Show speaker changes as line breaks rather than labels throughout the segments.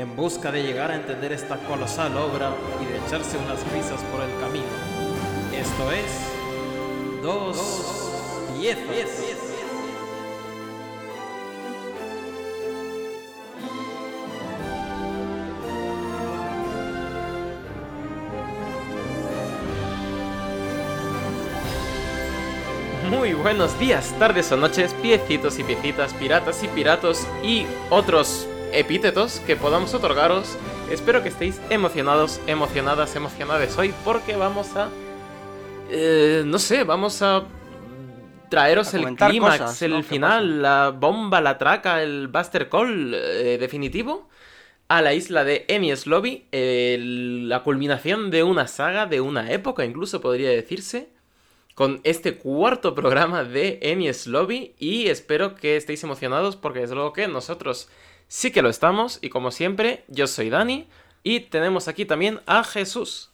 en busca de llegar a entender esta colosal obra y de echarse unas risas por el camino. Esto es Dos Piezas. Muy buenos días, tardes o noches, piecitos y piecitas, piratas y piratos y otros epítetos que podamos otorgaros. Espero que estéis emocionados, emocionadas, emocionadas hoy porque vamos a... eh, no sé, vamos a traeros
A
el clímax,
cosas,
el
¿no? ¿Qué
final, la bomba, la traca, el Buster Call eh, definitivo a la isla de Enies Lobby, la culminación de una saga, de una época incluso podría decirse, con este cuarto programa de Enies Lobby y espero que estéis emocionados porque desde luego que nosotros sí que lo estamos y como siempre yo soy Dani y tenemos aquí también a Jesús.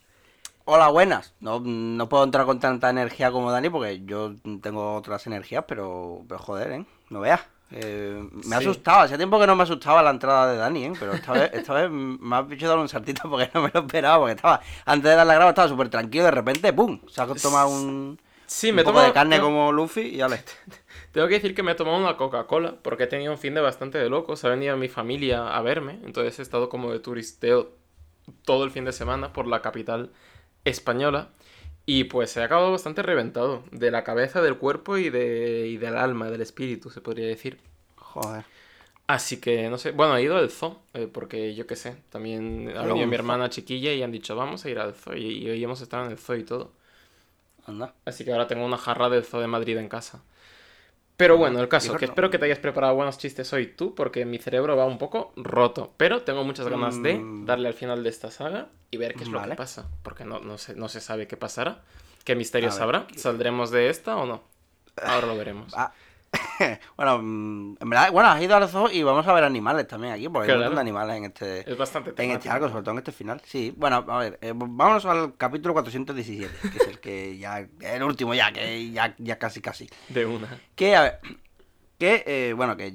Hola, buenas. No, no puedo entrar con tanta energía como Dani porque yo tengo otras energías, pero, pero joder, ¿eh? No veas. Eh, me ha
Sí.
asustado. Hacía tiempo que no me asustaba la entrada de Dani, ¿eh? Pero esta vez, esta vez me ha hecho dar un saltito porque no me lo esperaba. Porque estaba, antes de dar la graba estaba súper tranquilo. De repente, ¡pum! Se ha tomado un,
Sí,
un
me
poco
tomo
de carne como Luffy y ya.
Tengo que decir que me he tomado una Coca-Cola porque he tenido un fin de bastante de locos. Ha venido mi familia a verme, entonces he estado como de turisteo todo el fin de semana por la capital española. Y pues he acabado bastante reventado de la cabeza, del cuerpo y, de, y del alma, del espíritu, se podría decir.
Joder.
Así que no sé, bueno, he ido al zoo, eh, porque yo qué sé, también ha
Pero
venido
un
mi hermana chiquilla y han dicho vamos a ir al zoo y, y hoy hemos estado en el zoo y todo.
Anda.
Así que ahora tengo una jarra del Zoo de Madrid en casa. Pero bueno, el caso, que
no.
espero que te hayas preparado buenos chistes hoy tú, porque mi cerebro va un poco roto. Pero tengo muchas ganas de
Mm.
darle al final de esta saga y ver qué es lo que pasa. Porque no, no, se, no se sabe qué pasará. ¿Qué misterios habrá? ¿Saldremos de esta o no? Ahora lo veremos.
Ah, bueno, mm, en verdad, bueno, has ido al zoo y vamos a ver animales también aquí, porque hay un montón de animales en este,
Es bastante
en este arco, sobre todo en este final. Sí, bueno, a ver, eh, vámonos al capítulo 417, que es el que ya, el último ya, que ya, ya casi casi.
De una.
Que, a ver, que, eh, bueno, que,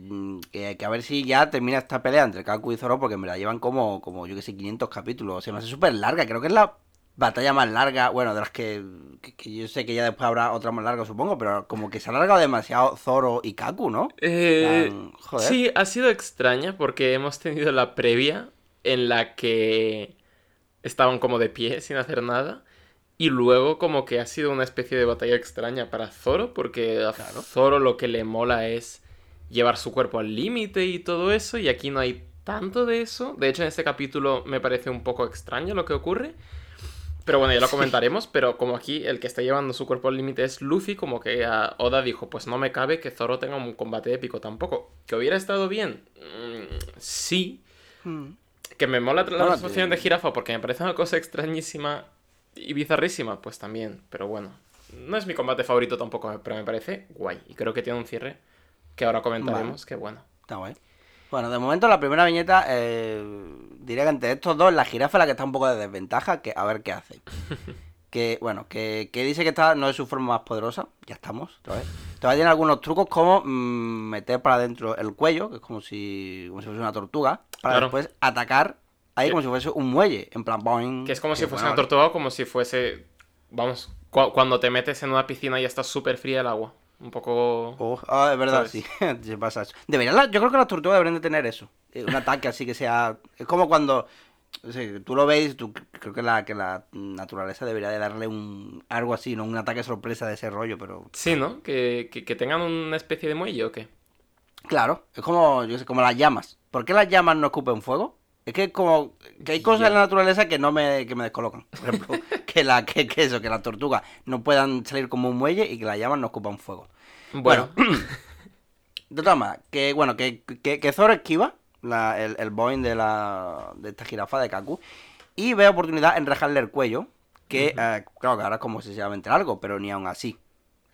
que, que a ver si ya termina esta pelea entre Kaku y Zoro, porque en verdad llevan como, como yo que sé, 500 capítulos, se me hace súper larga, creo que es la batalla más larga, bueno, de las que, que, que yo sé que ya después habrá otra más larga, supongo, pero como que se ha alargado demasiado Zoro y Kaku, ¿no?
Eh,
joder.
sí, ha sido extraña porque hemos tenido la previa en la que estaban como de pie sin hacer nada. Y luego como que ha sido una especie de batalla extraña para Zoro porque a
Claro.
Zoro lo que le mola es llevar su cuerpo al límite y todo eso. Y aquí no hay tanto de eso. De hecho en este capítulo me parece un poco extraño lo que ocurre. Pero bueno, ya lo comentaremos, pero como aquí el que está llevando su cuerpo al límite es Luffy, como que a Oda dijo, pues no me cabe que Zoro tenga un combate épico tampoco. ¿Que hubiera estado bien? Mm, sí.
Mm.
¿Que me mola la transformación de jirafa porque me parece una cosa extrañísima y bizarrísima? Pues también, pero bueno. No es mi combate favorito tampoco, pero me parece guay. Y creo que tiene un cierre que ahora comentaremos, que bueno.
Está guay. Bueno, de momento la primera viñeta, eh, diría que entre estos dos, la jirafa es la que está un poco de desventaja, que a ver qué hace. Que, bueno, que, que dice que esta no es su forma más poderosa, ya estamos, otra vez. Todavía tiene algunos trucos como mm, meter para adentro el cuello, que es como si, como si fuese una tortuga, para
Claro.
después atacar ahí
Que-
como si fuese un muelle, en plan boing.
Que es como si fuese una tortuga o como si fuese... Vamos, cu- cuando te metes en una piscina y está súper fría el agua. Un poco...
Oh, ah, es verdad,
¿Sabes?
sí. Se pasa eso. Deberían la- yo creo que las tortugas deberían de tener eso. eh, Un ataque así que sea. Es como cuando. no sé, tú lo veis, tú, creo que la, que la naturaleza debería de darle un algo así, ¿no? Un ataque sorpresa de ese rollo, pero.
Sí, ¿no? Que, que, que tengan una especie de muelle o qué.
Claro, es como, yo sé, como las llamas. ¿Por qué las llamas no escupen fuego? Es que como que hay cosas en la naturaleza que no me, que me descolocan. Por ejemplo, que la, que, que eso, que las tortugas no puedan salir como un muelle y que las llamas no escupan fuego.
Bueno,
De todas maneras, que bueno, que, que, que Zoro esquiva la- el, el Boeing de la de esta jirafa de Kaku. Y ve oportunidad en rejarle el cuello, que eh, claro que ahora es como excesivamente largo, pero ni aún así.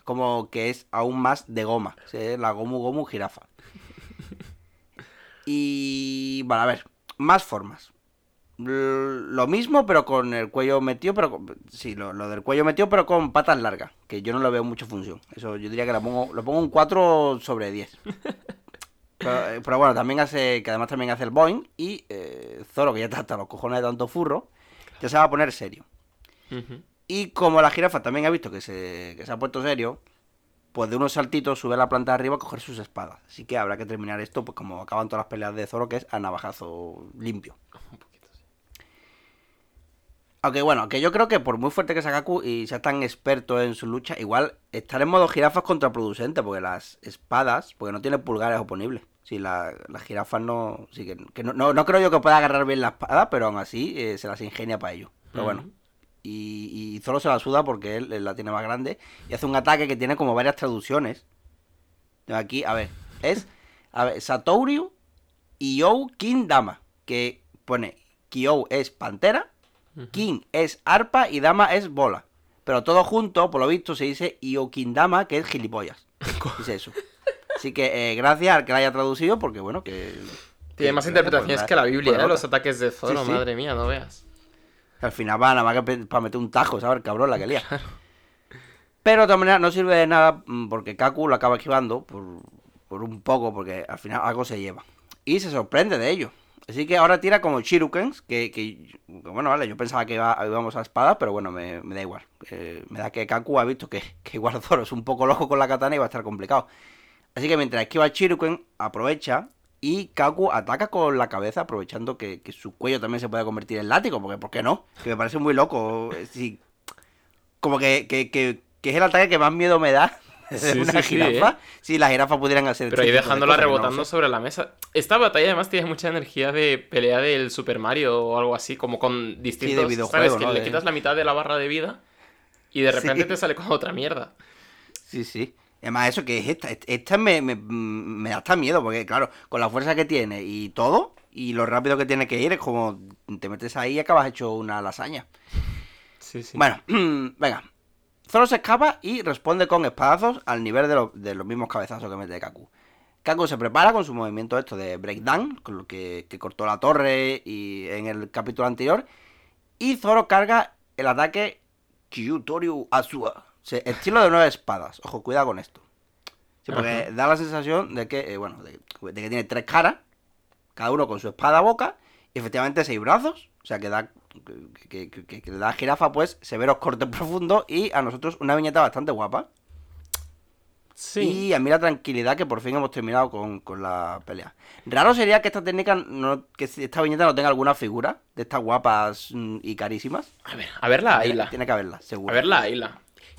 Como que es aún más de goma. ¿sí? La gomu gomu jirafa. Y. Bueno, a ver, más formas. Lo mismo, pero con el cuello metido, pero con- sí, lo, lo del cuello metido, pero con patas largas, que yo no le veo mucha función. Eso yo diría que lo pongo, lo pongo un 4 sobre 10. Pero, eh, pero bueno, también hace, que además también hace el Boeing, y eh, Zoro, que ya está hasta los cojones de tanto furro, ya se va a poner serio. Y como la jirafa también ha visto que se, que se ha puesto serio, pues de unos saltitos sube a la planta de arriba a coger sus espadas. Así que habrá que terminar esto, pues como acaban todas las peleas de Zoro, que es a navajazo limpio.
Un poquito, sí.
Aunque bueno, que yo creo que por muy fuerte que sea Kaku y sea tan experto en su lucha, igual estar en modo jirafa es contraproducente, porque las espadas, porque no tiene pulgares oponibles. Si la- las jirafas no, sí que, que no, no, no creo yo que pueda agarrar bien la espada, pero aún así eh, se las ingenia para ello. Pero bueno. Y, y Zoro se la suda porque él, él la tiene más grande y hace un ataque que tiene como varias traducciones. Aquí, a ver, es a ver, Satoru Iyo King Dama, que pone Kyo es pantera, King es arpa y Dama es bola. Pero todo junto, por lo visto, se dice Iyo King Dama, que es gilipollas. Dice eso. Así que eh, gracias al que la haya traducido, porque bueno, que...
Tiene más interpretaciones
pues,
que la Biblia, ¿eh? Los ataques de Zoro,
sí.
madre mía, no veas.
Al final va nada más que para meter un tajo, ¿sabes? El cabrón la que lía. Pero de todas maneras no sirve de nada mm, porque Kaku lo acaba esquivando por, por un poco, porque al final algo se lleva. Y se sorprende de ello. Así que ahora tira como Shirukens, que, que, bueno, vale, yo pensaba que iba, íbamos a espada, pero bueno, me, me da igual. Eh, me da que Kaku ha visto que, que igual Zoro es un poco loco con la katana y va a estar complicado. Así que mientras esquiva el Shiruken, aprovecha y Kaku ataca con la cabeza, aprovechando que, que su cuello también se puede convertir en látigo, porque ¿por qué no? Que me parece muy loco. eh, sí. como que, que, que, es el ataque que más miedo me da de
Sí,
una
sí, sí,
jirafa.
¿eh?
Si las jirafas pudieran hacer
Pero
este
ahí
de
dejándola
cosas, no
rebotando sobre la mesa. Esta batalla además tiene mucha energía de pelea del Super Mario o algo así, como con distintos...
videojuego,
¿Sabes? Que le
De-
quitas la mitad de la barra de vida y de repente te sale con otra mierda.
Sí, sí. Además, eso que es esta. Esta me, me, me da hasta miedo, porque claro, con la fuerza que tiene y todo, y lo rápido que tiene que ir, es como te metes ahí y acabas hecho una lasaña.
Sí, sí.
Bueno, venga. Zoro se escapa y responde con espadazos al nivel de, lo- de los mismos cabezazos que mete Kaku. Kaku se prepara con su movimiento esto de breakdown, con lo que, que cortó la torre y en el capítulo anterior. Y Zoro carga el ataque Kyutoryu Asua. Se- Estilo de nueve espadas. Ojo, cuidado con esto. Sí, porque
Ajá.
da la sensación de que, eh, bueno, de, de que tiene tres caras, cada uno con su espada a boca, y efectivamente seis brazos. O sea, que da que, que- que- que le da a jirafa, pues, severos cortes profundos y a nosotros una viñeta bastante guapa.
sí.
Y a mí la tranquilidad que por fin hemos terminado con, con la pelea. Raro sería que esta técnica, no, que esta viñeta no tenga alguna figura de estas guapas mm, y carísimas.
A ver, a ver la
Tiene, que haberla, seguro.
A ver la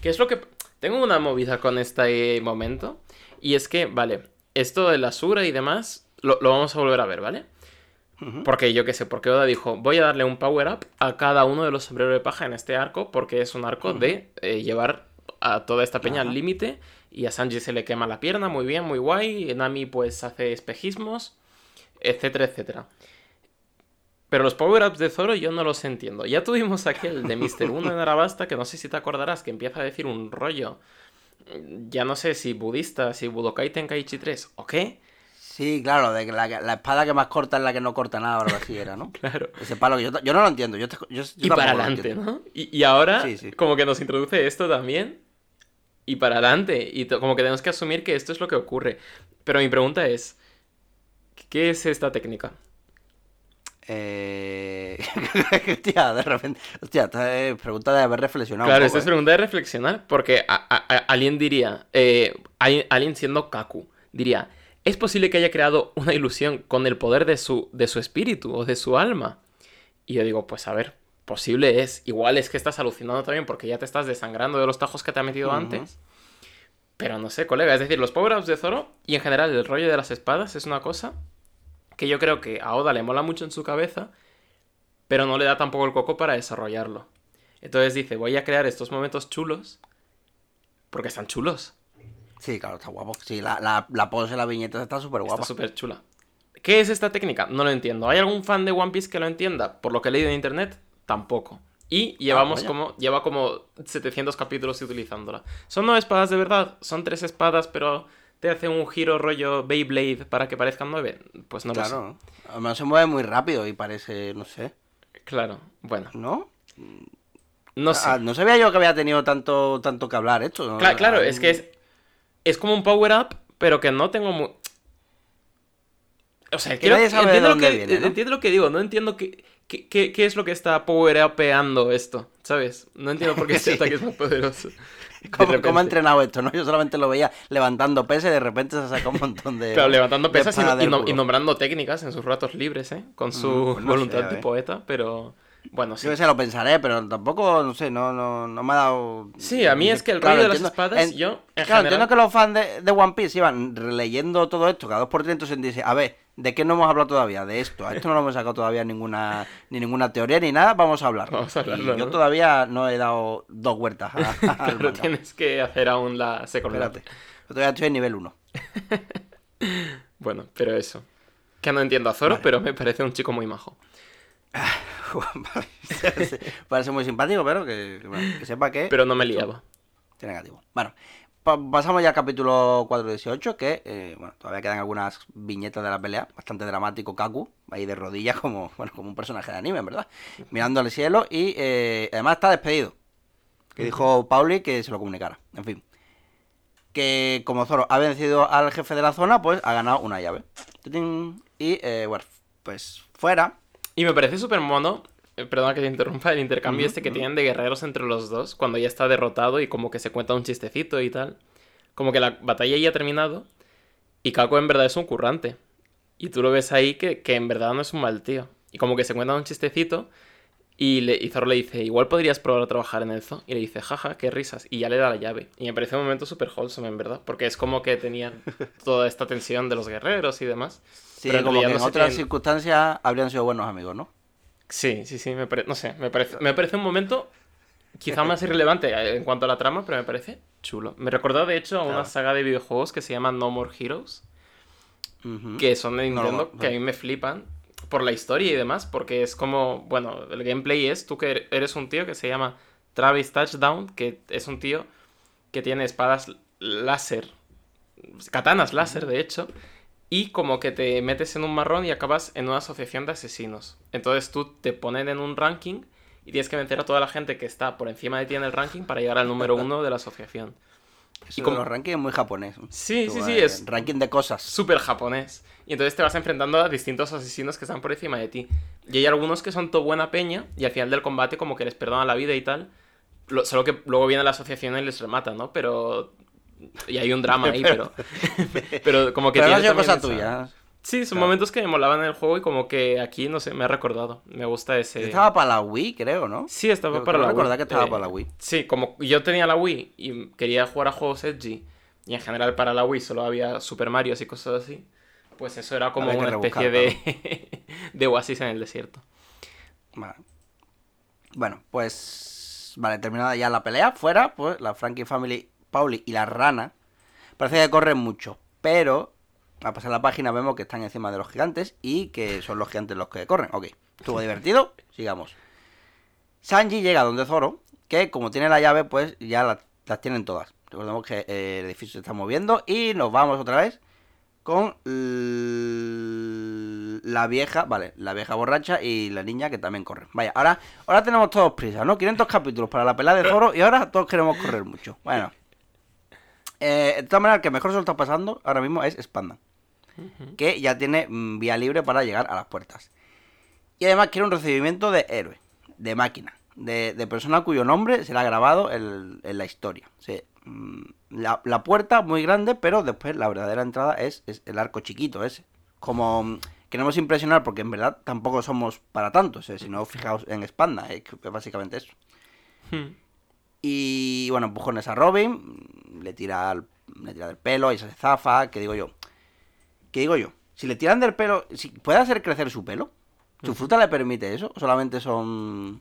¿Qué es lo que... Tengo una movida con este momento. Y es que, vale, esto de la Sura y demás, lo, lo vamos a volver a ver, ¿vale? Porque yo qué sé, porque Oda dijo, voy a darle un power up a cada uno de los sombreros de paja en este arco, porque es un arco de eh, llevar a toda esta peña al límite. Y a Sanji se le quema la pierna, muy bien, muy guay. Nami pues hace espejismos, etcétera, etcétera. Pero los power-ups de Zoro yo no los entiendo. Ya tuvimos aquel de Mr. 1 en Arabasta, que no sé si te acordarás, que empieza a decir un rollo. Ya no sé si budista, si Budokai Tenkaichi 3 o qué.
Sí, claro, de que la, la espada que más corta es la que no corta nada, ahora así era, ¿no?
Claro.
Ese palo que yo, no lo entiendo. Yo, te- yo- yo
Y para adelante. ¿no? Y, y ahora,
Sí, sí.
como que nos introduce esto también. Y para adelante. Y como que tenemos que asumir que esto es lo que ocurre. Pero mi pregunta es: ¿qué es esta técnica?
Eh... hostia, de repente. Hostia, esta es pregunta de haber reflexionado.
claro, esta es
¿eh?
pregunta de reflexionar. Porque a- a- a- alguien diría: eh, alguien siendo Kaku, diría: ¿es posible que haya creado una ilusión con el poder de su, de su espíritu o de su alma? Y yo digo: Pues a ver, posible es. Igual es que estás alucinando también porque ya te estás desangrando de los tajos que te ha metido antes. Pero no sé, colega. Es decir, los power-ups de Zoro y en general el rollo de las espadas es una cosa que yo creo que a Oda le mola mucho en su cabeza, pero no le da tampoco el coco para desarrollarlo. Entonces dice, voy a crear estos momentos chulos porque están chulos.
Sí, claro, está guapo. Sí, la, la, la pose la viñeta está súper guapa.
Está súper chula. ¿Qué es esta técnica? No lo entiendo. ¿Hay algún fan de One Piece que lo entienda? Por lo que he leído en internet, tampoco. Y llevamos
vaya.
como, lleva como 700 capítulos utilizándola. Son nueve espadas de verdad, son tres espadas, pero te hace un giro rollo Beyblade para que parezcan nueve. Pues no lo sé.
claro. Además se mueve muy rápido y parece, no sé,
Claro, bueno,
¿no?
no sé.
Ah, no sabía yo que había tenido tanto, tanto que hablar esto.
claro,
Ah,
es que es, es como un power-up, pero que no tengo muy... O sea, quiero- entiendo, lo que,
viene, ¿no?
entiendo lo que digo, no entiendo qué, qué, qué- qué es lo que está power-upeando esto, ¿sabes? No entiendo por qué este
Sí.
ataque es más poderoso. De
¿Cómo, cómo ha entrenado esto, no? Yo solamente lo veía levantando pesas y de repente se saca un montón de.
Claro, levantando pesas y, nombrando técnicas en sus ratos libres, ¿eh? Con su
Mm, pues no
voluntad
sé,
de poeta, pero... Bueno, sí.
Yo sé, lo pensaré, pero tampoco, no sé, no, no, no me ha dado.
Sí, a mí es que el
Claro,
rollo de las espadas,
en-
yo, en
Claro,
general...
entiendo que los fans de, de One Piece iban releyendo todo esto cada dos por tres, entonces dice, a ver, ¿de qué no hemos hablado todavía? De esto, a esto no lo hemos sacado todavía nninguna, ni ninguna teoría ni nada, vamos a hablar.
Vamos a hablarlo,
Yo
¿no?
todavía no he dado dos huertas a,
Claro,
manga.
tienes que hacer aún la second
Espérate, yo todavía estoy en nivel 1.
Bueno, pero eso. Que no entiendo a Zoro,
Vale.
pero me parece un chico muy majo.
Parece muy simpático, pero que, que, sepa que...
Pero no me liaba.
Tiene negativo. Bueno, pasamos ya al capítulo 418, que eh, bueno, todavía quedan algunas viñetas de la pelea. Bastante dramático Kaku, ahí de rodillas como, bueno, como un personaje de anime, verdad. Mirando al cielo y eh, además está despedido. Que dijo Pauli que se lo comunicara. En fin. Que como Zoro ha vencido al jefe de la zona, pues ha ganado una llave. Y eh, bueno, pues fuera.
Y me parece súper mono, perdona que te interrumpa, el intercambio este que tienen de guerreros entre los dos, cuando ya está derrotado y como que se cuenta un chistecito y tal. Como que la batalla ya ha terminado y Kako en verdad es un currante. Y tú lo ves ahí que, que en verdad no es un mal tío. Y como que se cuenta un chistecito y, le, y Zoro le dice, igual podrías probar a trabajar en el zoo. Y le dice, jaja, qué risas. Y ya le da la llave. Y me parece un momento súper wholesome, en verdad. Porque es como que tenían toda esta tensión de los guerreros y demás.
Sí,
Pero
como que en
no
otras
tienen-
circunstancias habrían sido buenos amigos, ¿no?
Sí, sí, sí, me no sé, me parece, me parece un momento quizá más irrelevante eh, en cuanto a la trama, pero me parece chulo. Me recordó de hecho a una saga de videojuegos que se llama No More Heroes, que son de
No,
Nintendo,
no.
que a mí me flipan por la historia y demás, porque es como, bueno, el gameplay es tú que eres un tío que se llama Travis Touchdown, que es un tío que tiene espadas láser, katanas láser de hecho, y como que te metes en un marrón y acabas en una asociación de asesinos. Entonces tú te ponen en un ranking y tienes que vencer a toda la gente que está por encima de ti en el ranking para llegar al número uno de la asociación.
Eso
Y como-
los rankings es muy japonés.
Sí,
Tú,
sí, sí,
eh,
es
Ranking de cosas.
súper japonés. Y entonces te vas enfrentando a distintos asesinos que están por encima de ti. Y hay algunos que son todo buena peña y al final del combate como que les perdonan la vida y tal. Lo- solo que luego viene la asociación y les remata, ¿no? Pero... Y hay un drama ahí, pero... pero como que
Pero no
tiene también
cosa
esa-
tuya.
Sí, son
Claro.
momentos que me molaban en el juego y como que aquí, no sé, me ha recordado. Me gusta ese...
Estaba para la Wii, creo, ¿no?
Sí, estaba
Creo-
para la
recordar
Wii.
que estaba
Eh,
para la Wii.
Sí, como yo tenía la Wii y quería jugar a juegos edgy y en general para la Wii solo había Super Mario y cosas así, pues eso era como una especie de, de oasis en el desierto.
Vale. Bueno, pues. Vale, terminada ya la pelea. Fuera, pues la Frankie Family, Pauli y la rana. Parece que corren mucho, pero. Al pasar la página vemos que están encima de los gigantes y que son los gigantes los que corren. Ok, estuvo divertido, sigamos. Sanji llega donde Zoro, que como tiene la llave, pues ya la- las tienen todas. Recordemos que eh, el edificio se está moviendo y nos vamos otra vez con la vieja, vale, la vieja borracha y la niña que también corren. Vaya, ahora, ahora tenemos todos prisa, ¿no? 500 capítulos para la pelea de Zoro y ahora todos queremos correr mucho. Bueno. Eh, de todas maneras, el que mejor se lo está pasando ahora mismo es Spanda. Que ya tiene mm, vía libre para llegar a las puertas. Y además quiere un recibimiento de héroe, de máquina, de, de persona cuyo nombre será grabado en, en la historia. Sea, mm, la, la puerta muy grande, pero después la verdadera entrada es, es el arco chiquito ese. Como mm, queremos impresionar, porque en verdad tampoco somos para tanto. O sea, si no, fijaos en Spanda, es básicamente eso.
Hmm.
Y bueno, empujones a Robin, le tira, al- le tira del pelo y se zafa, ¿qué digo yo? ¿Qué digo yo? Si le tiran del pelo, si puede hacer crecer su pelo, ¿su fruta le permite eso? ¿O solamente son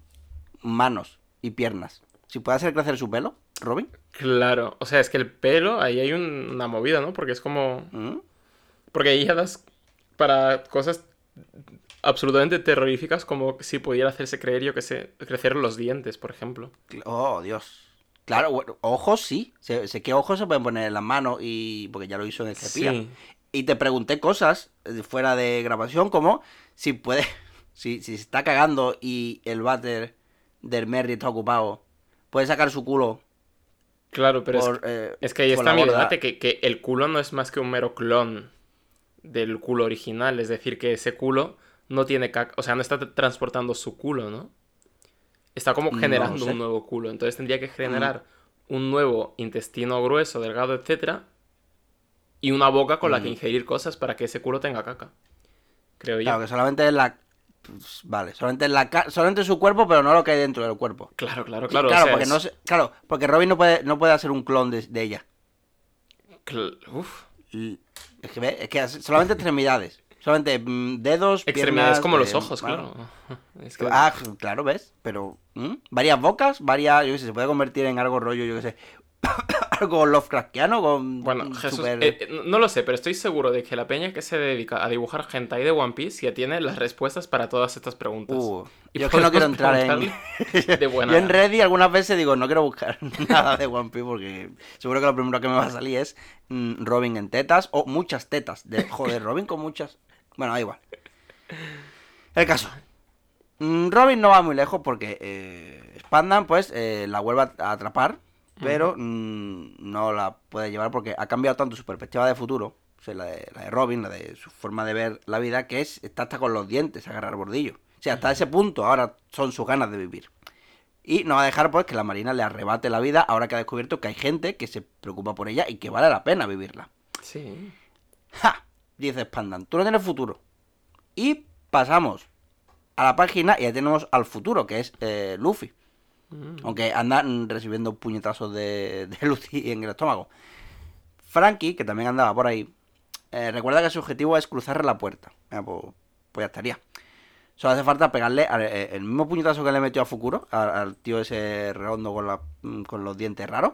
manos y piernas? Si puede hacer crecer su pelo, Robin.
Claro, o sea, es que el pelo, ahí hay un- una movida, ¿no? Porque es como...
¿Mm?
Porque ahí ya das para cosas absolutamente terroríficas como si pudiera hacerse creer yo que sé, crecer los dientes, por ejemplo.
Oh, Dios. Claro, bueno, ojos sí. Sé, sé que ojos se pueden poner en las manos y. porque ya lo hizo en el cepilla.
Sí.
Y te pregunté cosas eh, fuera de grabación, como si puede. Si, si se está cagando y el váter del Merry está ocupado, puede sacar su culo
Claro, pero
por,
es,
eh,
es que ahí está mi debate, que, que el culo no es más que un mero clon del culo original, es decir, que ese culo no tiene caca, o sea, no está transportando su culo, ¿no? Está como
No
generando
sé.
un nuevo culo, entonces tendría que generar un nuevo intestino grueso, delgado, etcétera, y una boca con la que ingerir cosas para que ese culo tenga caca. Creo yo.
Claro, que solamente es la. pues, vale, solamente es la solamente su cuerpo, pero no lo que hay dentro del cuerpo.
Claro, claro, claro. o
claro,
sea,
porque
es-
no se- claro, porque Robin no puede, no puede hacer un clon de, de ella.
cl- uf.
L- Es que, ve- es que solamente extremidades. Solamente mm, dedos,
Extremidades
piernas,
como los
eh,
ojos, claro. Es que-
Ah, claro, ¿ves? Pero, ¿mm? Varias bocas, varias, yo qué sé, se puede convertir en algo rollo, yo qué sé, algo Lovecraftiano con...
Bueno, Jesús,
super-
eh, eh, no lo sé, pero estoy seguro de que la peña que se dedica a dibujar hentai de One Piece ya tiene las respuestas para todas estas preguntas.
Uh,
y
yo es que no quiero entrar en...
de buena
Yo en. Reddit algunas veces digo, no quiero buscar nada de One Piece porque seguro que lo primero que me va a salir es mm, Robin en tetas o muchas tetas. De, joder, Robin con muchas... Bueno, da igual. El caso. Mm, Robin no va muy lejos porque eh, Spandan pues eh, la vuelve a atrapar, pero mm, no la puede llevar porque ha cambiado tanto su perspectiva de futuro, o sea, la de, la de Robin, la de su forma de ver la vida, que es está hasta con los dientes, agarrar bordillo. O sea, hasta ese punto ahora son sus ganas de vivir. Y no va a dejar pues que la Marina le arrebate la vida ahora que ha descubierto que hay gente que se preocupa por ella y que vale la pena vivirla.
Sí.
¡Ja! Dice Spandan, tú no tienes futuro. Y pasamos a la página y ya tenemos al futuro, que es eh, Luffy.
Mm.
Aunque anda recibiendo puñetazos de, de Lucy en el estómago. Frankie, que también andaba por ahí, eh, recuerda que su objetivo es cruzar la puerta. Ah, pues, pues ya estaría. Solo hace falta pegarle al- eh, el mismo puñetazo que le metió a Fukuro, al, al tío ese redondo con, la- mm, con los dientes raros.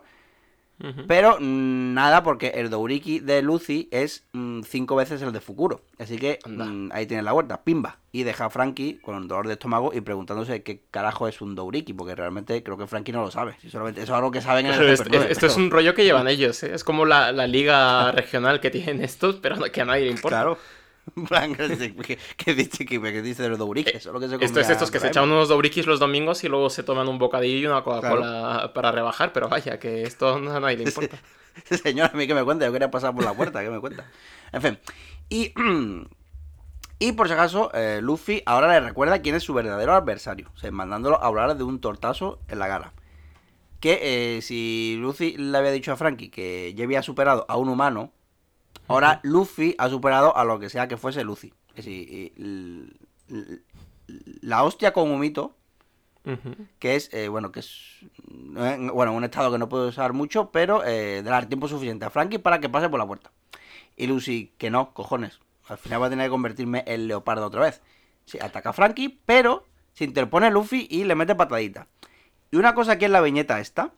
Pero nada, porque el Douriki de Lucy es mm, cinco veces el de Fukuro. Así que mm, ahí tiene la vuelta, pimba. Y deja a Frankie con un dolor de estómago y preguntándose qué carajo es un Douriki, porque realmente creo que Frankie no lo sabe. Si solamente, eso es algo que saben en el Super 9,
esto es un rollo que llevan ellos, ¿eh? Es como la, la liga regional que tienen estos, pero que a nadie le importa.
Claro. ¿Qué, qué dice, qué dice de los Douriki? Eso es lo que se
Esto es estos que se echan unos dobrikis los domingos y luego se toman un bocadillo y una Coca-Cola para rebajar, pero vaya, que esto no a nadie le importa.
Señor, a mí que me cuenta, yo quería pasar por la puerta, que me cuenta. En fin. Y, y por si acaso, eh, Luffy ahora le recuerda quién es su verdadero adversario, o sea, mandándolo a hablar de un tortazo en la gala. Que eh, si Luffy le había dicho a Frankie que ya había superado a un humano, ahora Luffy ha superado a lo que sea que fuese Lucy. Es decir, la hostia con humito
Ujú.
que es, eh, bueno, que es, eh, bueno, un estado que no puede usar mucho, pero eh, dar tiempo suficiente a Frankie para que pase por la puerta. Y Lucy, que no, cojones, al final va a tener que convertirme en leopardo otra vez. Sí, ataca a Frankie, pero se interpone Luffy y le mete patadita. Y una cosa aquí en la viñeta esta,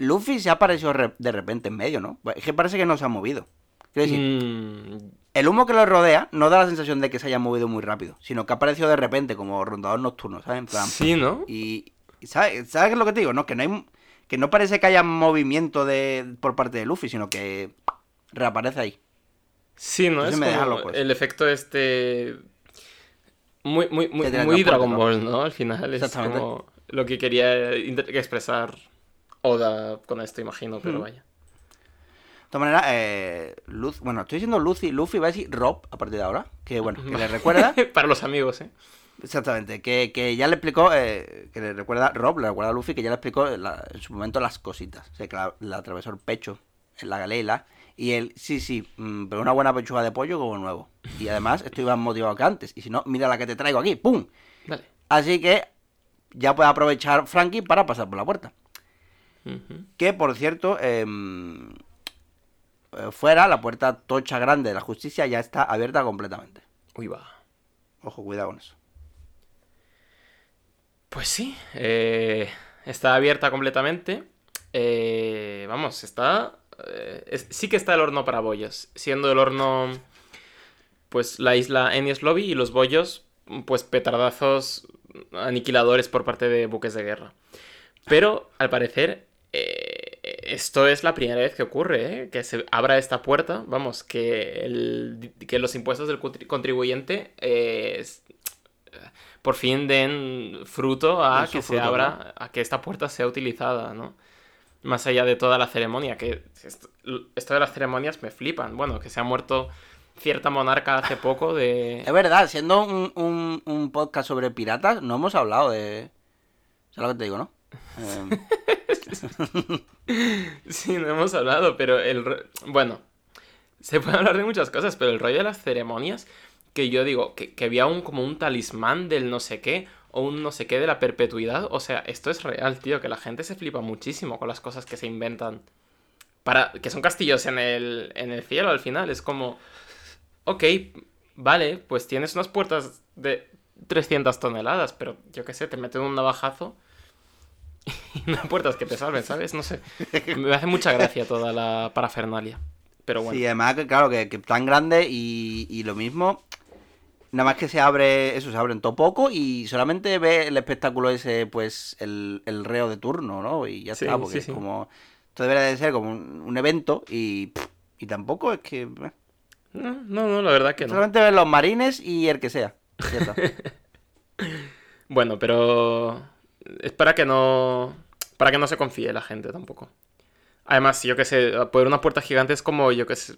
Luffy se ha aparecido re- de repente en medio, ¿no? Es que parece que no se ha movido. Quiero decir,
Mm,
el humo que lo rodea no da la sensación de que se haya movido muy rápido, sino que ha aparecido de repente como rondador nocturno, ¿sabes? En plan,
sí, ¿no?
y, y ¿sabes, ¿sabes qué es lo que te digo? No, que no hay que no parece que haya movimiento de por parte de Luffy, sino que reaparece ahí.
Sí, ¿no? Es
me deja
como
loco eso.
el efecto este... Muy, muy, muy, Dragon. Ball, ¿no? Al final es como lo que quería expresar Oda con esto, imagino, pero
Mm.
vaya.
De todas maneras, eh, Luz, bueno, estoy diciendo Lucy, Luffy va a decir Rob a partir de ahora, que bueno, que le recuerda,
Para los amigos, ¿eh?
exactamente, que, que ya le explicó, eh, que le recuerda, Rob le recuerda a Luffy que ya le explicó la- en su momento las cositas, o sea, que la- le atravesó el pecho en la galela, y él, sí, sí, mm, pero una buena pechuga de pollo como nuevo. Y además estoy más motivado que antes, y si no, mira la que te traigo aquí, ¡pum!
Vale.
Así que ya puede aprovechar Frankie para pasar por la puerta. Que por cierto, eh, fuera, la puerta tocha grande de la justicia ya está abierta completamente.
Uy, va.
Ojo, cuidado con eso.
Pues sí, eh, está abierta completamente. Eh, vamos, está... eh, es- sí que está el horno para bollos, siendo el horno pues la isla Enies Lobby y los bollos, pues petardazos aniquiladores por parte de buques de guerra. Pero, al parecer, eh, esto es la primera vez que ocurre, ¿eh? que se abra esta puerta, vamos, que, el, que los impuestos del contribuyente eh, por fin den fruto a que se abra, a que esta puerta sea utilizada, ¿no? Más allá de toda la ceremonia, que esto, esto de las ceremonias me flipan. Bueno, que se ha muerto cierta monarca hace poco de...
Es verdad, siendo un, un, podcast sobre piratas, no hemos hablado de... ¿Sabes lo que te digo, no?
Eh, sí, no hemos hablado, pero el... Bueno, se puede hablar de muchas cosas, pero el rollo de las ceremonias, que yo digo, que, había un como un talismán del no sé qué, o un no sé qué de la perpetuidad, o sea, esto es real, tío, que la gente se flipa muchísimo con las cosas que se inventan. Para, que son castillos en el, en el cielo al final, es como ok, vale, pues tienes unas puertas de 300 toneladas, pero yo qué sé, te meten un navajazo no puertas que te salven, ¿sabes? No sé. Me hace mucha gracia toda la parafernalia. Pero bueno.
Sí, además, que claro, que, tan grande y, y, lo mismo. Nada más que se abre, eso, se abre en todo poco y solamente ve el espectáculo ese, pues, el, el reo de turno, ¿no? Y ya está, porque es como. Esto debería de ser como un, evento y, y tampoco es que. Eh,
no, no, la verdad que no.
Solamente ven los marines y el que sea.
bueno, pero es para que no para que no se confíe la gente tampoco. Además, yo que sé, poner una puerta gigante es como, yo que sé,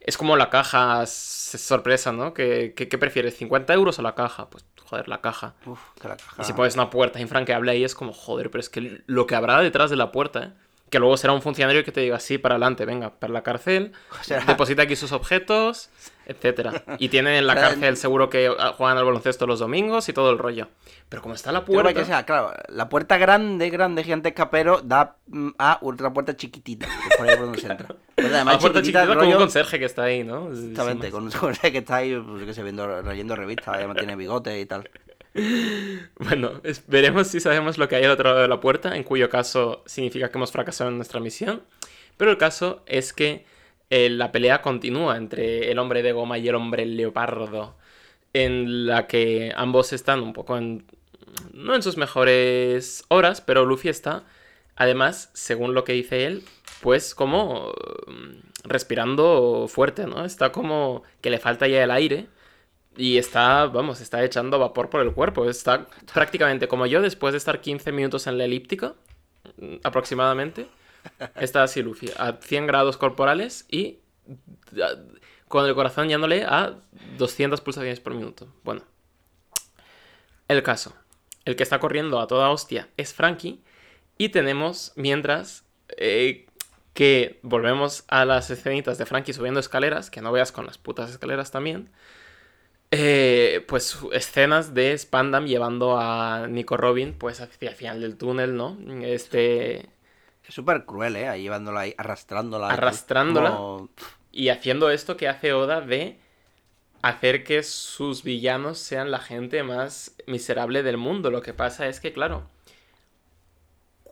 es como la caja sorpresa, ¿no? ¿Qué, qué, prefieres, 50 euros o la caja? Pues, joder, la caja. Uf, que la caja. Y si pones una puerta infranqueable ahí es como, joder, pero es que lo que habrá detrás de la puerta, ¿eh? Que luego será un funcionario que te diga, sí, para adelante, venga, para la cárcel, deposita aquí sus objetos, etcétera. Y tienen en la cárcel seguro que juegan al baloncesto los domingos y todo el rollo. Pero como está la puerta...
Que sea, claro, la puerta grande, grande, gigantesca, pero da mm, a otra puerta chiquitita, que por ahí por donde se entra.
Pues además, puerta chiquitita rollo... con un conserje que está ahí, ¿no?
Exactamente, con un conserje que está ahí, pues qué sé, viendo, leyendo revistas, además tiene bigote y tal.
Bueno, veremos si sabemos lo que hay al otro lado de la puerta, en cuyo caso significa que hemos fracasado en nuestra misión. Pero el caso es que eh, la pelea continúa entre el hombre de goma y el hombre leopardo, en la que ambos están un poco en... no en sus mejores horas, pero Luffy está, además, según lo que dice él, pues como mm, respirando fuerte, ¿no? Está como que le falta ya el aire y está, vamos, está echando vapor por el cuerpo. Está prácticamente como yo después de estar 15 minutos en la elíptica, mm, aproximadamente. Está así Luffy, a 100 grados corporales y con el corazón yéndole a 200 pulsaciones por minuto. Bueno, el caso. El que está corriendo a toda hostia es Frankie. Y tenemos, mientras, eh, que volvemos a las escenitas de Frankie subiendo escaleras, que no veas con las putas escaleras también. Eh, pues escenas de Spandam llevando a Nico Robin pues hacia el final del túnel, ¿no? Este...
Es súper cruel, ¿eh? llevándola ahí, arrastrándola.
Arrastrándola. Y haciendo esto que hace Oda de hacer que sus villanos sean la gente más miserable del mundo. Lo que pasa es que, claro,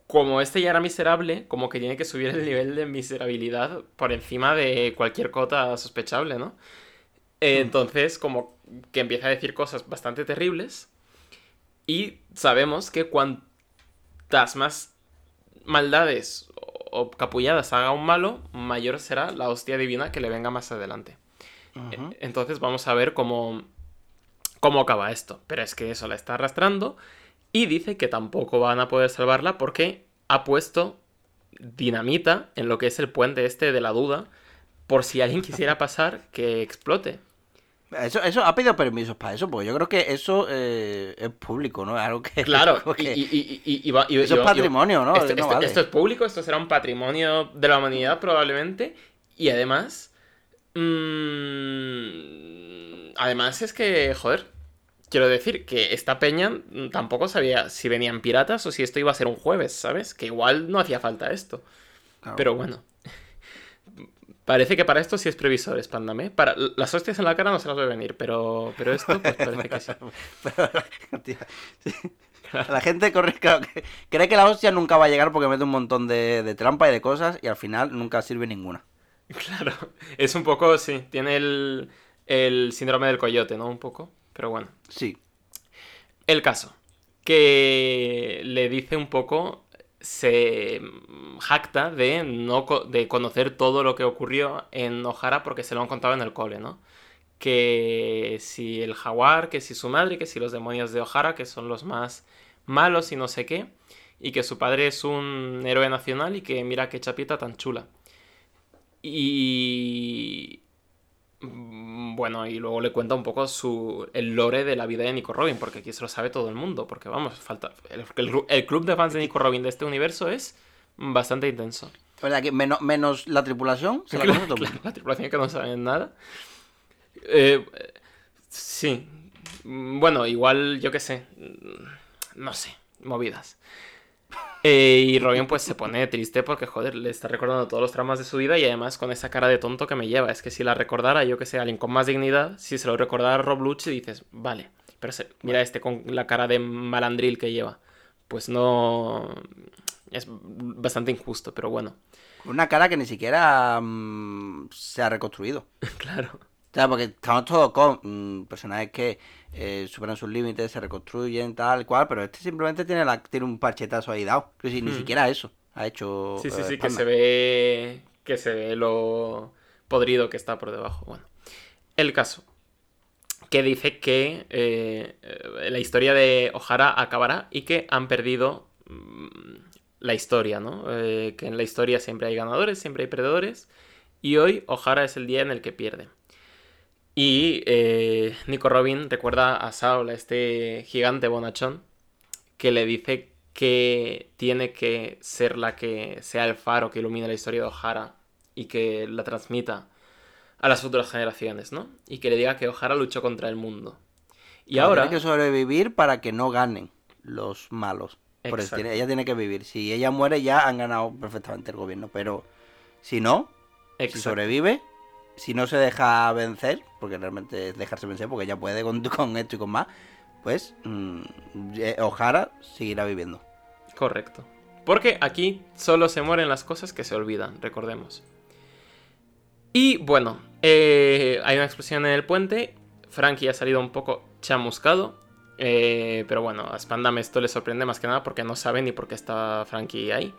como este ya era miserable, como que tiene que subir el nivel de miserabilidad por encima de cualquier cota sospechable, ¿no? Mm. Entonces, como que empieza a decir cosas bastante terribles. Y sabemos que cuantas más maldades o capulladas haga un malo, mayor será la hostia divina que le venga más adelante. E, entonces vamos a ver cómo, cómo acaba esto. Pero es que eso la está arrastrando y dice que tampoco van a poder salvarla porque ha puesto dinamita en lo que es el puente este de la duda por si alguien quisiera pasar que explote.
Eso, eso ha pedido permisos para eso, porque yo creo que eso eh, es público, ¿no? Algo que.
Claro, y,
eso es patrimonio, ¿no?
Esto, es público, esto será un patrimonio de la humanidad, probablemente. Y además. Mmm, además es que, joder. Quiero decir que esta peña tampoco sabía si venían piratas o si esto iba a ser un jueves, ¿sabes? Que igual no hacía falta esto. Pero bueno. Parece que para esto sí es previsor, Spandame. Para las hostias en la cara no se las ve venir, pero, pero esto pues parece que sí.
La gente corre, cree que la hostia nunca va a llegar porque mete un montón de, trampa y de cosas y al final nunca sirve ninguna.
Claro, es un poco, sí, tiene el, el síndrome del coyote, ¿no? Un poco, pero bueno.
Sí.
El caso, que le dice un poco, se jacta de no de conocer todo lo que ocurrió en O'Hara porque se lo han contado en el cole, ¿no? Que si el jaguar, que si su madre, que si los demonios de O'Hara, que son los más malos y no sé qué, y que su padre es un héroe nacional y que mira qué chapita tan chula. Y Mm, Bueno, y luego le cuenta un poco su, el lore de la vida de Nico Robin, porque aquí se lo sabe todo el mundo, porque vamos, falta el, el gru- el club de fans de Nico Robin de este universo es bastante intenso.
Sea que menos, menos la tripulación se la
claro,
mundo.
la tripulación que no saben nada. Eh, sí. Mm, Bueno, igual, yo qué sé. mm, No sé, movidas. Eh, y Robin pues se pone triste porque, joder, le está recordando todos los traumas de su vida y además con esa cara de tonto que me lleva. Es que si la recordara, yo que sé, alguien con más dignidad, si se lo recordara a Rob Lucci, dices, vale, pero se- mira este con la cara de malandril que lleva. Pues no... Es bastante injusto, pero bueno.
Una cara que ni siquiera mm, se ha reconstruido.
Claro.
O sea, porque estamos todos con mm, personajes que eh, superan sus límites, se reconstruyen, tal cual, pero este simplemente tiene, la, tiene un parchetazo ahí dado. Si ni
Hmm.
siquiera eso ha hecho.
Sí, sí,
eh,
sí, que se ve. Que se ve lo podrido que está por debajo. Bueno. El caso. Que dice que eh, la historia de O'Hara acabará y que han perdido mm, la historia, ¿no? Eh, que en la historia siempre hay ganadores, siempre hay perdedores. Y hoy O'Hara es el día en el que pierde. Y eh, Nico Robin recuerda a Saul, a este gigante bonachón, que le dice que tiene que ser la que sea el faro que ilumine la historia de O'Hara y que la transmita a las futuras generaciones, ¿no? Y que le diga que O'Hara luchó contra el mundo. Y ahora...
Tiene que sobrevivir para que no ganen los malos. Por ella tiene que vivir. Si ella muere, ya han ganado perfectamente el gobierno. Pero si no, si
Exacto.
sobrevive, si no se deja vencer, porque realmente es dejarse vencer, porque ella puede con, con esto y con más, pues mm, eh, O'Hara seguirá viviendo.
Correcto. Porque aquí solo se mueren las cosas que se olvidan, recordemos. Y bueno, eh, hay una explosión en el puente. Frankie ha salido un poco chamuscado. eh, pero bueno, a esto le sorprende más que nada porque no sabe ni por qué está Frankie ahí.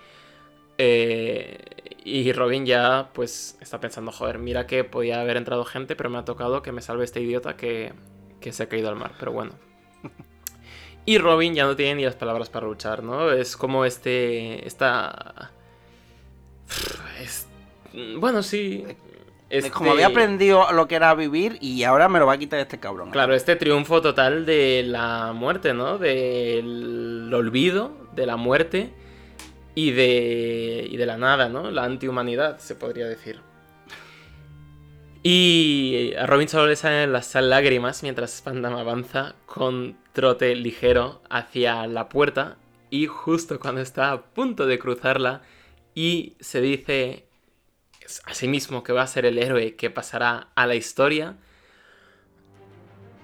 Eh, y Robin ya pues está pensando, joder, mira que podía haber entrado gente, pero me ha tocado que me salve este idiota que, que se ha caído al mar. Pero bueno. Y Robin ya no tiene ni las palabras para luchar, ¿no? Es como este. Esta. Es- Bueno, sí.
Es
Este-
como había aprendido lo que era vivir y ahora me lo va a quitar este cabrón.
Claro, este triunfo total de la muerte, ¿no? Del olvido, de la muerte y de, y de la nada, ¿no? La antihumanidad, se podría decir. Y a Robin solo le salen las lágrimas mientras Spandam avanza con trote ligero hacia la puerta y justo cuando está a punto de cruzarla y se dice a sí mismo que va a ser el héroe que pasará a la historia,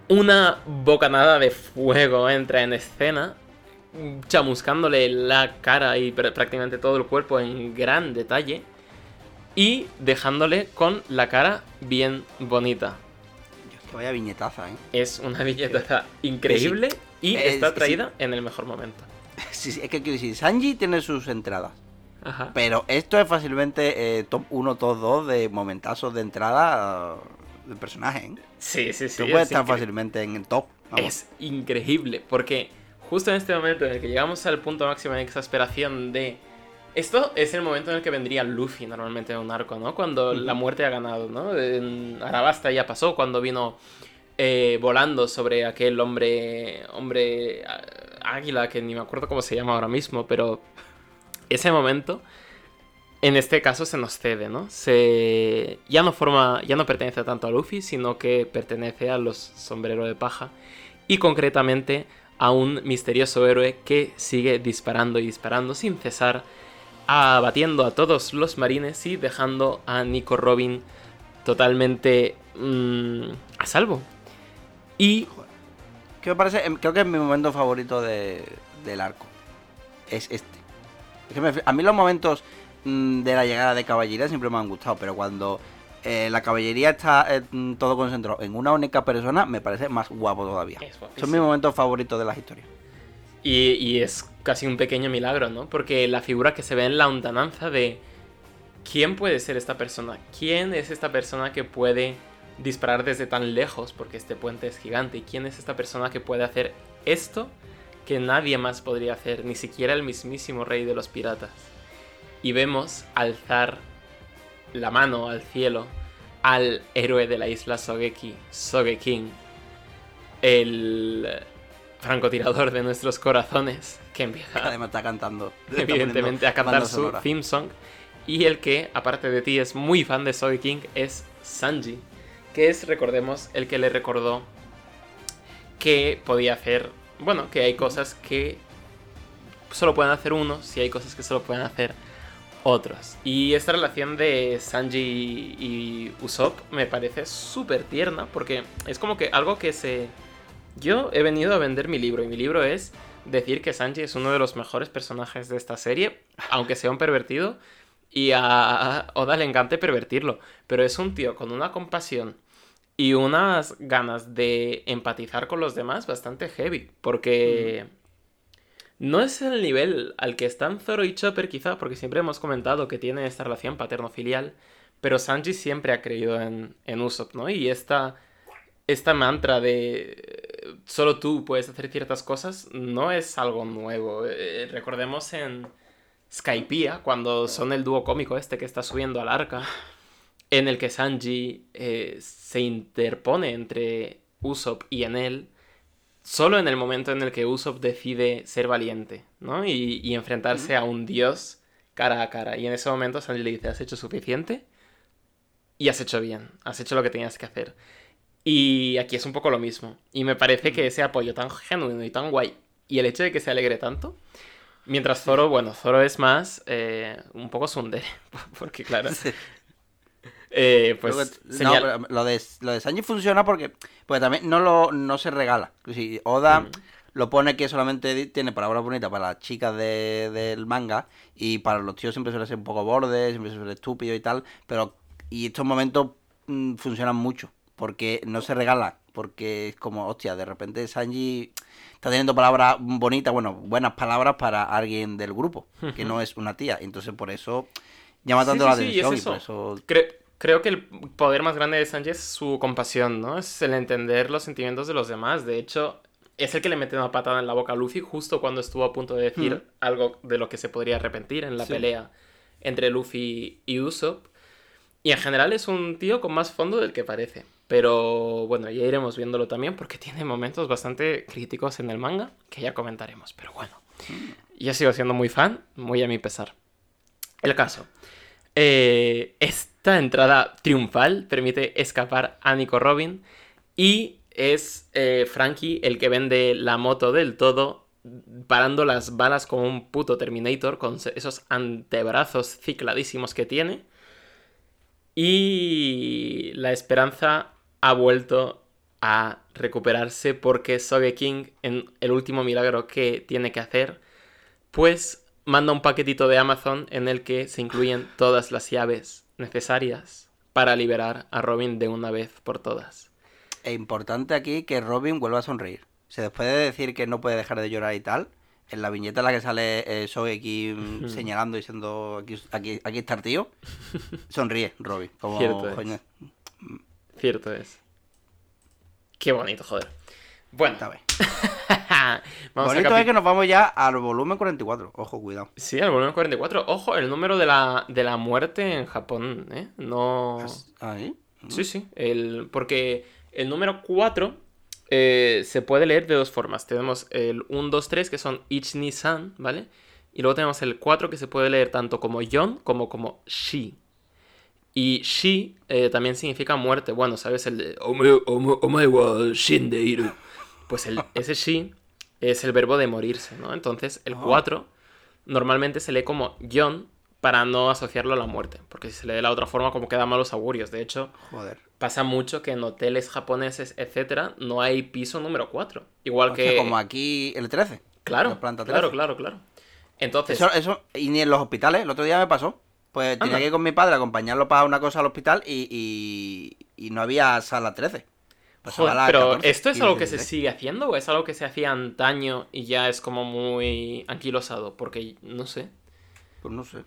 una bocanada de fuego entra en escena, chamuscándole la cara y pr- prácticamente todo el cuerpo en gran detalle y dejándole con la cara bien bonita.
Dios, que vaya viñetaza, ¿eh?
Es una viñeta increíble y está
sí.
traída en el mejor momento.
Sí, sí, es que quiero decir, Sanji tiene sus entradas.
Ajá.
Pero esto es fácilmente eh, top 1, top 2 de momentazos de entrada del personaje. ¿eh?
Sí, sí, sí.
Tú puedes
es
estar fácilmente en el top. vamos.
Es increíble, porque justo en este momento en el que llegamos al punto máximo de exasperación de... Esto es el momento en el que vendría Luffy normalmente en un arco, ¿no? Cuando la muerte ha ganado, ¿no? En Arabasta ya pasó, cuando vino eh, volando sobre aquel hombre... Hombre... Águila, que ni me acuerdo cómo se llama ahora mismo, pero... Ese momento... En este caso se nos cede, ¿no? Se... Ya no forma... Ya no pertenece tanto a Luffy, sino que pertenece a los sombreros de paja y concretamente a un misterioso héroe que sigue disparando y disparando sin cesar, abatiendo a todos los marines y dejando a Nico Robin totalmente mm, a salvo. Y
Que me parece, em, creo que es mi momento favorito de- del arco. Es este. Es que a mí los momentos mm, de la llegada de Caballera siempre me han gustado, pero cuando eh, la caballería está eh, todo concentrado en una única persona, me parece más guapo todavía.
Es guapísimo.
Son mis momentos favoritos de las historias.
Y, y es casi un pequeño milagro, ¿no? Porque la figura que se ve en la lontananza de quién puede ser esta persona, quién es esta persona que puede disparar desde tan lejos, porque este puente es gigante, y quién es esta persona que puede hacer esto que nadie más podría hacer, ni siquiera el mismísimo rey de los piratas. Y vemos alzar la mano al cielo al héroe de la isla Sogeki, Sogeking, el francotirador de nuestros corazones, que empieza
Además está cantando.
Evidentemente a cantar su
sonora.
theme song. Y el que, aparte de ti, es muy fan de Sogeking es Sanji, que es, recordemos, el que le recordó que podía hacer, bueno, que hay cosas que solo pueden hacer unos y hay cosas que solo pueden hacer otros. Y esta relación de Sanji y Usopp me parece súper tierna porque es como que algo que se... Yo he venido a vender mi libro y mi libro es decir que Sanji es uno de los mejores personajes de esta serie, aunque sea un pervertido, y a Oda le encanta pervertirlo, pero es un tío con una compasión y unas ganas de empatizar con los demás bastante heavy, porque no es el nivel al que están Zoro y Chopper quizá, porque siempre hemos comentado que tiene esta relación paterno-filial, pero Sanji siempre ha creído en, en Usopp, ¿no? Y esta, esta mantra de eh, solo tú puedes hacer ciertas cosas no es algo nuevo. Eh, recordemos en Skypiea, cuando son el dúo cómico este que está subiendo al arca, en el que Sanji eh, se interpone entre Usopp y Enel, solo en el momento en el que Usopp decide ser valiente, ¿no? Y, y enfrentarse a un dios cara a cara. Y en ese momento Sanji le dice, ¿has hecho suficiente? Y has hecho bien, has hecho lo que tenías que hacer. Y aquí es un poco lo mismo. Y me parece que ese apoyo tan genuino y tan guay, y el hecho de que se alegre tanto, mientras Zoro, bueno, Zoro es más eh, un poco sundere, porque claro. Eh, pues señal-
lo de, lo de Sanji funciona porque, porque también no, lo, no se regala. Si Oda
Mm.
lo pone que solamente tiene palabras bonitas para las chicas de- del manga y para los tíos siempre suele ser un poco borde, siempre suele ser estúpido y tal, pero y estos momentos mm, funcionan mucho porque no se regala, porque es como, hostia, de repente Sanji está teniendo palabras bonitas, bueno, buenas palabras para alguien del grupo, que no es una tía, entonces por eso llama
Sí,
tanto
sí,
la
sí, y es
atención y
eso.
por eso
Cre- creo que el poder más grande de Sanji es su compasión, ¿no? Es el entender los sentimientos de los demás. De hecho, es el que le mete una patada en la boca a Luffy justo cuando estuvo a punto de decir
Mm.
algo de lo que se podría arrepentir en la
Sí.
pelea entre Luffy y Usopp. Y en general es un tío con más fondo del que parece. Pero bueno, ya iremos viéndolo también porque tiene momentos bastante críticos en el manga que ya comentaremos. Pero bueno, yo sigo siendo muy fan, muy a mi pesar. El caso. Eh, esta entrada triunfal permite escapar a Nico Robin y es eh, Frankie el que vende la moto del todo parando las balas como un puto Terminator con esos antebrazos cicladísimos que tiene. Y la esperanza ha vuelto a recuperarse porque Sogeking en el último milagro que tiene que hacer pues manda un paquetito de Amazon en el que se incluyen todas las llaves necesarias para liberar a Robin de una vez por todas.
Es importante aquí que Robin vuelva a sonreír. Se después de decir que no puede dejar de llorar y tal, en la viñeta en la que sale eh, Sogeki mm, señalando y diciendo aquí, aquí, aquí está el tío, sonríe Robin. Como,
Cierto es. Cierto es. Qué bonito, joder. Bueno. vamos
Bonito
a
es que nos vamos ya al volumen 44. Ojo, cuidado.
Sí, al volumen 44. Ojo, el número de la, de la muerte en Japón, ¿eh? No...
Ahí.
Sí, sí. El, porque el número 4 eh, se puede leer de dos formas. Tenemos el 1, 2, 3, que son Ich-ni-san, ¿vale? Y luego tenemos el 4, que se puede leer tanto como Yon como como Shi. Y Shi eh, también significa muerte. Bueno, ¿sabes? El de shindeiru. Pues el, ese Shi es el verbo de morirse, ¿no? Entonces el
Ah.
4 normalmente se lee como Yon para no asociarlo a la muerte. Porque si se lee de la otra forma, como queda malos augurios. De hecho,
Joder.
pasa mucho que en hoteles japoneses, etcétera, no hay piso número 4. Igual que.
como aquí el 13.
Claro,
la planta
claro,
13.
claro, claro. Entonces,
Eso, eso, y ni en los hospitales, el otro día me pasó. Pues tenía
Anda.
que ir con mi padre a acompañarlo para una cosa al hospital y, y, y no había sala 13.
Joder, pero
14,
¿esto es
15,
algo que se
16.
sigue haciendo o es algo que se hacía antaño y ya es como muy anquilosado? Porque, no sé,
Pues no sé.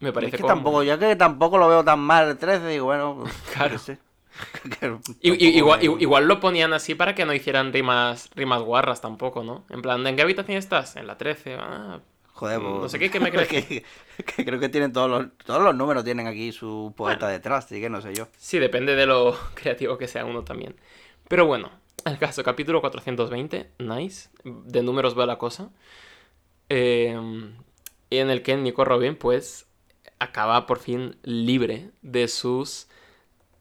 me
Es
parece
que
como...
tampoco, ya que tampoco lo veo tan mal el 13, digo, bueno, pues,
Claro.
sé.
Igual,
me-
igual lo ponían así para que no hicieran rimas, rimas guarras tampoco, ¿no? En plan, ¿en qué habitación estás? En la 13. Ah,
Joder, pues,
no sé qué, ¿qué me crees?
que, que creo que tienen todos los, todos los números, tienen aquí su poeta detrás, así que no sé yo.
Sí, depende de lo creativo que sea uno también. Pero bueno, el caso, capítulo 420, nice. De números va la cosa. Eh, en el que Nico Robin, pues, acaba por fin libre de sus.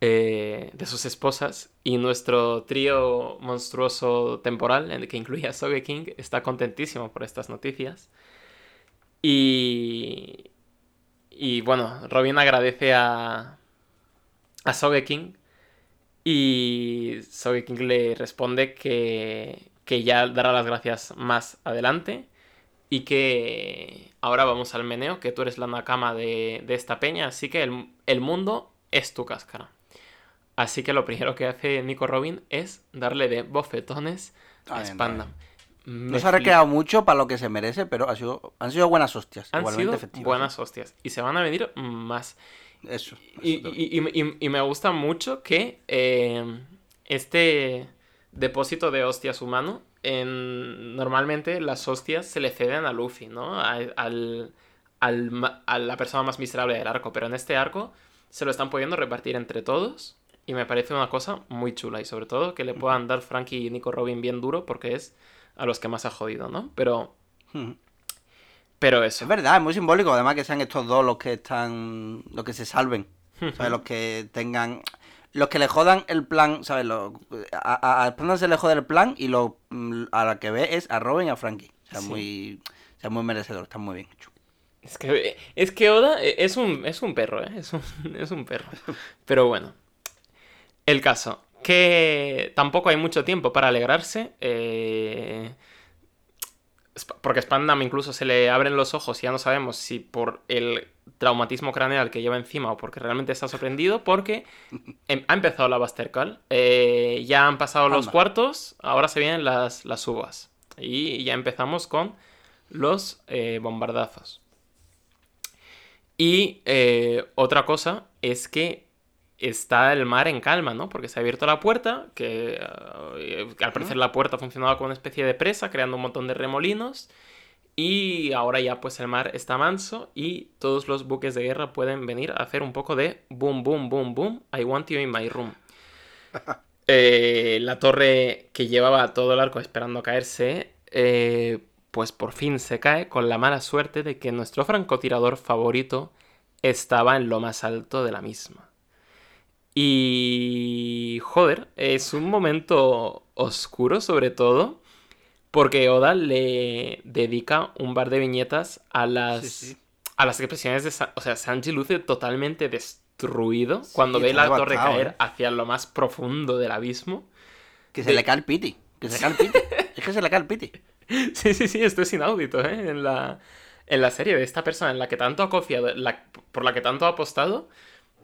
eh, de sus esposas. Y nuestro trío monstruoso temporal, en el que incluye a Sogeking, está contentísimo por estas noticias. Y. Y bueno, Robin agradece a. a Sogeking. Y Sogeking le responde que. que ya dará las gracias más adelante. Y que ahora vamos al meneo, que tú eres la nakama de, de esta peña, así que el, el mundo es tu cáscara. Así que lo primero que hace Nico Robin es darle de bofetones a Spandam.
No se ha recreado mucho para lo que se merece, pero ha sido, han sido buenas hostias.
Han
igualmente
sido
efectivas,
buenas hostias. Y se van a venir más.
Eso.
Y,
eso
y- y- y- y me gusta mucho que eh, este depósito de hostias humano, en, normalmente las hostias se le ceden a Luffy, ¿no? A, al, al a la persona más miserable del arco. Pero en este arco se lo están pudiendo repartir entre todos. Y me parece una cosa muy chula. Y sobre todo que le puedan dar Frankie y Nico Robin bien duro porque es a los que más ha jodido, ¿no? Pero, Pero
Es
eso.
verdad, es muy simbólico, además que sean estos dos los que están, los que se salven, ¿sabes? Los que tengan, los que le jodan el plan, ¿sabes? Los- a, a, se le jode el plan y lo, mm, a la que ve es a Robin y a Frankie. O sea,
Sí.
muy, o sea, muy merecedor, está muy bien hecho.
Es que, es que Oda es un, es un perro, ¿eh? Es un, es un perro. Pero bueno. El caso. Que tampoco hay mucho tiempo para alegrarse. eh, Porque Spandam incluso se le abren los ojos y ya no sabemos si por el traumatismo craneal que lleva encima o porque realmente está sorprendido. Porque em- ha empezado la Buster Call. eh, ya han pasado los cuartos. Ahora se vienen las, las uvas. Y ya empezamos con los eh, bombardazos. Y eh, otra cosa es que está el mar en calma, ¿no? Porque se ha abierto la puerta, que eh, al parecer la puerta funcionaba como una especie de presa, creando un montón de remolinos. Y ahora ya pues el mar está manso y todos los buques de guerra pueden venir a hacer un poco de boom, boom, boom, boom. I want you in my room. Eh, la torre que llevaba todo el arco esperando caerse, eh, pues por fin se cae con la mala suerte de que nuestro francotirador favorito estaba en lo más alto de la misma. Y... joder, es un momento oscuro sobre todo porque Oda le dedica un par de viñetas a las,
Sí, sí.
a las expresiones de... Sa- o sea, Sanji luce totalmente destruido cuando ve la torre
devastado,
caer
¿eh?
hacia lo más profundo del abismo.
Que se
De-
le cae el piti, que se le cae el piti. es que se le cae el piti.
Sí, sí, sí, esto es inaudito, ¿eh? En la, en la serie de esta persona en la que tanto ha confiado, la- por la que tanto ha apostado,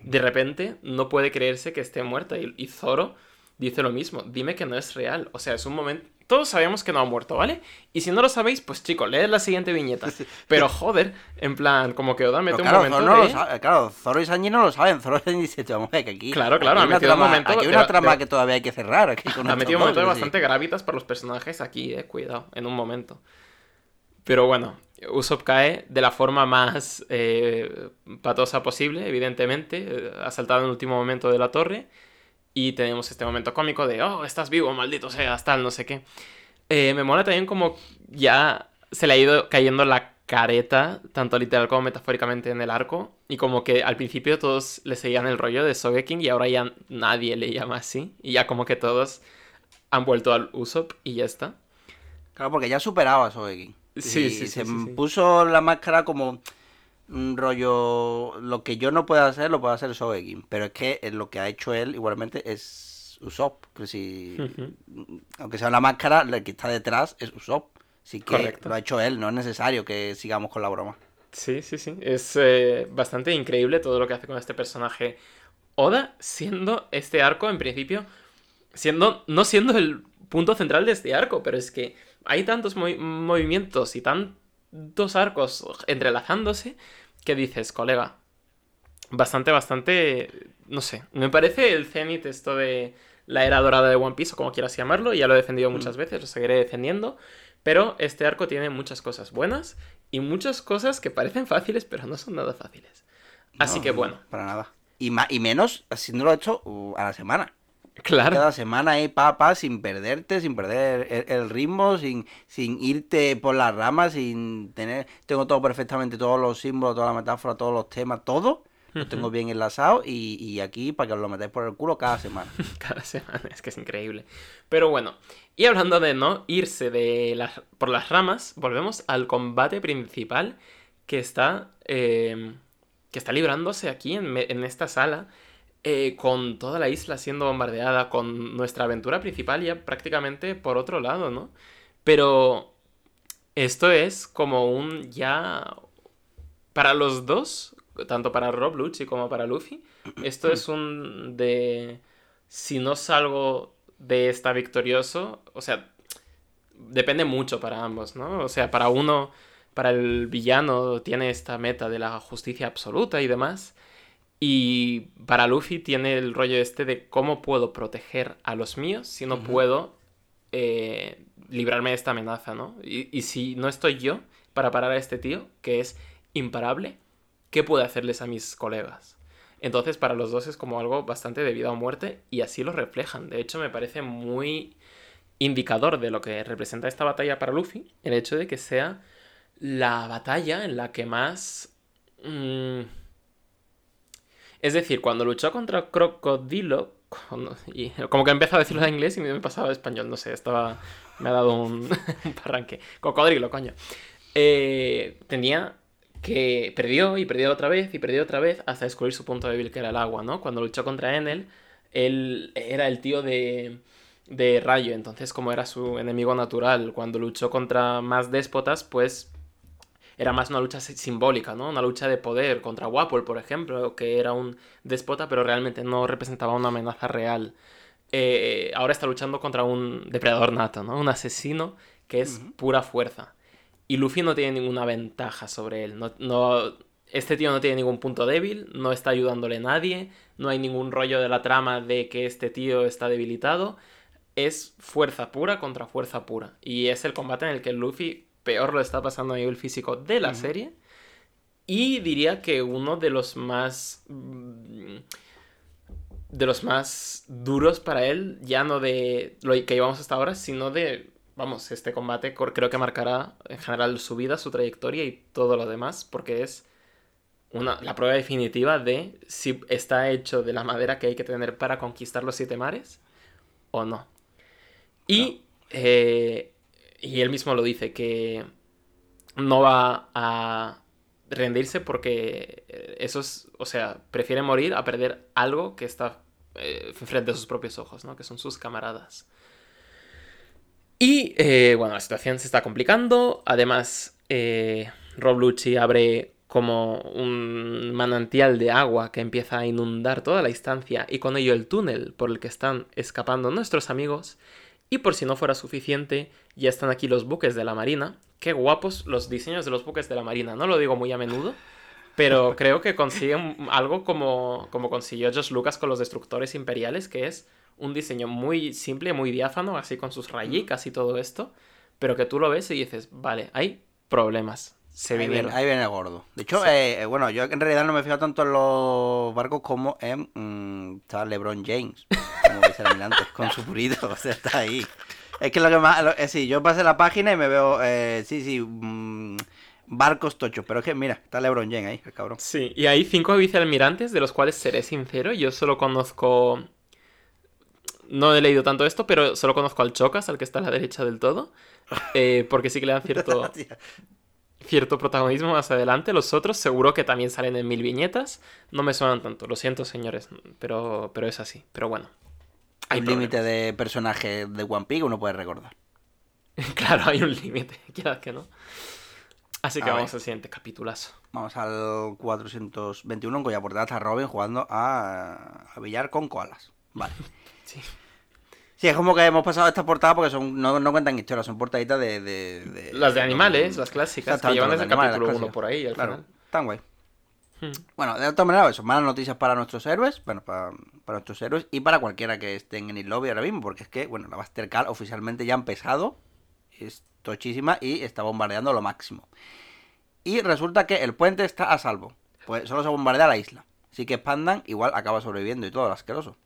de repente no puede creerse que esté muerta. Y, y Zoro dice lo mismo, dime que no es real. O sea, es un momento... Todos sabemos que no ha muerto, ¿vale? Y si no lo sabéis, pues chicos, leed la siguiente viñeta. Pero joder, en plan, como que Oda mete un momento
Zoro no
de...
lo sabe- claro, Zoro y Sanji no lo saben. Zoro y dice, a ver que aquí.
Claro, claro,
aquí
ha metido un
trama-
momento
Aquí hay una trama
de-
que todavía hay que cerrar. Aquí con
Ha metido un momento
dos, sí.
bastante gravitas para los personajes aquí, eh, cuidado, en un momento. Pero bueno, Usopp cae de la forma más eh, patosa posible, evidentemente. eh, Ha saltado en el último momento de la torre. Y tenemos este momento cómico de, oh, estás vivo, maldito seas, tal, no sé qué. Eh, me mola también como ya se le ha ido cayendo la careta, tanto literal como metafóricamente en el arco. Y como que al principio todos le seguían el rollo de Sogeking y ahora ya nadie le llama así. Y ya como que todos han vuelto al Usopp y ya está.
Claro, porque ya superaba a Sogeking.
Sí,
Y
sí, sí,
Se
sí, sí.
puso la máscara como un rollo. Lo que yo no puedo hacer, lo puede hacer Sogeking. Pero es que eh, lo que ha hecho él igualmente es Usopp. Que si,
Ujú.
aunque sea una máscara, el que está detrás es Usopp. Así que
Correcto.
lo ha hecho él, no es necesario que sigamos con la broma.
Sí, sí, sí. Es eh, bastante increíble todo lo que hace con este personaje. Oda siendo este arco, en principio, siendo, no siendo el punto central de este arco, pero es que hay tantos movi- movimientos y tantos arcos entrelazándose que dices, colega, bastante, bastante, no sé, me parece el cenit esto de la era dorada de One Piece, o como quieras llamarlo, y ya lo he defendido muchas veces, lo seguiré defendiendo, pero este arco tiene muchas cosas buenas y muchas cosas que parecen fáciles, pero no son nada fáciles. Así
No,
que
no,
bueno,
Para nada. Y, ma- y menos haciéndolo hecho uh, a la semana.
Claro.
Cada semana ahí, pa, pa, sin perderte, sin perder el, el ritmo, sin, sin irte por las ramas, sin tener... Tengo todo perfectamente, todos los símbolos, toda la metáfora, todos los temas, todo. Lo tengo bien enlazado y, y aquí para que os lo metáis por el culo cada semana.
Cada semana, es que es increíble. Pero bueno, y hablando de no irse de las, por las ramas, volvemos al combate principal que está, eh, que está librándose aquí en, en esta sala, eh, con toda la isla siendo bombardeada, con nuestra aventura principal ya prácticamente por otro lado, ¿no? Pero esto es como un ya... Para los dos, tanto para Rob Lucci como para Luffy, esto es un de... Si no salgo de esta victorioso, o sea, depende mucho para ambos, ¿no? O sea, para uno, para el villano tiene esta meta de la justicia absoluta y demás. Y para Luffy tiene el rollo este de cómo puedo proteger a los míos si no puedo eh, librarme de esta amenaza, ¿no? Y, y si no estoy yo para parar a este tío, que es imparable, ¿qué puedo hacerles a mis colegas? Entonces para los dos es como algo bastante de vida o muerte y así lo reflejan. De hecho me parece muy indicador de lo que representa esta batalla para Luffy el hecho de que sea la batalla en la que más... mm, es decir, cuando luchó contra Crocodilo... como que empezó a decirlo en inglés y me pasaba a español, no sé, estaba... Me ha dado un, un parranque. Cocodrilo, coño. Eh, tenía que perdió y perdió otra vez y perdió otra vez hasta descubrir su punto débil que era el agua, ¿no? Cuando luchó contra Enel, él era el tío de, de Rayo, entonces como era su enemigo natural, cuando luchó contra más déspotas, pues era más una lucha si- simbólica, ¿no? Una lucha de poder contra Wapol, por ejemplo, que era un déspota, pero realmente no representaba una amenaza real. Eh, ahora está luchando contra un depredador nato, ¿no? Un asesino que es pura fuerza. Y Luffy no tiene ninguna ventaja sobre él. No, no- este tío no tiene ningún punto débil, no está ayudándole a nadie, no hay ningún rollo de la trama de que este tío está debilitado. Es fuerza pura contra fuerza pura. Y es el combate en el que Luffy peor lo está pasando a nivel físico de la serie. Y diría que uno de los más. mm, De los más duros para él, ya no de lo que llevamos hasta ahora, sino de. Vamos, este combate creo que marcará en general su vida, su trayectoria y todo lo demás, porque es una, la prueba definitiva de si está hecho de la madera que hay que tener para conquistar los siete mares o no. Y, eh, y él mismo lo dice, que no va a rendirse porque eso es, o sea, prefiere morir a perder algo que está eh, frente a sus propios ojos, ¿no? Que son sus camaradas. Y eh, bueno, la situación se está complicando. Además, eh, Rob Lucci abre como un manantial de agua que empieza a inundar toda la instancia y con ello el túnel por el que están escapando nuestros amigos. Y por si no fuera suficiente, ya están aquí los buques de la Marina. Qué guapos los diseños de los buques de la Marina. No lo digo muy a menudo, pero creo que consiguen algo como, como consiguió Josh Lucas con los destructores imperiales, que es un diseño muy simple, muy diáfano, así con sus rayicas y todo esto, pero que tú lo ves y dices, vale, hay problemas. Se
Ahí viene, ahí viene gordo. De hecho,
Sí.
eh, bueno, yo en realidad no me fijo tanto en los barcos como en mm, está LeBron James, como con su purito, o sea, está ahí. Es que lo que más, lo- eh, sí, yo pasé la página y me veo, eh, sí, sí, mm, barcos tochos, pero es que mira, está LeBron James ahí, el cabrón.
Sí, y hay cinco vicealmirantes, de los cuales seré sincero, yo solo conozco... No he leído tanto esto, pero solo conozco al Chocas, al que está a la derecha del todo, porque sí que le dan cierto, cierto protagonismo más adelante. Los otros seguro que también salen en mil viñetas. No me suenan tanto, lo siento señores, pero, pero es así. Pero bueno.
Hay un límite de personajes de One Piece que uno puede recordar.
Claro, hay un límite, quieras que no. Así que
A
vamos
ver.
al siguiente capitulazo.
Vamos al 421, en cuya portada está Robin jugando a, a billar con koalas. Vale.
Sí.
Sí, es como que hemos pasado esta portada porque son no, no cuentan historias, son portaditas de, de, de-
Las de animales, las clásicas, que llevan desde
de
el capítulo
las
1
clásicas.
por ahí al
Claro,
final.
tan guay.
Hmm.
Bueno, de otra manera, eso, malas noticias para nuestros héroes, bueno, para, para nuestros héroes y para cualquiera que estén en el lobby ahora mismo, porque es que, bueno, la Buster Call oficialmente ya ha empezado, es tochísima y está bombardeando lo máximo. Y resulta que el puente está a salvo, pues solo se bombardea la isla. Así que Pandan igual acaba sobreviviendo y todo, asqueroso.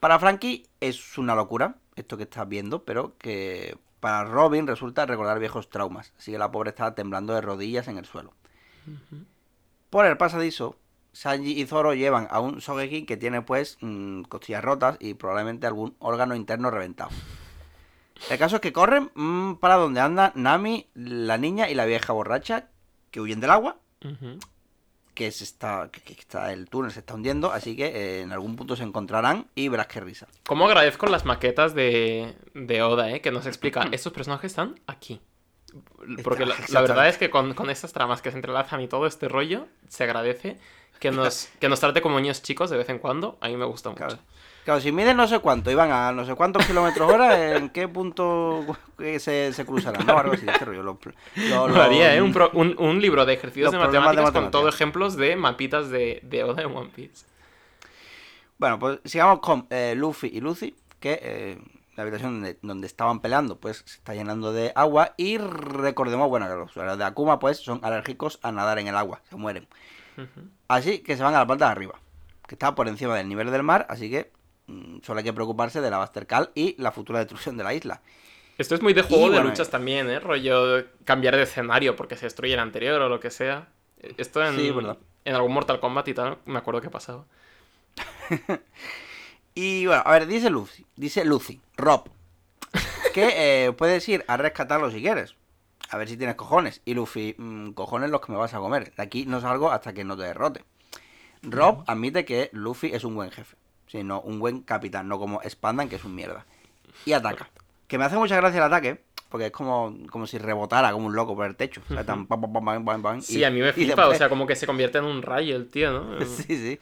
Para Frankie es una locura esto que estás viendo, pero que para Robin resulta recordar viejos traumas. Así que la pobre está temblando de rodillas en el suelo. Por el pasadizo, Sanji y Zoro llevan a un Sogeking que tiene pues mm, costillas rotas y probablemente algún órgano interno reventado. El caso es que corren mm, para donde anda Nami, la niña y la vieja borracha que huyen del agua. Que, se está, que, que está el túnel se está hundiendo, así que eh, en algún punto se encontrarán y verás qué risa.
¿Cómo agradezco las maquetas de, de Oda, eh? Que nos explica, estos personajes están aquí. Porque la, verdad es que con, con estas tramas que se entrelazan y todo este rollo, se agradece que nos, que nos trate como niños chicos de vez en cuando. A mí me gusta mucho.
Claro. Claro, si miden no sé cuánto y van a no sé cuántos kilómetros hora, ¿en qué punto eh, se, se cruzarán? No, algo así, este rollo. Lo, lo- lo-
Molaría, ¿eh? Un, pro- un- un libro de ejercicios de
problemas de
matemáticas, con
matemáticas.
todo ejemplos de mapitas de, de Oda en One Piece.
Bueno, pues sigamos con eh, Luffy y Lucy, que eh, la habitación donde, donde estaban peleando, pues se está llenando de agua. Y recordemos, bueno, que los usuarios de Akuma, pues son alérgicos a nadar en el agua, se mueren. Así que se van a la planta de arriba, que está por encima del nivel del mar, así que mm, solo hay que preocuparse de la Buster Call y la futura destrucción de la isla.
Esto es muy de juego
Y
de
bueno,
luchas
eh.
también, ¿eh? Rollo cambiar de escenario porque se destruye el anterior o lo que sea. Esto en,
Sí,
en algún Mortal Kombat y tal, me acuerdo que pasaba.
Y bueno, a ver, dice Lucy, dice Lucy, Rob, que eh, puedes ir a rescatarlo si quieres. A ver si tienes cojones. Y Luffy, "Mm, cojones los que me vas a comer. De aquí no salgo hasta que no te derrote. Rob admite que Luffy es un buen jefe, sino un buen capitán, no como Spandan, que es un mierda. Y ataca. Que me hace mucha gracia el ataque, porque es como, como si rebotara como un loco por el techo. O sea, tan pam, pam, pam, pam, pam, pam,
Sí,
y-
a mí me flipa,
después-
o sea, como que se convierte en un rayo el tío, ¿no?
Sí, sí.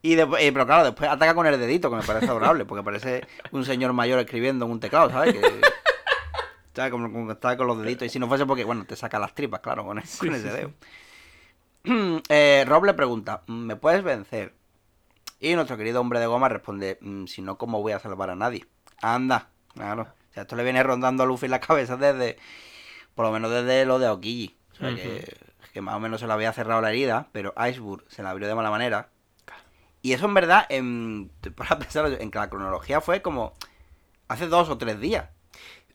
Y después, eh, pero claro, después ataca con el dedito, que me parece adorable, porque parece un señor mayor escribiendo en un teclado, ¿sabes? Que, ¿sabes? Como, como está con los deditos. Y si no fuese porque, bueno, te saca las tripas, claro, con, con ese dedo. Eh, Rob le pregunta, ¿me puedes vencer? Y nuestro querido hombre de goma responde, "Mm, si no, ¿cómo voy a salvar a nadie? Anda, claro. O sea, esto le viene rondando a Luffy en la cabeza desde, por lo menos desde lo de Aokiji. O sea, que, que más o menos se le había cerrado la herida, pero Iceberg se la abrió de mala manera. Y eso en verdad, en, te pones a pensar en que la cronología fue como hace dos o tres días.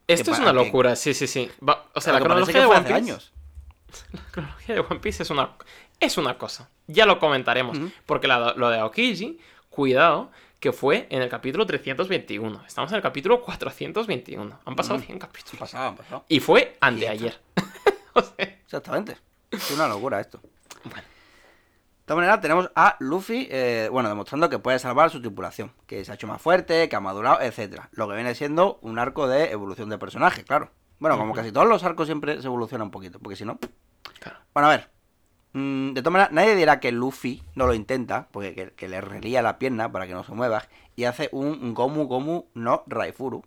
Esto es
para
una
que-
locura, sí, sí, sí. Va- o sea, la cronología de One
hace
Piece.
años.
La cronología de One Piece es una, es una cosa. Ya lo comentaremos. Porque la- lo de Aokiji, cuidado, que fue en el capítulo 321. Estamos en el capítulo 421. Han pasado
Ujú.
100 capítulos.
Pasado, han pasado.
Y fue anteayer. o sea,
Exactamente. Es una locura esto. De todas maneras, tenemos a Luffy, eh, bueno, demostrando que puede salvar su tripulación, que se ha hecho más fuerte, que ha madurado, etcétera. Lo que viene siendo un arco de evolución de personaje, claro. Bueno, como casi todos los arcos siempre se evoluciona un poquito, porque si no.
claro.
Bueno, a ver. Mm, de todas maneras, nadie dirá que Luffy no lo intenta, porque que, que le relía la pierna para que no se mueva, y hace un Gomu Gomu no Raifuru,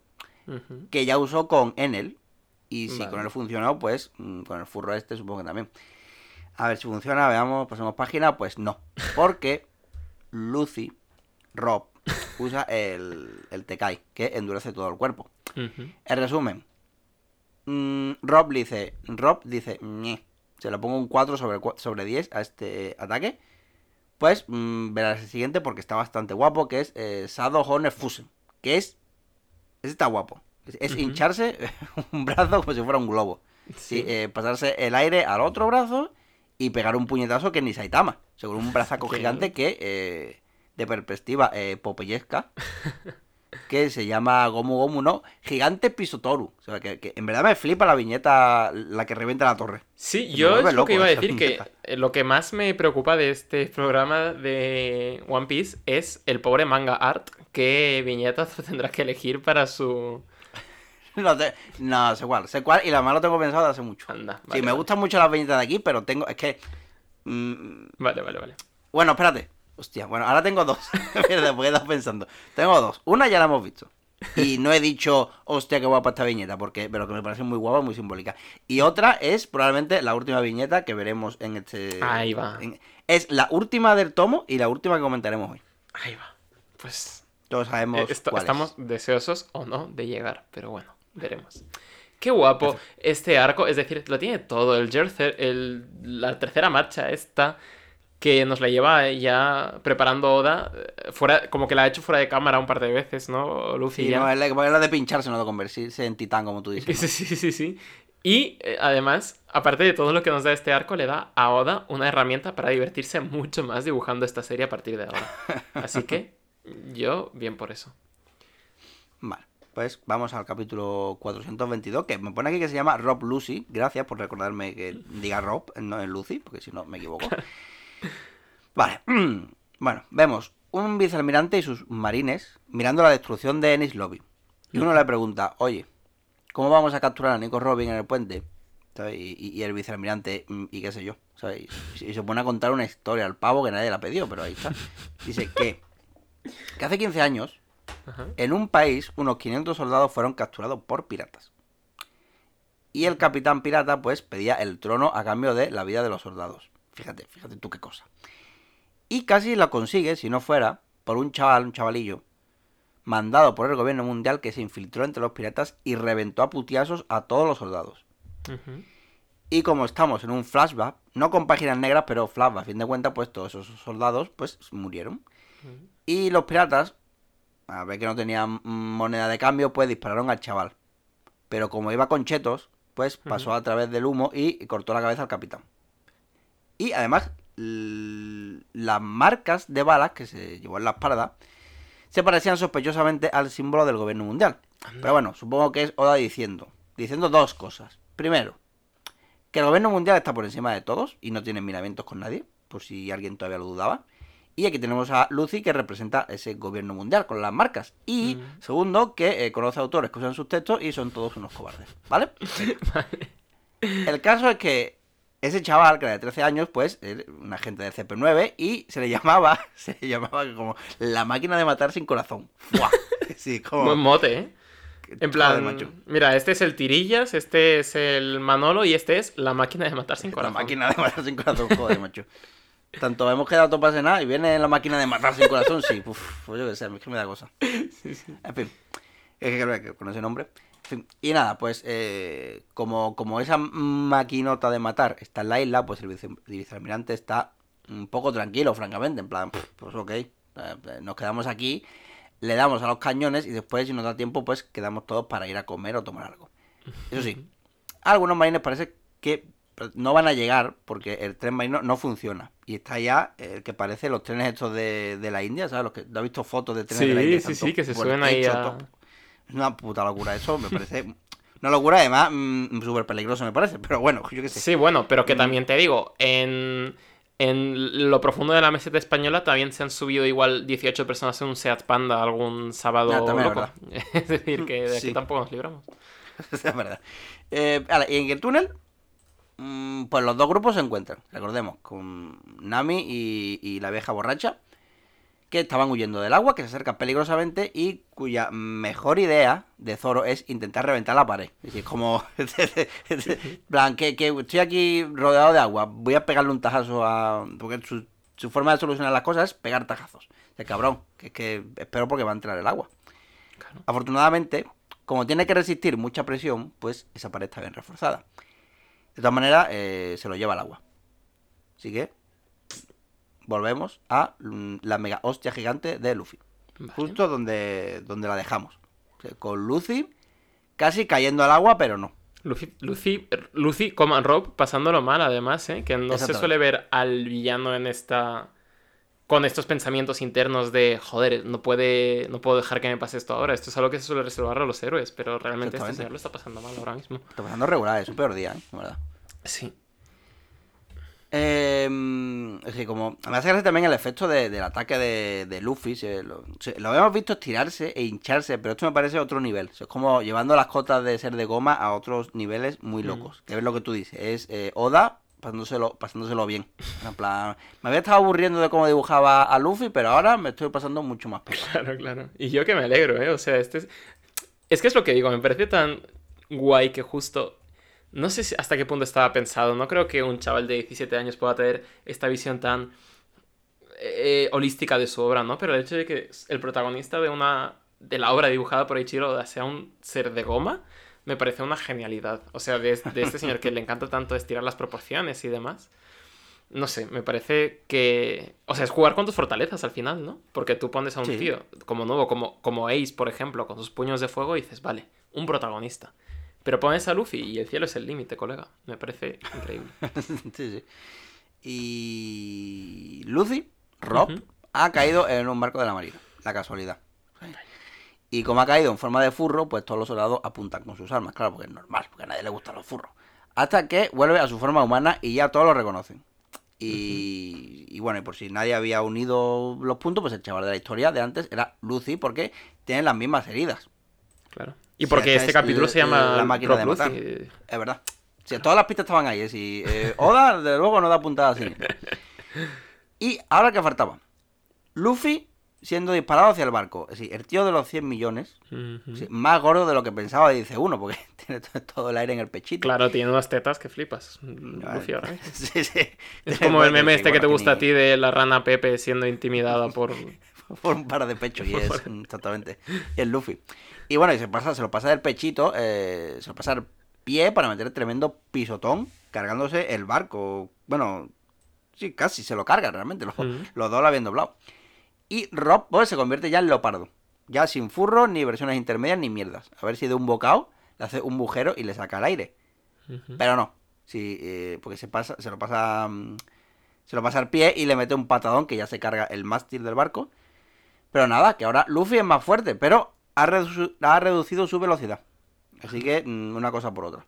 que ya usó con Enel. Y si
Vale.
con él funcionó, pues mm, con el furro este supongo que también. A ver si funciona, veamos, pasemos página, pues no. Porque Lucy, Rob, usa el, el Tekai, que endurece todo el cuerpo. En resumen, mm, Rob dice, Rob dice. Se le pongo un 4 sobre, sobre 10 a este ataque. Pues mm, verás el siguiente porque está bastante guapo, que es eh, Fusen. Que es... Ese está guapo. Es, hincharse un brazo como si fuera un globo. Sí,
Sí.
eh, pasarse el aire al otro brazo y pegar un puñetazo que ni Saitama. Según un brazaco gigante que, eh, de perspectiva eh, popeyesca, que se llama Gomu Gomu no Gigante Pisotoru. O sea, que, que en verdad me flipa la viñeta, la que revienta la torre.
Sí,
me
yo es lo que iba a decir, que eh, lo que más me preocupa de este programa de One Piece es el pobre manga art que Viñeta tendrá que elegir para su
No, te- no, sé cuál, sé cuál, y la más lo tengo pensado de hace mucho.
Anda,
sí,
vale,
me
vale.
gustan mucho las viñetas de aquí, pero tengo, es que... mm,
Vale, vale, vale.
bueno, espérate. Hostia, bueno, ahora tengo dos. Mierda, porque he estado pensando. Tengo dos. Una ya la hemos visto. Y no he dicho, hostia, qué guapa esta viñeta, porque, pero que me parece muy guapa, muy simbólica. Y otra es probablemente la última viñeta que veremos en este.
Ahí va.
en- es la última del tomo y la última que comentaremos hoy.
Ahí va. Pues
Todos sabemos
eh, esto-
cuál es.
estamos deseosos o no de llegar, pero bueno, veremos. Qué guapo este arco, es decir, lo tiene todo, el, Jerzer- el la tercera marcha esta que nos la lleva ya preparando Oda, eh, fuera, como que la ha hecho fuera de cámara un par de veces, ¿no? Luffy
Sí,
ya.
no, es la, es la de pincharse, no de convertirse en titán, como tú dices.
Sí, sí, sí, sí. Y eh, además, aparte de todo lo que nos da este arco, le da a Oda una herramienta para divertirse mucho más dibujando esta serie a partir de ahora. Así que yo, bien por eso.
Vale, pues vamos al capítulo 422, que me pone aquí que se llama Rob Lucy. Gracias por recordarme que diga Rob, no en Lucy, porque si no me equivoco. Vale, bueno, vemos un vicealmirante y sus marines mirando la destrucción de Ennis Lobby. Y uno le pregunta, oye, ¿cómo vamos a capturar a Nico Robin en el puente? Y, y- y el vicealmirante, "Mm, y qué sé yo, ¿sabes? Y, y se pone a contar una historia al pavo que nadie la pidió, pero ahí está. Dice que, que hace 15 años
Ajá.
en un país, unos 500 soldados fueron capturados por piratas. Y el capitán pirata, pues, pedía el trono a cambio de la vida de los soldados. Fíjate, fíjate tú qué cosa. Y casi lo consigue, si no fuera, por un chaval, un chavalillo, mandado por el gobierno mundial que se infiltró entre los piratas y reventó a putiazos a todos los soldados. Y como estamos en un flashback, no con páginas negras, pero flashback, a fin de cuentas, pues todos esos soldados, pues, murieron. Y los piratas, a ver que no tenían moneda de cambio, pues dispararon al chaval. Pero como iba con chetos, pues pasó a través del humo y cortó la cabeza al capitán. Y además, las marcas de balas que se llevó en la espalda se parecían sospechosamente al símbolo del gobierno mundial. Pero bueno, supongo que es Oda diciendo, diciendo dos cosas. Primero, que el gobierno mundial está por encima de todos y no tiene miramientos con nadie, por si alguien todavía lo dudaba. Y aquí tenemos a Lucy que representa ese gobierno mundial con las marcas. Y
Mm.
segundo, que eh, conoce autores que usan sus textos y son todos unos cobardes. ¿Vale? El caso es que ese chaval, que era de 13 años, pues, era un agente de CP9 y se le llamaba, se le llamaba como la máquina de matar sin corazón. ¡Fua! Sí, como...
Buen mote, ¿eh? En plan,
Joder, macho.
mira, este es el Tirillas, este es el Manolo y este es la máquina de matar sin
La
corazón.
máquina de matar sin corazón, joder, macho. Tanto hemos quedado topas de nada y viene la máquina de matar sin corazón, sí. Uf, pues yo qué sé, es que me da cosa. En fin, es que creo que con ese nombre. Y nada, pues eh, como, como esa maquinota de matar está en la isla, pues el vice- el vicealmirante está un poco tranquilo, francamente. En plan, pues ok, eh, nos quedamos aquí, le damos a los cañones y después, si nos da tiempo, pues quedamos todos para ir a comer o tomar algo. Eso sí, a algunos marines parece que no van a llegar porque el tren marino no funciona. Y está ya el que parece los trenes estos de, de la India, ¿sabes? Los que, ¿no has visto fotos de trenes de la India?
sí, sí, que se suben ahí a-
todo. Es una puta locura eso, me parece... Una locura, además, mm, súper peligroso me parece. Pero bueno, yo qué sé.
Sí, bueno, pero que
Mm.
también te digo, en, en lo profundo de la meseta española también se han subido igual 18 personas en un Seat Panda algún sábado
Ah, es
loco. Es decir, que de aquí tampoco nos libramos.
es verdad. Eh, y en el túnel, mm, pues los dos grupos se encuentran, recordemos, con Nami y, y la vieja borracha, que estaban huyendo del agua, que se acercan peligrosamente y cuya mejor idea de Zoro es intentar reventar la pared. Es decir, como, plan, que, que estoy aquí rodeado de agua, voy a pegarle un tajazo a... Porque su, su forma de solucionar las cosas es pegar tajazos. De cabrón, que es que espero porque va a entrar el agua.
Claro.
Afortunadamente, como tiene que resistir mucha presión, pues esa pared está bien reforzada. De todas maneras, eh, se lo lleva al agua. Así que volvemos a mm, la mega hostia gigante de Luffy.
Vale.
Justo donde, donde la dejamos. O sea, Con Luffy casi cayendo al agua, pero no.
Luffy, Luffy, Luffy como Rob pasándolo mal además, ¿eh? Que no se suele ver al villano en esta... Con estos pensamientos internos de, joder, no puede, no puedo dejar que me pase esto ahora. Esto es algo que se suele reservar a los héroes, pero realmente este señor lo está pasando mal ahora mismo.
Está pasando regular, es su peor día, ¿eh? La verdad.
Sí.
Eh, es que como me hace gracia también el efecto de- del ataque de, de Luffy. se lo, se- lo hemos visto estirarse e hincharse, pero esto me parece otro nivel. O sea, es como llevando las cotas de ser de goma a otros niveles muy locos. Que es lo que tú dices. Es eh, Oda pasándoselo, pasándoselo bien. En plan, me había estado aburriendo de cómo dibujaba a Luffy, pero ahora me estoy pasando mucho más peor.
Claro, claro. Y yo que me alegro, ¿eh? O sea, este es... Es que es lo que digo, me parece tan guay que justo... No sé si- hasta qué punto estaba pensado. No creo que un chaval de 17 años pueda tener esta visión tan eh, holística de su obra, ¿no? Pero el hecho de que el protagonista de una... de la obra dibujada por Eiichiro Oda sea un ser de goma, me parece una genialidad. O sea, de, de este señor que le encanta tanto estirar las proporciones y demás. No sé, me parece que. O sea, es jugar con tus fortalezas al final, ¿no? Porque tú pones a un
Sí.
tío como nuevo, como, como Ace, por ejemplo, con sus puños de fuego y dices, vale, un protagonista. Pero pones a Luffy y el cielo es el límite, colega. Me parece increíble.
sí, sí. Y Lucy, Rob, ha caído en un barco de la marina. La casualidad. Y como ha caído en forma de furro, pues todos los soldados apuntan con sus armas, claro, porque es normal, porque a nadie le gustan los furros. Hasta que vuelve a su forma humana y ya todos lo reconocen. Y, y bueno, y por si nadie había unido los puntos, pues el chaval de la historia de antes era Lucy, porque tienen las mismas heridas.
Claro. Y porque este
es
capítulo se llama
la máquina de.
Luffy.
Es verdad. Sí, todas las pistas estaban ahí. ¿eh? Sí, eh, Oda, desde luego, no da puntada así. Y ahora que faltaba. Luffy siendo disparado hacia el barco. Es decir, el tío de los 100 millones. Más gordo de lo que pensaba, dice uno, porque tiene to- todo el aire en el pechito.
Claro, tiene unas tetas que flipas. Luffy ahora mismo.
sí, sí.
Es como el meme este que te gusta a ti de la rana Pepe siendo intimidada por...
Por un par de pechos, y es exactamente. Y es Luffy. Y bueno, y se, pasa, se lo pasa del pechito, eh, se lo pasa al pie para meter tremendo pisotón, cargándose el barco. Bueno, sí, casi se lo carga realmente, los,
Ujú.
los dos lo habían doblado. Y Rob pues, se convierte ya en leopardo. Ya sin furros, ni versiones intermedias, ni mierdas. A ver si de un bocado le hace un bujero y le saca el aire. Pero no. Sí, eh, porque se pasa, se lo pasa. mm, Se lo pasa al pie y le mete un patadón que ya se carga el mástil del barco. Pero nada, que ahora Luffy es más fuerte, pero ha, redu- ha reducido su velocidad. Así que mm, una cosa por otra.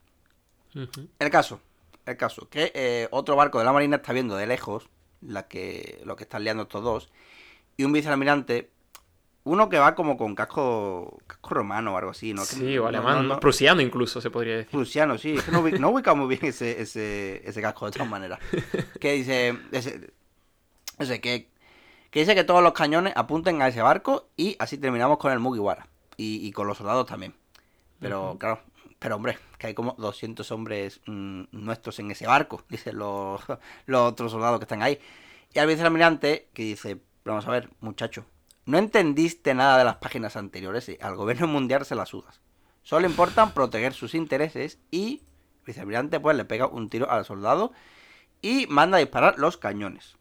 El caso, el caso, que eh, otro barco de la marina está viendo de lejos la que, lo que están liando estos dos. Y un vicealmirante, uno que va como con casco, casco romano o algo así, ¿no?
Sí, o alemán,
no- no-
prusiano incluso se podría decir.
Prusiano, sí, es que no, ubi- no ubica muy bien ese, ese, ese casco de todas maneras. Que dice, ese, ese, que, que dice que todos los cañones apunten a ese barco y así terminamos con el Mugiwara. Y, y con los soldados también. Pero claro, pero hombre, que hay como 200 hombres mm, nuestros en ese barco, dicen los, los otros soldados que están ahí. Y al vicealmirante que dice, vamos a ver, muchacho, no entendiste nada de las páginas anteriores y al gobierno mundial se las sudas. Solo importan proteger sus intereses y el vicealmirante pues le pega un tiro al soldado y manda a disparar los cañones.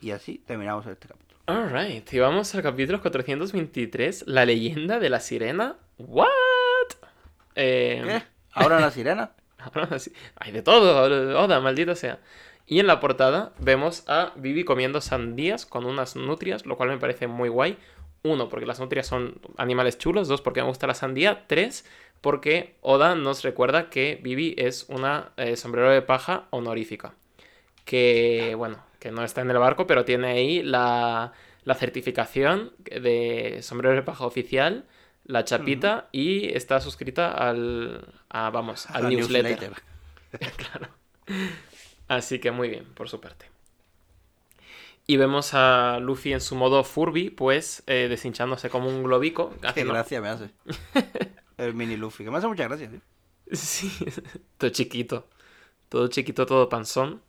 Y así terminamos este capítulo.
Alright, y vamos al capítulo 423, la leyenda de la sirena. ¿What? Eh,
¿Qué? ¿Ahora la sirena?
ahora sí, Hay de todo, Oda, maldito sea. Y en la portada vemos a Vivi comiendo sandías con unas nutrias, lo cual me parece muy guay. Uno, porque las nutrias son animales chulos. Dos, porque me gusta la sandía. Tres, porque Oda nos recuerda que Vivi es una eh, sombrero de paja honorífica. Que, bueno, que no está en el barco, pero tiene ahí la, la certificación de sombrero de paja oficial, la chapita y está suscrita al, a, vamos, al newsletter. claro. Así que muy bien, por su parte. Y vemos a Luffy en su modo Furby, pues eh, deshinchándose como un globico.
Qué
haciendo-
gracia me hace. El mini Luffy, que me hace mucha gracia, tío.
Sí, todo chiquito. Todo chiquito, todo panzón.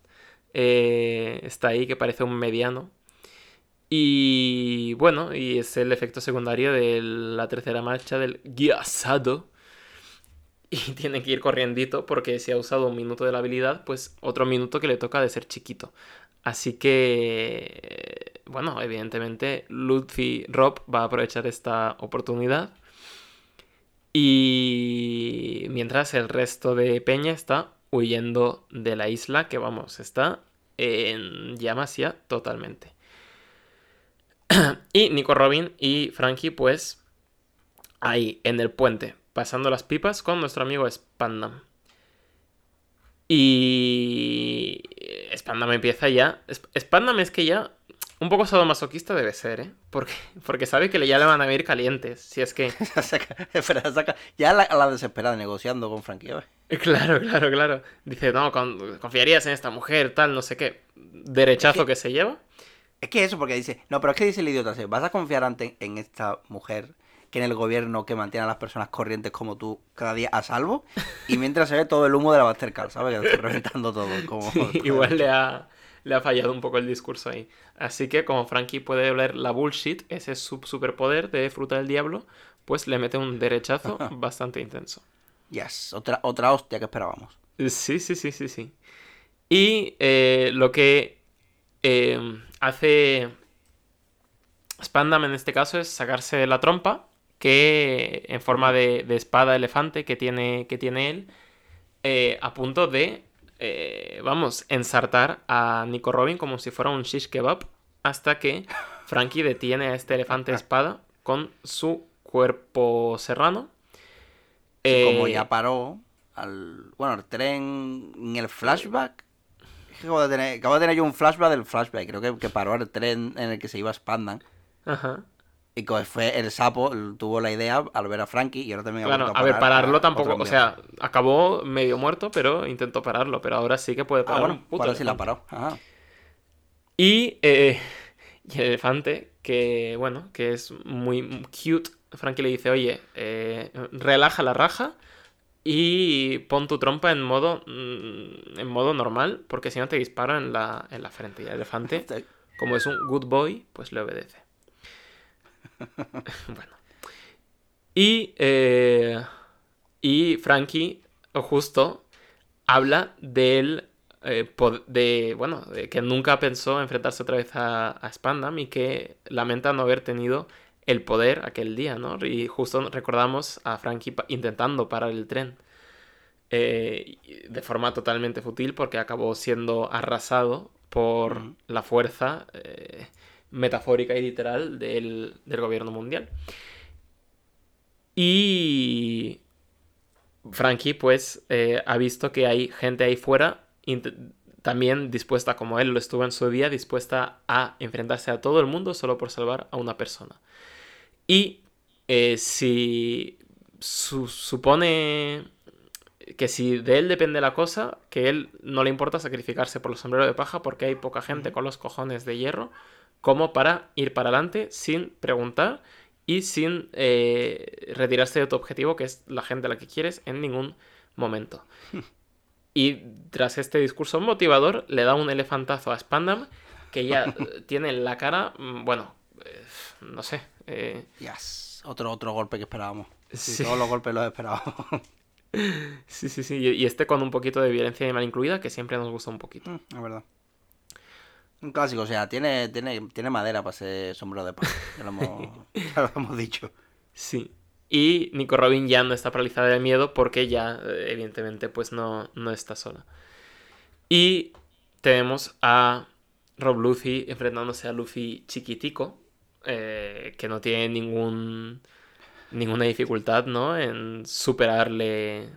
Eh, está ahí que parece un mediano. Y bueno, y es el efecto secundario de la tercera marcha del guiasado. Y tiene que ir corriendito porque si ha usado un minuto de la habilidad, pues otro minuto que le toca de ser chiquito. Así que, eh, bueno, evidentemente Luffy Rob va a aprovechar esta oportunidad. Y mientras el resto de Peña está huyendo de la isla, que vamos, está en llamas ya totalmente. y Nico Robin y Frankie, pues, ahí en el puente, pasando las pipas con nuestro amigo Spandam. Y Spandam empieza ya. Sp- Spandam es que ya. Un poco sadomasoquista debe ser, ¿eh? Porque, porque sabe que le- ya le van a venir calientes. Si es que.
Saca- espera, saca- ya la, la desesperada negociando con Frankie.
Claro, claro, claro. Dice, no, con- confiarías en esta mujer, tal, no sé qué. Derechazo
Es que-
que se lleva.
Es que eso, porque dice, no, pero es que dice el idiota, ¿sí? ¿vas a confiar ante en esta mujer que en el gobierno que mantiene a las personas corrientes como tú cada día a salvo? Y mientras se ve todo el humo de la Mastercard, ¿sabes? Que reventando todo. Como...
Sí, igual le ha, le ha fallado un poco el discurso ahí. Así que como Frankie puede oler la bullshit, ese es su superpoder de fruta del diablo, pues le mete un derechazo bastante intenso.
Yes, otra, otra hostia que esperábamos.
Sí, sí, sí, sí, sí. Y eh, lo que eh, hace Spandam en este caso es sacarse la trompa, que en forma de, de espada elefante que tiene, que tiene él, eh, a punto de, eh, vamos, ensartar a Nico Robin como si fuera un shish kebab, hasta que Frankie detiene a este elefante espada con su cuerpo serrano.
Y como
Eh,
ya paró, al, bueno, el tren en el flashback. Acabo de, tener, acabo de tener yo un flashback del flashback. Creo que, que paró el tren en el que se iba a Spandan.
Ajá.
Y fue el sapo, tuvo la idea al ver a Frankie y ahora también ha
Claro,
vuelto
a ver,
parar
pararlo
a
tampoco, o sea, acabó medio muerto, pero intentó pararlo, pero ahora sí que puede
Ah,
parar
bueno,
un puto
ahora sí la paró. Ajá.
Y, eh, y el elefante, que bueno, que es muy cute, Frankie le dice, oye, eh, relaja la raja y pon tu trompa en modo, mm, en modo normal, porque si no te disparo en la, en la frente. Y el elefante, como es un good boy, pues le obedece. bueno. Y, eh, y Frankie, justo, habla del eh, de, bueno, de que nunca pensó enfrentarse otra vez a, a Spandam y que lamenta no haber tenido el poder aquel día, ¿no? Y justo recordamos a Frankie pa- intentando parar el tren. eh, de forma totalmente fútil porque acabó siendo arrasado por la fuerza eh, metafórica y literal del, del gobierno mundial. Y Frankie, pues, eh, ha visto que hay gente ahí fuera también dispuesta, como él lo estuvo en su día, dispuesta a enfrentarse a todo el mundo solo por salvar a una persona. Y eh, si su- supone que si de él depende la cosa, que él no le importa sacrificarse por los sombreros de paja porque hay poca gente con los cojones de hierro como para ir para adelante sin preguntar y sin eh, retirarse de tu objetivo, que es la gente a la que quieres, en ningún momento. Y tras este discurso motivador, le da un elefantazo a Spandam, que ya tiene en la cara, mm, bueno, eh, no sé. eh,
Yes. Otro, otro golpe que esperábamos. Sí,
Sí.
Todos los golpes los esperábamos.
sí, sí, sí. Y este con un poquito de violencia animal incluida, que siempre nos gusta un poquito.
Mm, es verdad. Un clásico, o sea, tiene, tiene, tiene madera para ser sombrero de paja. Ya lo hemos, ya lo hemos dicho.
Sí. Y Nico Robin ya no está paralizada de miedo porque ya, eh, evidentemente, pues no, no está sola. Y tenemos a Rob Luffy enfrentándose a Luffy chiquitico, eh, que no tiene ningún ninguna dificultad, ¿no? En superarle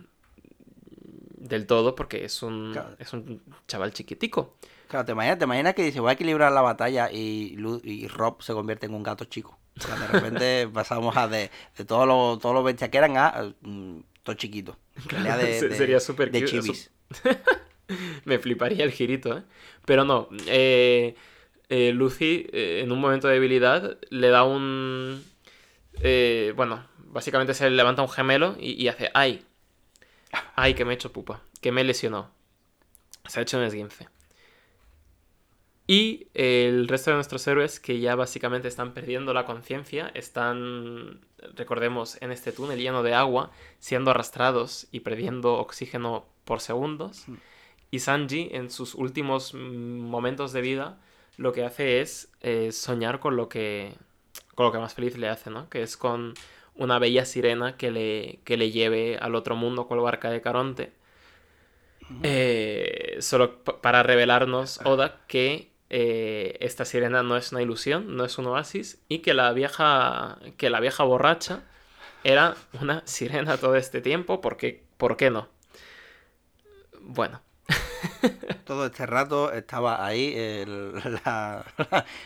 del todo porque es un,
Claro.
es un chaval chiquitico.
Claro, te imaginas, te imaginas que dice, voy a equilibrar la batalla y, Lu- y Rob se convierte en un gato chico. O sea, de repente pasamos a de, de todos los todos los bestias que eran a mm, todo chiquito. De, de-
sería súper
de chivis.
Me fliparía el girito, ¿eh? Pero no, eh, eh, Lucy eh, en un momento de debilidad le da un... bueno, básicamente se le levanta un gemelo y, y hace ¡ay! ¡Ay, que me he hecho pupa! Que me lesionó. Se ha hecho un esguince. Y el resto de nuestros héroes que ya básicamente están perdiendo la conciencia, están, recordemos, en este túnel lleno de agua, siendo arrastrados y perdiendo oxígeno por segundos. Y Sanji, en sus últimos mm, momentos de vida, lo que hace es eh, soñar con lo que con lo que más feliz le hace, ¿no? Que es con una bella sirena que le, que le lleve al otro mundo con la barca de Caronte. Eh, solo para revelarnos, Oda, que eh, esta sirena no es una ilusión, no es un oasis, y que la vieja, que la vieja borracha era una sirena todo este tiempo, porque, ¿por qué no? Bueno.
todo este rato estaba ahí, el- la,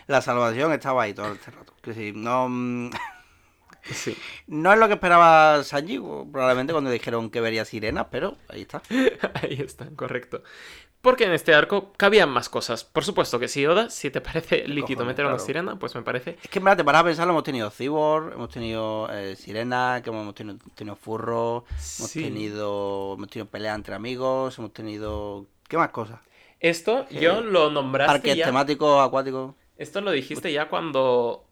la salvación estaba ahí todo este rato. Que sí, no, mm,
Sí.
no es lo que esperaba Sanji, probablemente cuando dijeron que vería sirenas, pero ahí está.
Ahí está, correcto. Porque en este arco cabían más cosas. Por supuesto que sí, Oda, si te parece
Cojones,
meter a una
claro.
sirena, pues me parece.
Es que en verdad te paras a pensarlo, hemos tenido Cyborg, hemos tenido eh, Sirena, que hemos tenido, tenido Furro, hemos
Sí.
tenido hemos tenido pelea entre amigos, hemos tenido... ¿Qué más cosas?
Esto yo lo nombraste
Parques
ya.
temáticos, acuáticos.
Esto lo dijiste ya cuando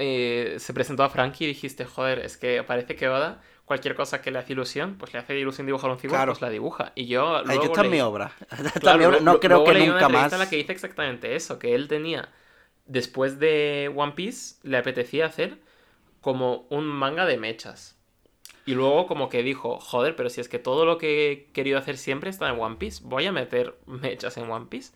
eh, se presentó a Frankie y dijiste, joder, es que parece que Oda, cualquier cosa que le hace ilusión, pues le hace ilusión dibujar un cyborg,
Claro.
pues la dibuja. Y yo
Ahí
luego
que está
leí-
mi obra. Esta es
Claro,
mi obra. No creo que
leí una
nunca
entrevista
más.
en la que dice exactamente eso, que él tenía, después de One Piece, le apetecía hacer como un manga de mechas. Y luego como que dijo, joder, pero si es que todo lo que he querido hacer siempre está en One Piece, voy a meter mechas en One Piece.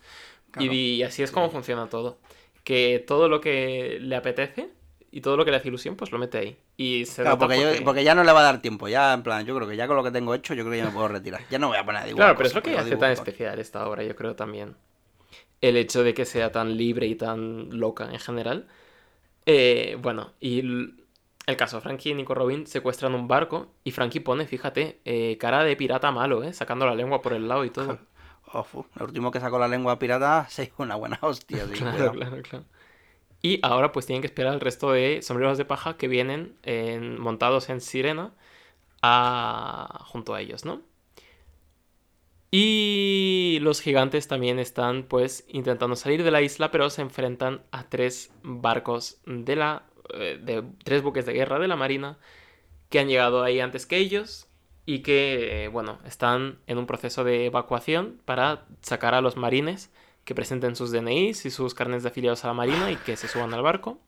Claro.
Y, y así es como funciona todo. Que todo lo que le apetece y todo lo que le hace ilusión, pues lo mete ahí. Y se
Claro, porque, yo- porque ya no le va a dar tiempo. Ya, en plan, yo creo que ya con lo que tengo hecho, yo creo que ya me puedo retirar. Ya no voy a poner a dibujar
Claro, pero es lo que hace tan especial esta obra, yo creo también. El hecho de que sea tan libre y tan loca en general. Eh, bueno, y el caso, Frankie y Nico Robin secuestran un barco y Frankie pone, fíjate, eh, cara de pirata malo, ¿eh? Sacando la lengua por el lado y todo.
Fu, el último que sacó la lengua pirata se hizo una buena hostia. sí,
Claro, claro, claro. Y ahora pues tienen que esperar al resto de sombreros de paja que vienen en- montados en sirena junto a ellos, ¿no? Y los gigantes también están pues intentando salir de la isla, pero se enfrentan a tres barcos de la... eh, de tres buques de guerra de la marina que han llegado ahí antes que ellos y que, eh, bueno, están en un proceso de evacuación para sacar a los marines que presenten sus DNIs y sus carnes de afiliados a la marina y que se suban al barco.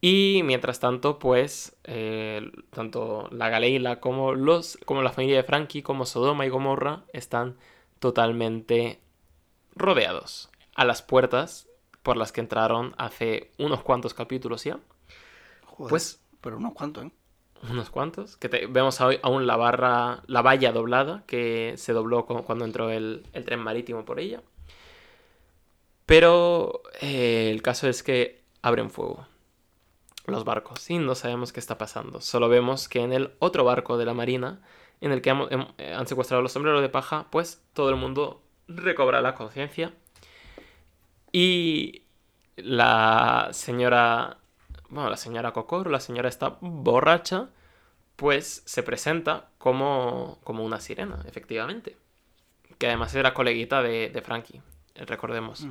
Y mientras tanto, pues, eh, tanto la Galeila como, los, como la familia de Frankie, como Sodoma y Gomorra, están totalmente rodeados a las puertas por las que entraron hace unos cuantos capítulos ya.
Joder,
Pues
Pero unos cuantos, ¿eh?
unos cuantos. Que te- vemos hoy aún la barra, la valla doblada que se dobló cu- cuando entró el, el tren marítimo por ella. Pero eh, el caso es que abren fuego los barcos y no sabemos qué está pasando. Solo vemos que en el otro barco de la marina, en el que hem- eh, han secuestrado los sombreros de paja, pues todo el mundo recobra la conciencia. Y la señora bueno, la señora Cocoro, la señora está borracha, pues se presenta como, como una sirena, efectivamente. Que además era coleguita de, de Frankie, eh, recordemos.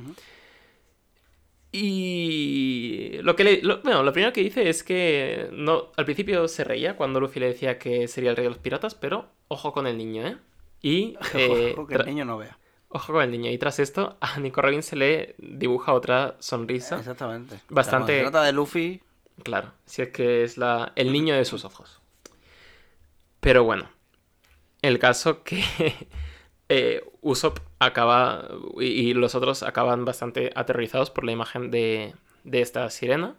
Y lo que le, lo- bueno, lo primero que dice es que no, al principio se reía cuando Luffy le decía que sería el rey de los piratas, pero ojo con el niño, ¿eh? Y eh,
Ojo, que el niño no vea.
ojo con el niño. Y tras esto, a Nico Robin se le dibuja otra sonrisa.
Exactamente.
Bastante-
se trata de Luffy,
Claro, si es que es la, el niño de sus ojos. Pero bueno, el caso que eh, Usopp acaba y, y los otros acaban bastante aterrorizados por la imagen de, de esta sirena.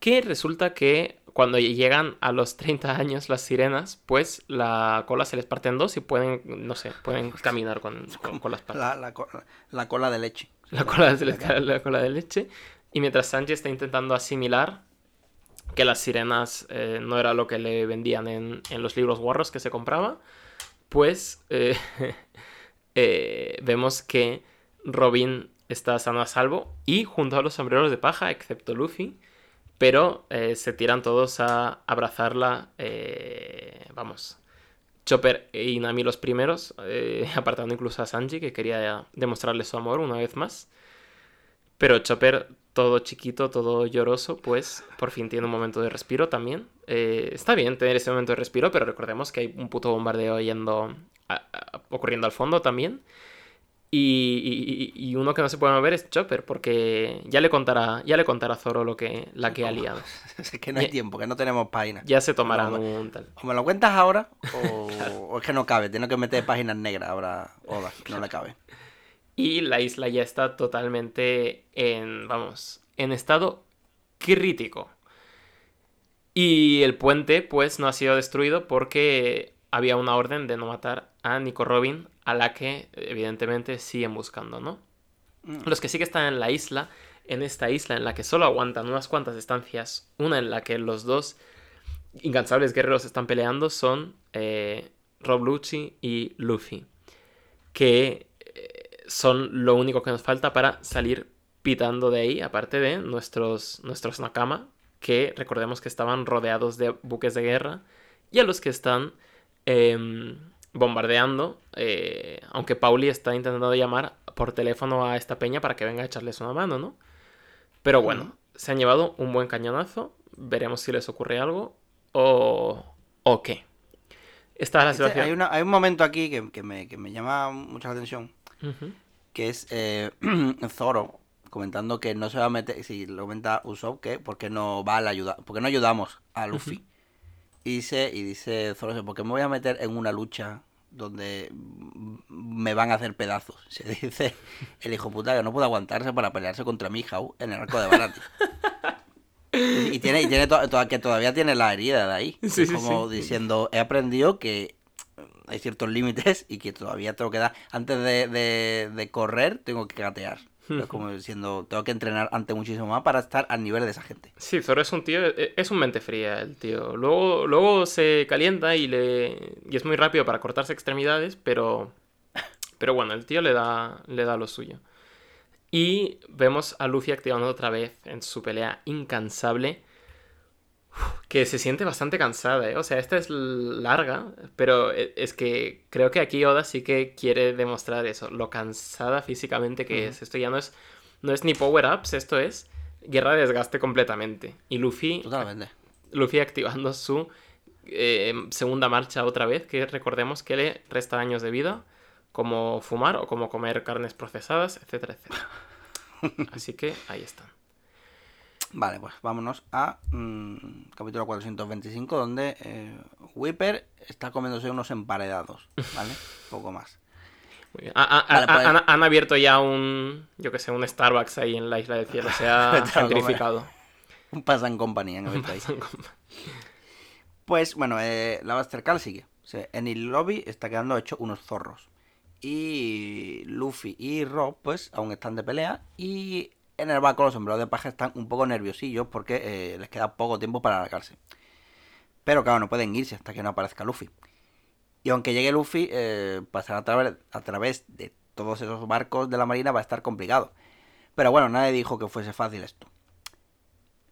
Que resulta que cuando llegan a los 30 años las sirenas, pues la cola se les parte en dos y pueden, no sé, pueden caminar con, con, con las patas.
la, la, la cola de leche.
La cola, cae la cola de leche. Y mientras Sanji está intentando asimilar que las sirenas eh, no era lo que le vendían en, en los libros guarros que se compraba, pues eh, eh, vemos que Robin está sano a salvo y junto a los sombreros de paja, excepto Luffy, pero eh, se tiran todos a abrazarla, eh, vamos, Chopper y Nami los primeros, eh, apartando incluso a Sanji, que quería demostrarle su amor una vez más. Pero Chopper, todo chiquito, todo lloroso, pues por fin tiene un momento de respiro también. Está bien tener ese momento de respiro, pero recordemos que hay un puto bombardeo yendo a- ocurriendo al fondo también. Y, y- y uno que no se puede mover es Chopper, porque ya le contará, ya le contará Zoro lo que, la que ha liado.
es que no hay tiempo, que no tenemos páginas.
Ya se tomarán
No,
un tal.
O me lo cuentas ahora, o, o es que no cabe. Tengo que meter páginas negras ahora, Oda, que no le cabe.
Y la isla ya está totalmente en, vamos, en estado crítico. Y el puente, pues, no ha sido destruido porque había una orden de no matar a Nico Robin, a la que evidentemente siguen buscando, ¿no?
Mm.
Los que sí que están en la isla, en esta isla en la que solo aguantan unas cuantas estancias, una en la que los dos incansables guerreros están peleando, son eh, Rob Lucci y Luffy, que eh, son lo único que nos falta para salir pitando de ahí, aparte de nuestros, nuestros Nakama, que recordemos que estaban rodeados de buques de guerra, y a los que están em, bombardeando, eh, aunque Pauli está intentando llamar por teléfono a esta peña para que venga a echarles una mano, ¿no? Pero bueno, se han llevado un buen cañonazo, veremos si les ocurre algo o, o qué. Esta es la
Este,
situación.
hay, una- hay un momento aquí que, que me, que me llama mucha la atención, que es eh, Zoro comentando que no se va a meter, si lo comenta Usopp, que porque no va a la ayuda, porque no ayudamos a Luffy. Y dice, y dice Zoro, ¿por qué me voy a meter en una lucha donde me van a hacer pedazos? Se dice el hijo puta que no puede aguantarse para pelearse contra Mihawk en el arco de Barati. Y tiene, y tiene to- to- que todavía tiene la herida de ahí.
Sí,
Es como
sí.
diciendo, he aprendido que hay ciertos límites y que todavía tengo que dar, antes de, de- de correr, tengo que gatear. Es como diciendo, tengo que entrenar ante muchísimo más para estar al nivel de esa gente.
Sí, Zoro es un tío, e- es un mente fría el tío. Luego, luego se calienta y le y es muy rápido para cortarse extremidades, pero pero bueno, el tío le da le da lo suyo. Y vemos a Luffy activando otra vez en su pelea incansable, que se siente bastante cansada, ¿eh? O sea, esta es larga, pero e- es que creo que aquí Oda sí que quiere demostrar eso, lo cansada físicamente que es. Esto ya no es no es ni power-ups, esto es guerra de desgaste completamente. Y Luffy,
Totalmente.
Luffy activando su eh, segunda marcha otra vez, que recordemos que le resta años de vida, como fumar o como comer carnes procesadas, etcétera, etcétera. Así que ahí están.
Vale, pues vámonos a mm, capítulo 425, donde eh, Whipper está comiéndose unos emparedados, ¿vale? Poco más.
Muy bien.
Vale, pues-
han, han abierto ya un, yo que sé, un Starbucks ahí en la isla del cielo. Se ha gentrificado.
Un Pasan Company en el país. Pues bueno, eh, la Buster Call sigue. O sea, en el lobby está quedando hecho unos zorros. Y Luffy y Rob, pues, aún están de pelea. Y en el barco los sombreros de paja están un poco nerviosillos porque eh, les queda poco tiempo para alargarse. Pero claro, no pueden irse hasta que no aparezca Luffy. Y aunque llegue Luffy, eh, pasar a través, a través de todos esos barcos de la marina va a estar complicado. Pero bueno, nadie dijo que fuese fácil esto.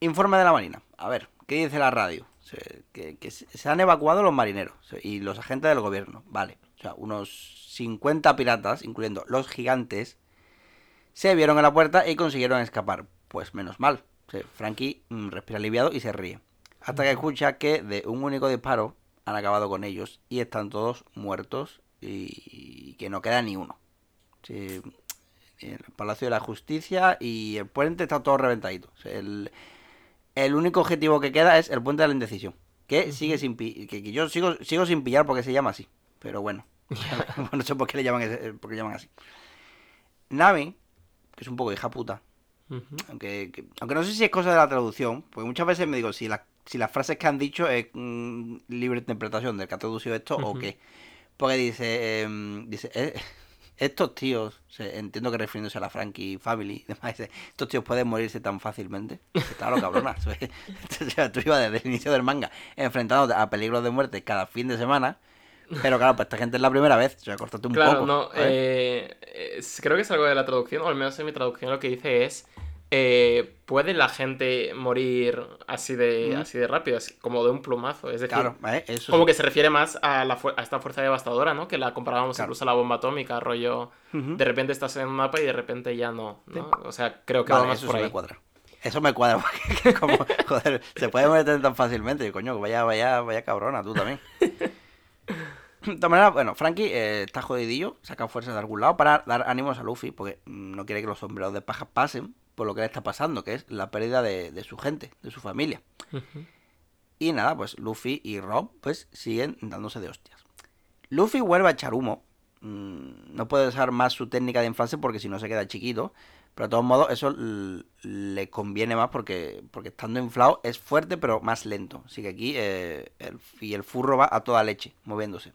Informe de la Marina. A ver, ¿qué dice la radio? Que, que se han evacuado los marineros y los agentes del gobierno. Vale. O sea, unos 50 piratas, incluyendo los gigantes, se vieron en la puerta y consiguieron escapar. Pues menos mal. Frankie mm, respira aliviado y se ríe. Hasta que escucha que de un único disparo han acabado con ellos y están todos muertos y, que no queda ni uno. Sí, el Palacio de la Justicia y el puente está todo reventadito. O sea, el, el único objetivo que queda es el puente de la indecisión. Que sigue sin que, que yo sigo, sigo sin pillar porque se llama así. Pero bueno. no sé por qué le llaman, ese- por qué llaman así. Nami, que es un poco hija puta. Aunque, que- aunque no sé si es cosa de la traducción. Porque muchas veces me digo si, la- si las frases que han dicho es mm, libre interpretación del que ha traducido esto o qué. Porque dice, em, dice eh, estos tíos, entiendo que refiriéndose a la Frankie Family y demás, dice, estos tíos pueden morirse tan fácilmente. Claro, cabrona. o sea, tú ibas desde el inicio del manga enfrentándote a peligros de muerte cada fin de semana. Pero claro, pues esta gente es la primera vez. O sea, cortate un
Claro,
poco.
no.
¿sabes?
eh, creo que es algo de la traducción, o al menos en mi traducción lo que dice es. eh, ¿Puede la gente morir así de,
Mm.
así de rápido? así como de un plumazo. Es decir,
claro, ¿eh? eso
como
sí.
que se refiere más a, la a esta fuerza devastadora, ¿no? Que la comparábamos
Claro.
incluso a la bomba atómica, rollo. De repente estás en un mapa y de repente ya no, ¿no?
Sí.
O sea, creo que
Vale,
más
eso
por
sí
ahí.
me cuadra. Eso me cuadra, porque como, joder, se puede meter tan fácilmente. Y, coño, vaya, vaya, vaya cabrona, tú también. De todas maneras, bueno, Frankie eh, está jodidillo, saca fuerzas de algún lado para dar ánimos a Luffy, porque mm, no quiere que los sombreros de paja pasen por lo que le está pasando, que es la pérdida de, de su gente, de su familia. Y nada, pues Luffy y Rob pues siguen dándose de hostias. Luffy vuelve a echar humo. Mm, No puede usar más su técnica de inflarse porque si no se queda chiquito. Pero de todos modos, eso le conviene más porque, porque estando inflado es fuerte, pero más lento. Así que aquí eh, el, y el furro va a toda leche, moviéndose.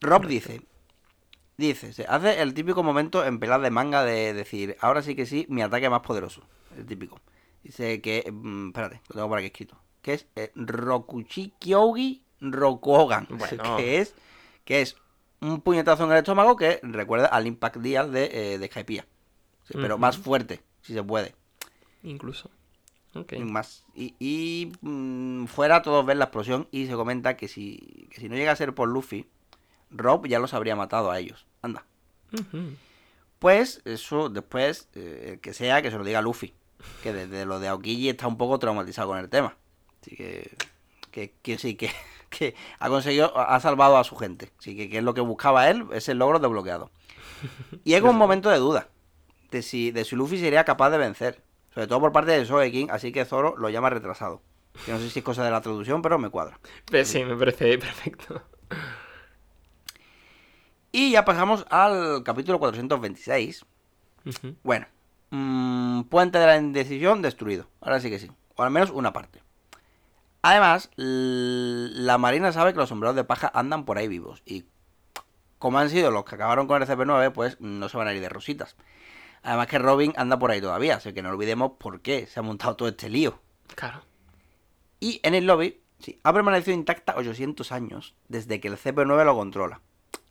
Rob dice, dice, se hace el típico momento en pelas de manga de decir, ahora sí que sí, mi ataque más poderoso. El típico. Dice que, mm, espérate, lo tengo por aquí escrito. Que es eh, Rokuchi Kyogi Rokuogan.
Bueno.
Que es, que es un puñetazo en el estómago que recuerda al Impact Dial de, eh, de Skypiea. Sí, pero más fuerte, si se puede.
Incluso.
Más, y, y, mm, fuera todos ven la explosión y se comenta que si, que si no llega a ser por Luffy, Rob ya los habría matado a ellos. Anda. Pues eso después, eh, el que sea, que se lo diga Luffy. Que desde lo de Aokiji está un poco traumatizado con el tema. Así que, que, que sí, que, que ha conseguido, ha salvado a su gente. Así que, que es lo que buscaba él, ese logro desbloqueado. Y es un momento de duda de si, de si Luffy sería capaz de vencer. Sobre todo por parte de Sogeking, así que Zoro lo llama retrasado. Que no sé si es cosa de la traducción, pero me cuadra.
Pues sí, me parece perfecto.
Y ya pasamos al capítulo 426.
Ujú.
Bueno, mm, puente de la indecisión destruido. Ahora sí que sí. O al menos una parte. Además, la marina sabe que los sombreros de paja andan por ahí vivos. Y como han sido los que acabaron con el CP9, pues no se van a ir de rositas. Además que Robin anda por ahí todavía, así que no olvidemos por qué se ha montado todo este lío.
Claro.
Y en el lobby, sí, ha permanecido intacta 800 años desde que el CP9 lo controla.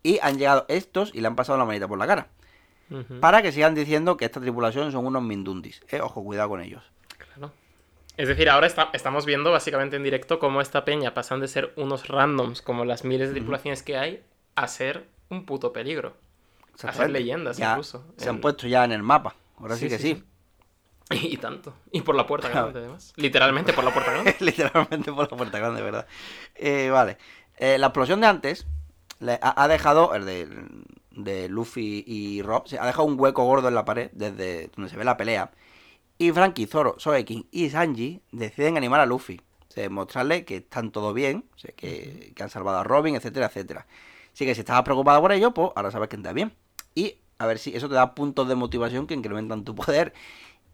Y han llegado estos y le han pasado la manita por la cara. Para que sigan diciendo que esta tripulación son unos mindundis. Eh, ojo, cuidado con ellos.
Claro. Es decir, ahora está- estamos viendo básicamente en directo cómo esta peña pasan de ser unos randoms, como las miles de tripulaciones que hay, a ser un puto peligro. A ser leyendas
Ya
incluso.
Se han puesto ya en el mapa. Ahora sí,
Sí,
que
sí,
sí.
Y tanto. Y por la puerta grande, además. Literalmente por la puerta grande.
Literalmente por la puerta grande, ¿verdad? Eh, vale. Eh, la explosión de antes le ha, ha dejado, el de, de Luffy y Rob, se ha dejado un hueco gordo en la pared desde donde se ve la pelea. Y Frankie, Zoro, Soeking y Sanji deciden animar a Luffy. O sea, mostrarle que están todo bien, o sea, que, que han salvado a Robin, etcétera, etcétera. Así que si estabas preocupado por ello, pues ahora sabes que está bien. Y a ver si eso te da puntos de motivación que incrementan tu poder.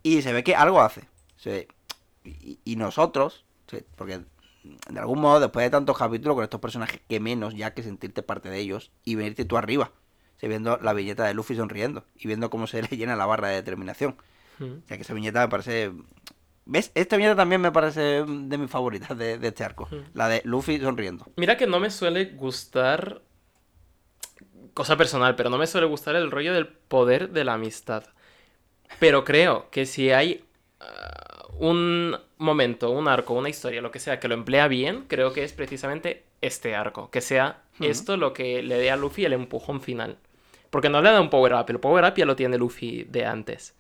Y se ve que algo hace. O sea, y, y nosotros, porque de algún modo, después de tantos capítulos con estos personajes, que menos ya que sentirte parte de ellos y venirte tú arriba. Viendo la viñeta de Luffy sonriendo y viendo cómo se le llena la barra de determinación.
Ujú.
O sea, que esa viñeta me parece. ¿Ves? Esta viñeta también me parece de mis favoritas de, de este arco. La de Luffy sonriendo.
Mira que no me suele gustar. Cosa personal, pero no me suele gustar el rollo del poder de la amistad. Pero creo que si hay ah, un momento, un arco, una historia, lo que sea, que lo emplea bien, creo que es precisamente este arco. Que sea esto lo que le dé a Luffy el empujón final. Porque no le da un power up, el power up ya lo tiene Luffy de antes.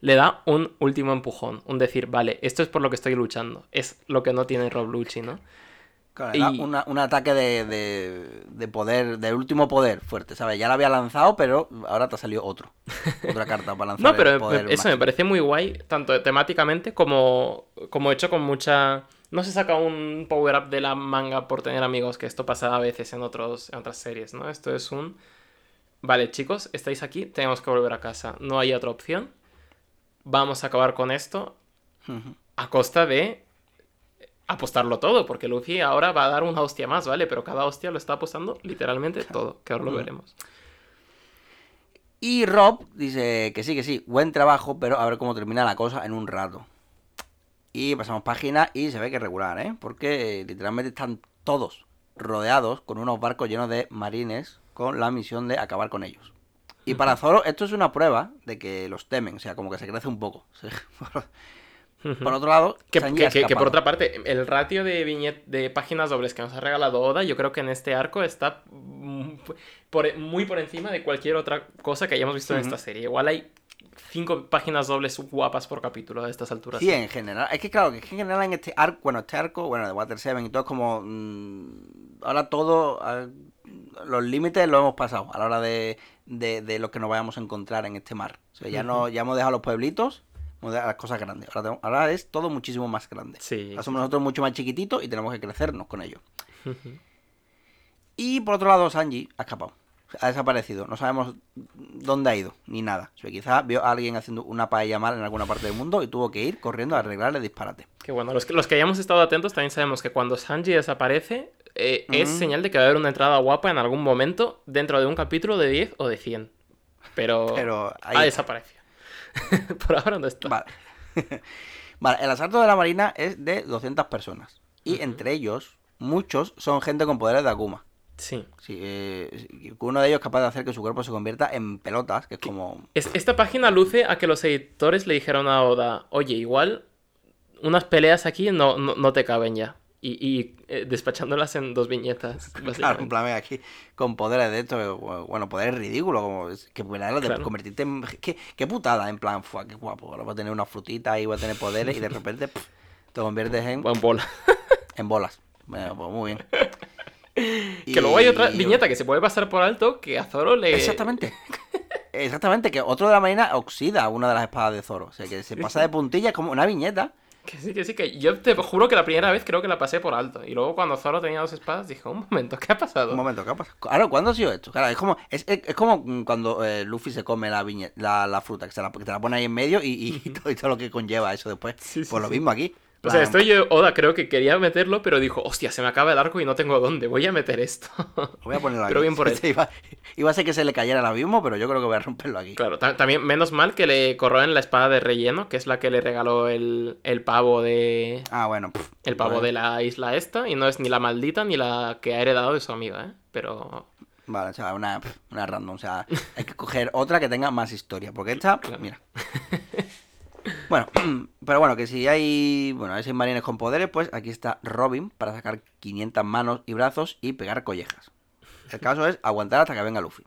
Le da un último empujón, un decir, vale, esto es por lo que estoy luchando. Es lo que no tiene Rob Lucci, ¿no?
Claro, era
Y-
una- un ataque de, de, de poder, del último poder fuerte, ¿sabes? Ya lo había lanzado, pero ahora te ha salido otro. Otra carta para lanzar.
No, pero
poder
eso me parece muy guay, tanto temáticamente como, como hecho con mucha... No se saca un power-up de la manga por tener amigos, que esto pasa a veces en, otros, en otras series, ¿no? Esto es un... Vale, chicos, estáis aquí, tenemos que volver a casa. No hay otra opción. Vamos a acabar con esto a costa de apostarlo todo, porque Luffy ahora va a dar una hostia más, ¿vale? Pero cada hostia lo está apostando literalmente todo, que ahora lo veremos.
Y Rob dice que sí, que sí, buen trabajo, pero a ver cómo termina la cosa en un rato. Y pasamos página y se ve que es regular, ¿eh? Porque literalmente están todos rodeados con unos barcos llenos de marines con la misión de acabar con ellos. Y para Zoro esto es una prueba de que los temen, o sea, como que se crece un poco. Por otro lado,
Que,
Sanji
que-
ha
que- que por otra parte, el ratio de viñet de páginas dobles que nos ha regalado Oda, yo creo que en este arco está mm, por- muy por encima de cualquier otra cosa que hayamos visto en esta serie. Igual hay cinco páginas dobles guapas por capítulo a estas alturas.
Sí, en general. Es que claro, que en general en este arco, bueno, este arco, bueno, de Water 7 y todo es como... mm, ahora todo, ah, los límites los hemos pasado a la hora de, de, de lo que nos vayamos a encontrar en este mar. O sea, ya, no, ya hemos dejado los pueblitos, dejado las cosas grandes. Ahora, es todo muchísimo más grande.
Sí.
Ahora somos nosotros mucho más chiquititos y tenemos que crecernos con ello. Y por otro lado, Sanji ha escapado. Ha desaparecido. No sabemos dónde ha ido, ni nada. O sea, quizás vio a alguien haciendo una paella mal en alguna parte del mundo y tuvo que ir corriendo a arreglarle disparate.
Que bueno, los que, los que hayamos estado atentos también sabemos que cuando Sanji desaparece eh, es señal de que va a haber una entrada guapa en algún momento dentro de un capítulo de 10 o de 100. Pero,
Pero ahí
ha desaparecido. Por ahora no está.
Vale. vale, el asalto de la marina es de 200 personas. Y entre ellos, muchos son gente con poderes de Akuma.
Sí.
Sí, eh, sí, uno de ellos es capaz de hacer que su cuerpo se convierta en pelotas, que es como...
Es- esta página luce a que los editores le dijeron a Oda, oye, igual unas peleas aquí no, no, no te caben ya. Y, y, eh, despachándolas en dos viñetas.
Claro, en plan, aquí con poderes de esto, bueno, poderes ridículos, como que lo de
Claro.
convertirte en... Qué, qué putada, en plan, fua, qué guapo, ahora voy a tener una frutita y voy a tener poderes y de repente te conviertes en,
Buen bola.
en bolas. Bueno, pues muy bien.
Que luego hay otra viñeta que se puede pasar por alto que a Zoro le...
Exactamente. Exactamente, que otro de la marina oxida una de las espadas de Zoro. O sea, que se pasa de puntilla, es como una viñeta.
Que sí, que sí, que yo te juro que la primera vez creo que la pasé por alto. Y luego cuando Zoro tenía dos espadas dije, un momento, ¿qué ha pasado?
Un momento, ¿qué ha pasado? Claro, ¿cuándo ha sido esto? Claro, es como, es, es- es como cuando eh, Luffy se come la, viñe- la, la fruta, que, se la, que te la pone ahí en medio y, y- todo, y todo lo que conlleva eso después.
Sí, sí,
pues lo mismo aquí.
O sea, estoy yo, Oda, creo que quería meterlo, pero dijo, hostia, se me acaba el arco y no tengo dónde, voy a meter esto.
Voy a ponerlo aquí.
Pero bien por él.
Iba, iba a ser que se le cayera el abismo, pero yo creo que voy a romperlo aquí.
Claro, ta- también menos mal que le corroen la espada de relleno, que es la que le regaló el, el pavo de...
Ah, bueno. pff,
El pavo de la isla esta, y no es ni la maldita ni la que ha heredado de su amiga, ¿eh? Pero...
Vale, o sea, una, una random. O sea, hay que coger otra que tenga más historia. Porque esta, mira. Bueno, pero bueno, que si hay, bueno, hay seis marines con poderes, pues aquí está Robin para sacar 500 manos y brazos y pegar collejas. El caso es aguantar hasta que venga Luffy.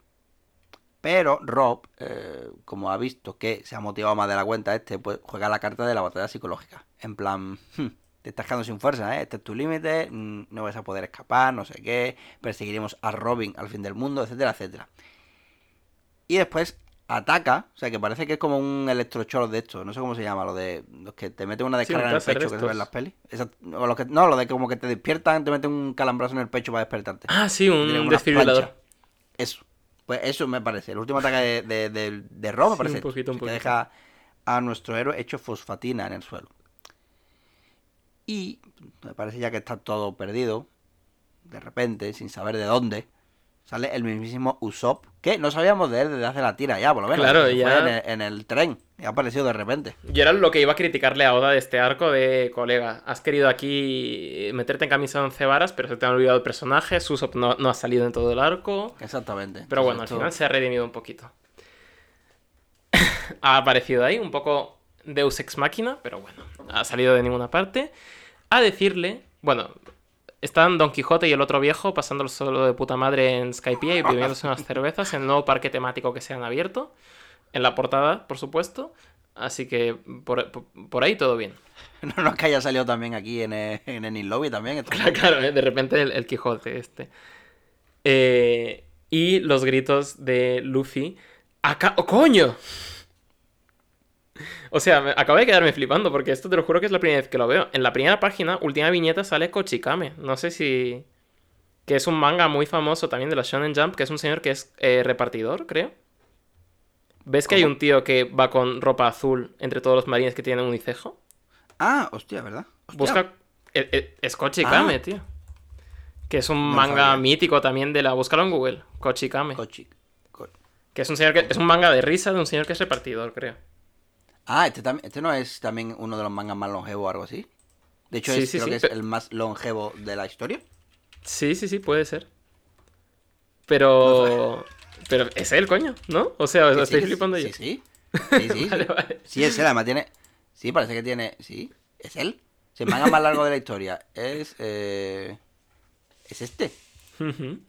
Pero Rob, eh, como ha visto que se ha motivado más de la cuenta este, pues juega la carta de la batalla psicológica. En plan, "Hmm, te estás quedando sin fuerza, ¿eh? Este es tu límite, mm, no vas a poder escapar, no sé qué, perseguiremos a Robin al fin del mundo, etcétera, etcétera. Y después ataca, o sea que parece que es como un electrochoc de esto, no sé cómo se llama, lo de los que te meten una descarga en el pecho que se ve en
estos.
las pelis. Esa- o los que, no, lo de como que te despiertan, te meten un calambrazo en el pecho para despertarte.
Ah, sí, un desfibrilador.
Eso. Pues eso me parece. El último ataque de, de, de, de Rob me parece.
un poquito, un
que deja a nuestro héroe hecho fosfatina en el suelo. Y me parece ya que está todo perdido. De repente, sin saber de dónde, sale el mismísimo Usopp. Que no sabíamos de él desde hace la tira ya, por lo menos.
Claro,
fue
ya.
En el, en el tren. Y ha aparecido de repente.
Y era lo que iba a criticarle a Oda de este arco de colega. Has querido aquí meterte en camisa de once varas, pero se te han olvidado el personaje. Susop no, no ha salido en todo el arco.
Exactamente.
Pero bueno, al final se ha redimido un poquito. ha aparecido ahí, un poco Deus Ex Máquina, pero bueno, ha salido de ninguna parte. A decirle, bueno, están Don Quijote y el otro viejo pasándolo solo de puta madre en Skypiea y bebiéndose unas cervezas en el nuevo parque temático que se han abierto. En la portada, por supuesto. Así que por, por- ahí todo bien.
No, no es que haya salido también aquí en el, en el Lobby también.
Claro, claro, ¿eh? de repente el, el Quijote este. Eh, y los gritos de Luffy. ¡Acá! ¡Oh, coño! O sea, me- acabo de quedarme flipando porque esto te lo juro que es la primera vez que lo veo. En la primera página, última viñeta, sale Kochikame. No sé si... Que es un manga muy famoso también de la Shonen Jump, que es un señor que es eh, repartidor, creo. ¿Ves que hay un tío que va con ropa azul entre todos los marines que tienen unicejo?
Ah, hostia, ¿verdad? Hostia.
Busca. eh, eh, Es Kochikame,
Ah.
tío. Que es un
No
manga
sabía.
mítico también de la. Búscalo en Google. Kochikame.
Kochi- Ko-
Que es un señor que. Es un manga de risa de un señor que es repartidor, creo.
Ah, este, tam- este no es también uno de los mangas más longevos o algo así. De hecho,
Sí,
es,
sí,
creo
sí,
que es el más longevo de la historia.
Sí, sí, sí, puede ser. Pero. Pero es él, coño, ¿no? O sea,
sí,
estoy flipando yo.
Sí, sí, sí.
Vale,
sí.
vale.
Sí, es él, además tiene... Sí, parece que tiene... Sí, es él. Si el manga más largo de la historia es... eh, Es este.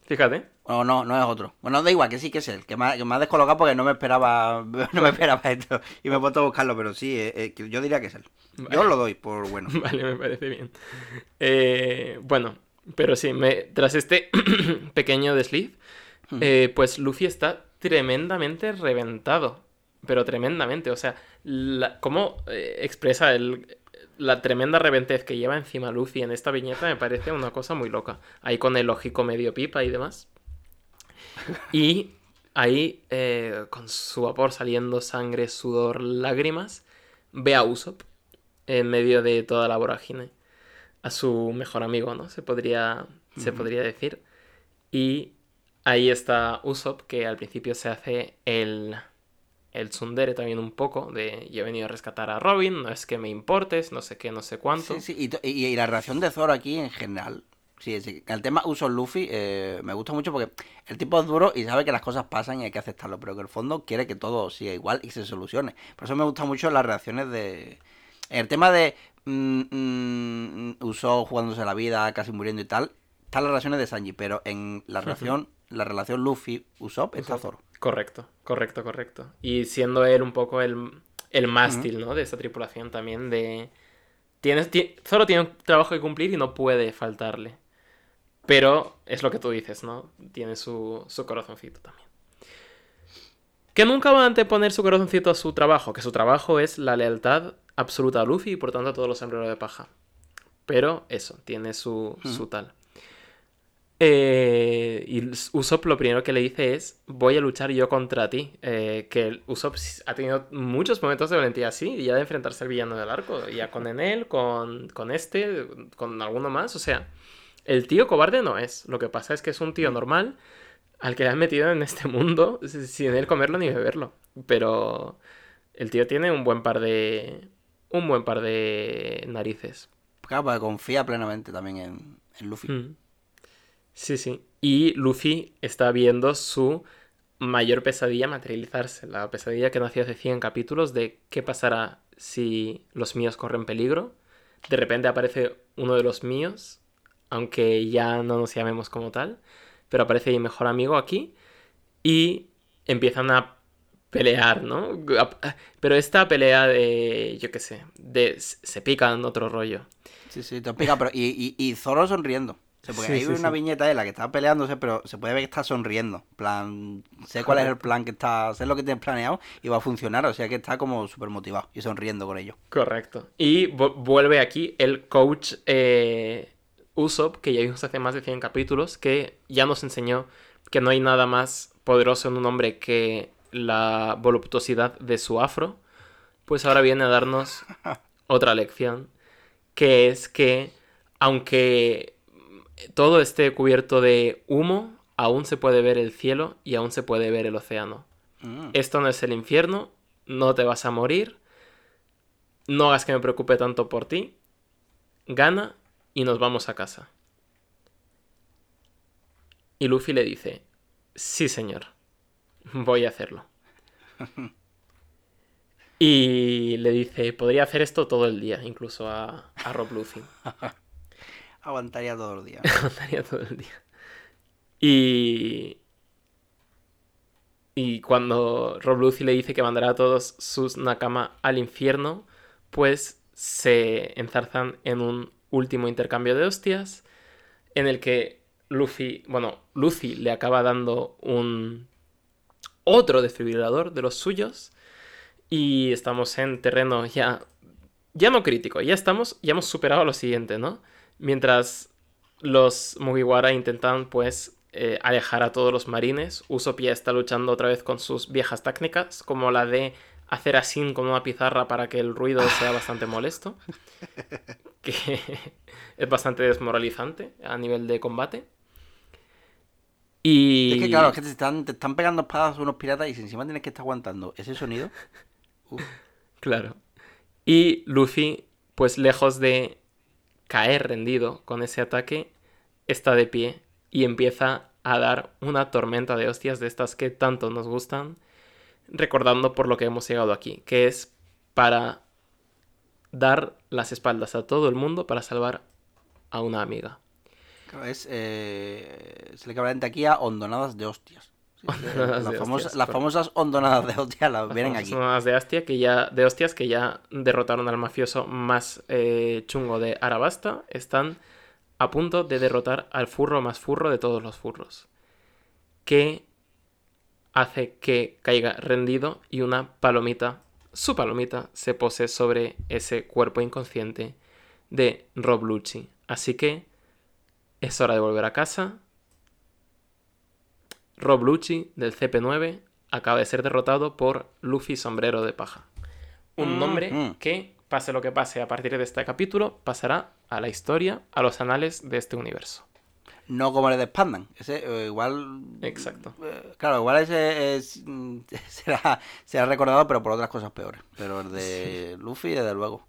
Fíjate.
O no, no es otro. Bueno, da igual, que sí que es él. Que me ha, que me ha descolocado porque no me esperaba no me esperaba esto. Y me he puesto a buscarlo, pero sí, eh, eh, yo diría que es él. Yo lo doy por bueno.
Vale, me parece bien. Eh, bueno, pero sí, me, tras este pequeño desliz, eh, pues Luffy está tremendamente reventado. Pero tremendamente, o sea, la- cómo expresa el, la tremenda reventez que lleva encima Luffy en esta viñeta me parece una cosa muy loca. Ahí con el ojico medio pipa y demás. Y ahí, eh, con su vapor saliendo sangre, sudor, lágrimas, ve a Usopp en medio de toda la vorágine. A su mejor amigo, ¿no? Se podría, se
Ujú.
podría decir. Y ahí está Usopp, que al principio se hace el, el tsundere también un poco, de yo he venido a rescatar a Robin, no es que me importes, no sé qué, no sé cuánto.
Sí, sí, y, y- y la reacción de Zoro aquí en general. Sí, sí. El tema uso Luffy eh, me gusta mucho porque el tipo es duro y sabe que las cosas pasan y hay que aceptarlo, pero que el fondo quiere que todo siga igual y se solucione. Por eso me gustan mucho las reacciones de. El tema de mm, mm, Usopp jugándose la vida, casi muriendo y tal, están las reacciones de Sanji, pero en la relación, la relación está
Usopp.
Zoro.
Correcto, correcto, correcto. Y siendo él un poco el, el mástil, ¿no? De esta tripulación también de... Tienes, ti- Zoro tiene un trabajo que cumplir y no puede faltarle. Pero es lo que tú dices, ¿no? Tiene su, su corazoncito también. Que nunca va a anteponer su corazoncito a su trabajo, que su trabajo es la lealtad absoluta a Luffy y por tanto a todos los sombreros de paja. Pero eso, tiene su, su tal. Eh, y Usopp lo primero que le dice es, voy a luchar yo contra ti. Eh, que Usopp ha tenido muchos momentos de valentía así, y ya de enfrentarse al villano del arco, ya con Enel, con, con este, con alguno más. O sea, el tío cobarde no es. Lo que pasa es que es un tío normal al que le han metido en este mundo sin él comerlo ni beberlo. Pero el tío tiene un buen par de... Un buen par de narices.
Claro, porque confía plenamente también en, en Luffy.
Mm. Sí, sí. Y Luffy está viendo su mayor pesadilla materializarse. La pesadilla que nació hace 100 capítulos de qué pasará si los míos corren peligro. De repente aparece uno de los míos, aunque ya no nos llamemos como tal, pero aparece mi mejor amigo aquí y empiezan a pelear, ¿no? A- Pero esta pelea de, yo qué sé, de se pican otro rollo.
Sí, sí, te explica, pero y, y, y Zoro sonriendo. O sea, porque
Sí,
hay
sí,
una
sí.
viñeta de la que está peleándose, pero se puede ver que está sonriendo. En plan, sé cuál es el plan que está, sé lo que tienes planeado y va a funcionar. O sea que está como súper motivado y sonriendo con ello.
Correcto. Y vu- vuelve aquí el coach eh, Usopp, que ya vimos hace más de 100 capítulos, que ya nos enseñó que no hay nada más poderoso en un hombre que la voluptuosidad de su afro. Pues ahora viene a darnos otra lección, que es que aunque todo esté cubierto de humo, aún se puede ver el cielo y aún se puede ver el océano.
Mm.
Esto no es el infierno, no te vas a morir, no hagas que me preocupe tanto por ti, gana y nos vamos a casa. Y Luffy le dice, sí señor, voy a hacerlo. Y le dice, podría hacer esto todo el día, incluso a, a Rob Luffy.
Aguantaría todos los días.
Contaría todo el día. Y. Y cuando Rob Lucy le dice que mandará a todos sus Nakama al infierno, pues se enzarzan en un último intercambio de hostias, en el que Luffy, bueno, Lucy le acaba dando un otro desfibrilador de los suyos y estamos en terreno ya ya no crítico, ya estamos ya hemos superado lo siguiente, ¿no? Mientras los Mugiwara intentan pues eh, alejar a todos los marines, Usopp está luchando otra vez con sus viejas técnicas, como la de hacer así con una pizarra para que el ruido sea bastante molesto, que es bastante desmoralizante a nivel de combate. Y...
Es que claro, es que te están, te están pegando espadas unos piratas y encima tienes que estar aguantando ese sonido. uf.
Claro. Y Luffy, pues lejos de caer rendido con ese ataque, está de pie y empieza a dar una tormenta de hostias de estas que tanto nos gustan, recordando por lo que hemos llegado aquí, que es para dar las espaldas a todo el mundo para salvar a una amiga.
Es, eh, se le equivalente aquí a hondonadas de hostias. Sí,
Hondonadas
las,
de
famosas,
hostias,
las
correcto.
famosas hondonadas de hostias las
Las
vienen aquí.
sonadas de, Astia que ya, de hostias que ya derrotaron al mafioso más eh, chungo de Arabasta. Están a punto de derrotar al furro más furro de todos los furros. Que hace que caiga rendido y una palomita, su palomita, se pose sobre ese cuerpo inconsciente de Rob Lucci. Así que es hora de volver a casa. Rob Lucci del CP9 acaba de ser derrotado por Luffy Sombrero de Paja. Un nombre
Mm.
que, pase lo que pase a partir de este capítulo, pasará a la historia, a los anales de este universo.
No como el de Spandan. Ese eh, igual.
Exacto.
eh, claro, igual ese es, será, será recordado, pero por otras cosas peores. Pero el de Luffy, desde luego.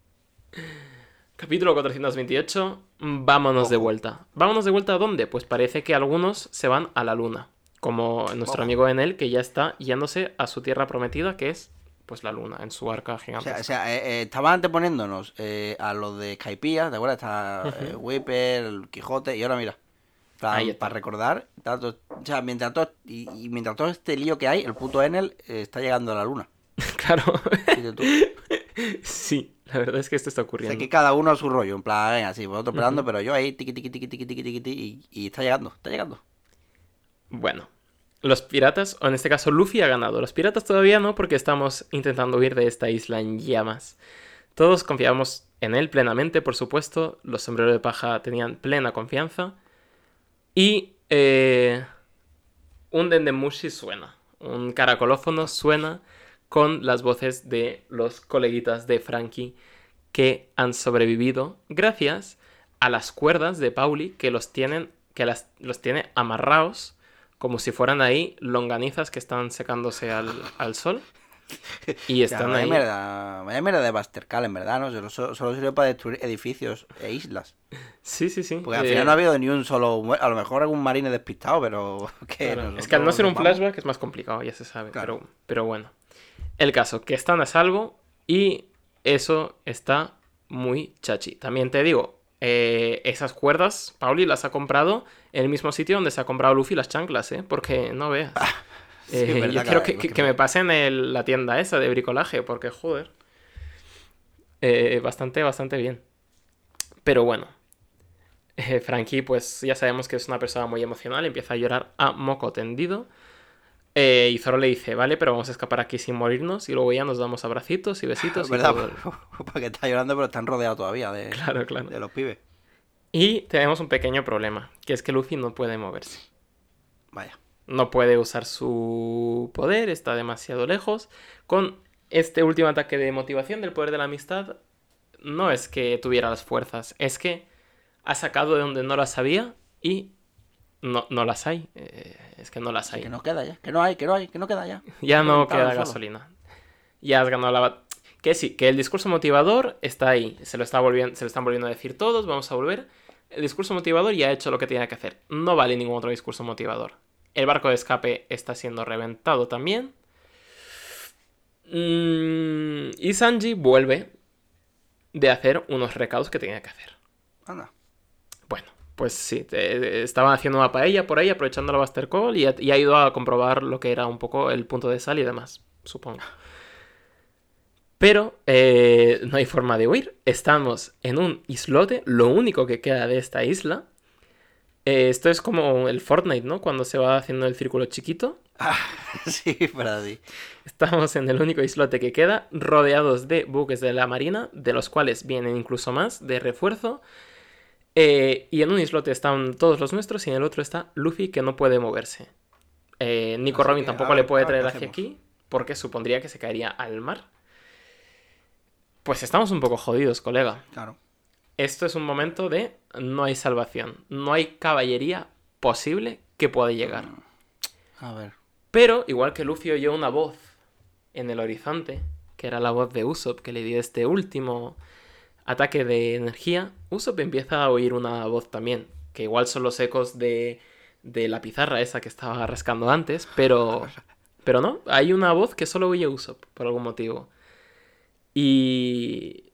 Capítulo 428, vámonos de vuelta. ¿Vámonos de vuelta a dónde? Pues parece que algunos se van a la luna. Como nuestro
Ojo.
amigo Enel, que ya está yéndose a su tierra prometida, que es pues la luna, en su arca
O
gigante.
sea, o sea, eh, eh, estaban anteponiéndonos eh, a los de Skypiea, ¿te acuerdas? Está Whipper, el Quijote, y ahora mira. Para, recordar, tanto- o sea, mientras todo, y, y mientras todo este lío que hay, el puto Enel eh, está llegando a la luna.
claro. Sí, la verdad es que esto está
O sea,
ocurriendo.
que cada uno a su rollo, en plan, venga, sí, vosotros esperando, pero yo ahí, tiqui, tiqui, tiqui, tiqui, tiqui, tiqui, tiqui, y, y está llegando, está llegando.
Bueno, los piratas, o en este caso Luffy ha ganado. Los piratas todavía no, porque estamos intentando huir de esta isla en llamas. Todos confiábamos en él plenamente, por supuesto. Los sombreros de paja tenían plena confianza. Y eh, un Dendemushi suena. Un caracolófono suena con las voces de los coleguitas de Frankie que han sobrevivido gracias a las cuerdas de Pauli que los tienen que los tiene amarrados como si fueran ahí longanizas que están secándose al, al sol y
O sea,
están
vaya
ahí
mierda, vaya mierda de Buster Call, en verdad, ¿no? Solo, solo sirve para destruir edificios e islas.
sí sí sí
Porque al
Eh,
final no ha habido ni un solo. A lo mejor algún marine despistado, pero.
Claro, Es que al no ser un flashback es más complicado, ya se sabe.
Claro.
Pero, pero bueno. El caso, que están a salvo y eso está muy chachi. También te digo, eh, esas cuerdas, Pauli las ha comprado en el mismo sitio donde se ha comprado Luffy las chanclas, ¿eh? Porque no veas.
sí,
Eh,
verdad,
yo quiero que, que-
me-
pasen el- la tienda esa de bricolaje, porque joder. Eh, bastante, bastante bien. Pero bueno. Eh, Frankie, pues ya sabemos que es una persona muy emocional, empieza a llorar a moco tendido. Eh, y Zoro le dice, vale, pero vamos a escapar aquí sin morirnos. Y luego ya nos damos abracitos y besitos.
Es
y
verdad, porque está llorando, pero están rodeados todavía de,
Claro, claro.
de los pibes.
Y tenemos un pequeño problema, que es que Luffy no puede moverse.
Vaya.
No puede usar su poder, está demasiado lejos. Con este último ataque de motivación del poder de la amistad, no es que tuviera las fuerzas, es que ha sacado de donde no las había y no, no las hay. Eh, es que no las hay.
Que no queda ya, que no hay, que no hay, que no queda ya.
Ya no queda gasolina. Ya has ganado la bat- Que sí, que el discurso motivador está ahí. Se lo, está volviendo, se lo están volviendo a decir todos, vamos a volver. El discurso motivador ya ha hecho lo que tenía que hacer. No vale ningún otro discurso motivador. El barco de escape está siendo reventado también. Mm, y Sanji vuelve de hacer unos recados que tenía que hacer.
Anda.
Bueno, pues sí, estaban haciendo una paella por ahí, aprovechando la Buster Call y ha, y ha ido a comprobar lo que era un poco el punto de sal y demás, supongo. Pero eh, no hay forma de huir. Estamos en un islote, lo único que queda de esta isla. Eh, esto es como el Fortnite, ¿no? Cuando se va haciendo el círculo chiquito.
sí, para ti.
Estamos en el único islote que queda, rodeados de buques de la marina, de los cuales vienen incluso más de refuerzo. Eh, y en un islote están todos los nuestros y en el otro está Luffy que no puede moverse. Eh, Nico
Así
Robin
que,
tampoco le puede traer hacia aquí porque supondría que se caería al mar. Pues estamos un poco jodidos, colega.
Claro.
Esto es un momento de no hay salvación, no hay caballería posible que pueda llegar.
A ver.
Pero, igual que Luffy oyó una voz en el horizonte, que era la voz de Usopp que le dio este último ataque de energía, Usopp empieza a oír una voz también, que igual son los ecos de, de la pizarra esa que estaba rascando antes, pero, pero no, hay una voz que solo oye Usopp por algún motivo. Y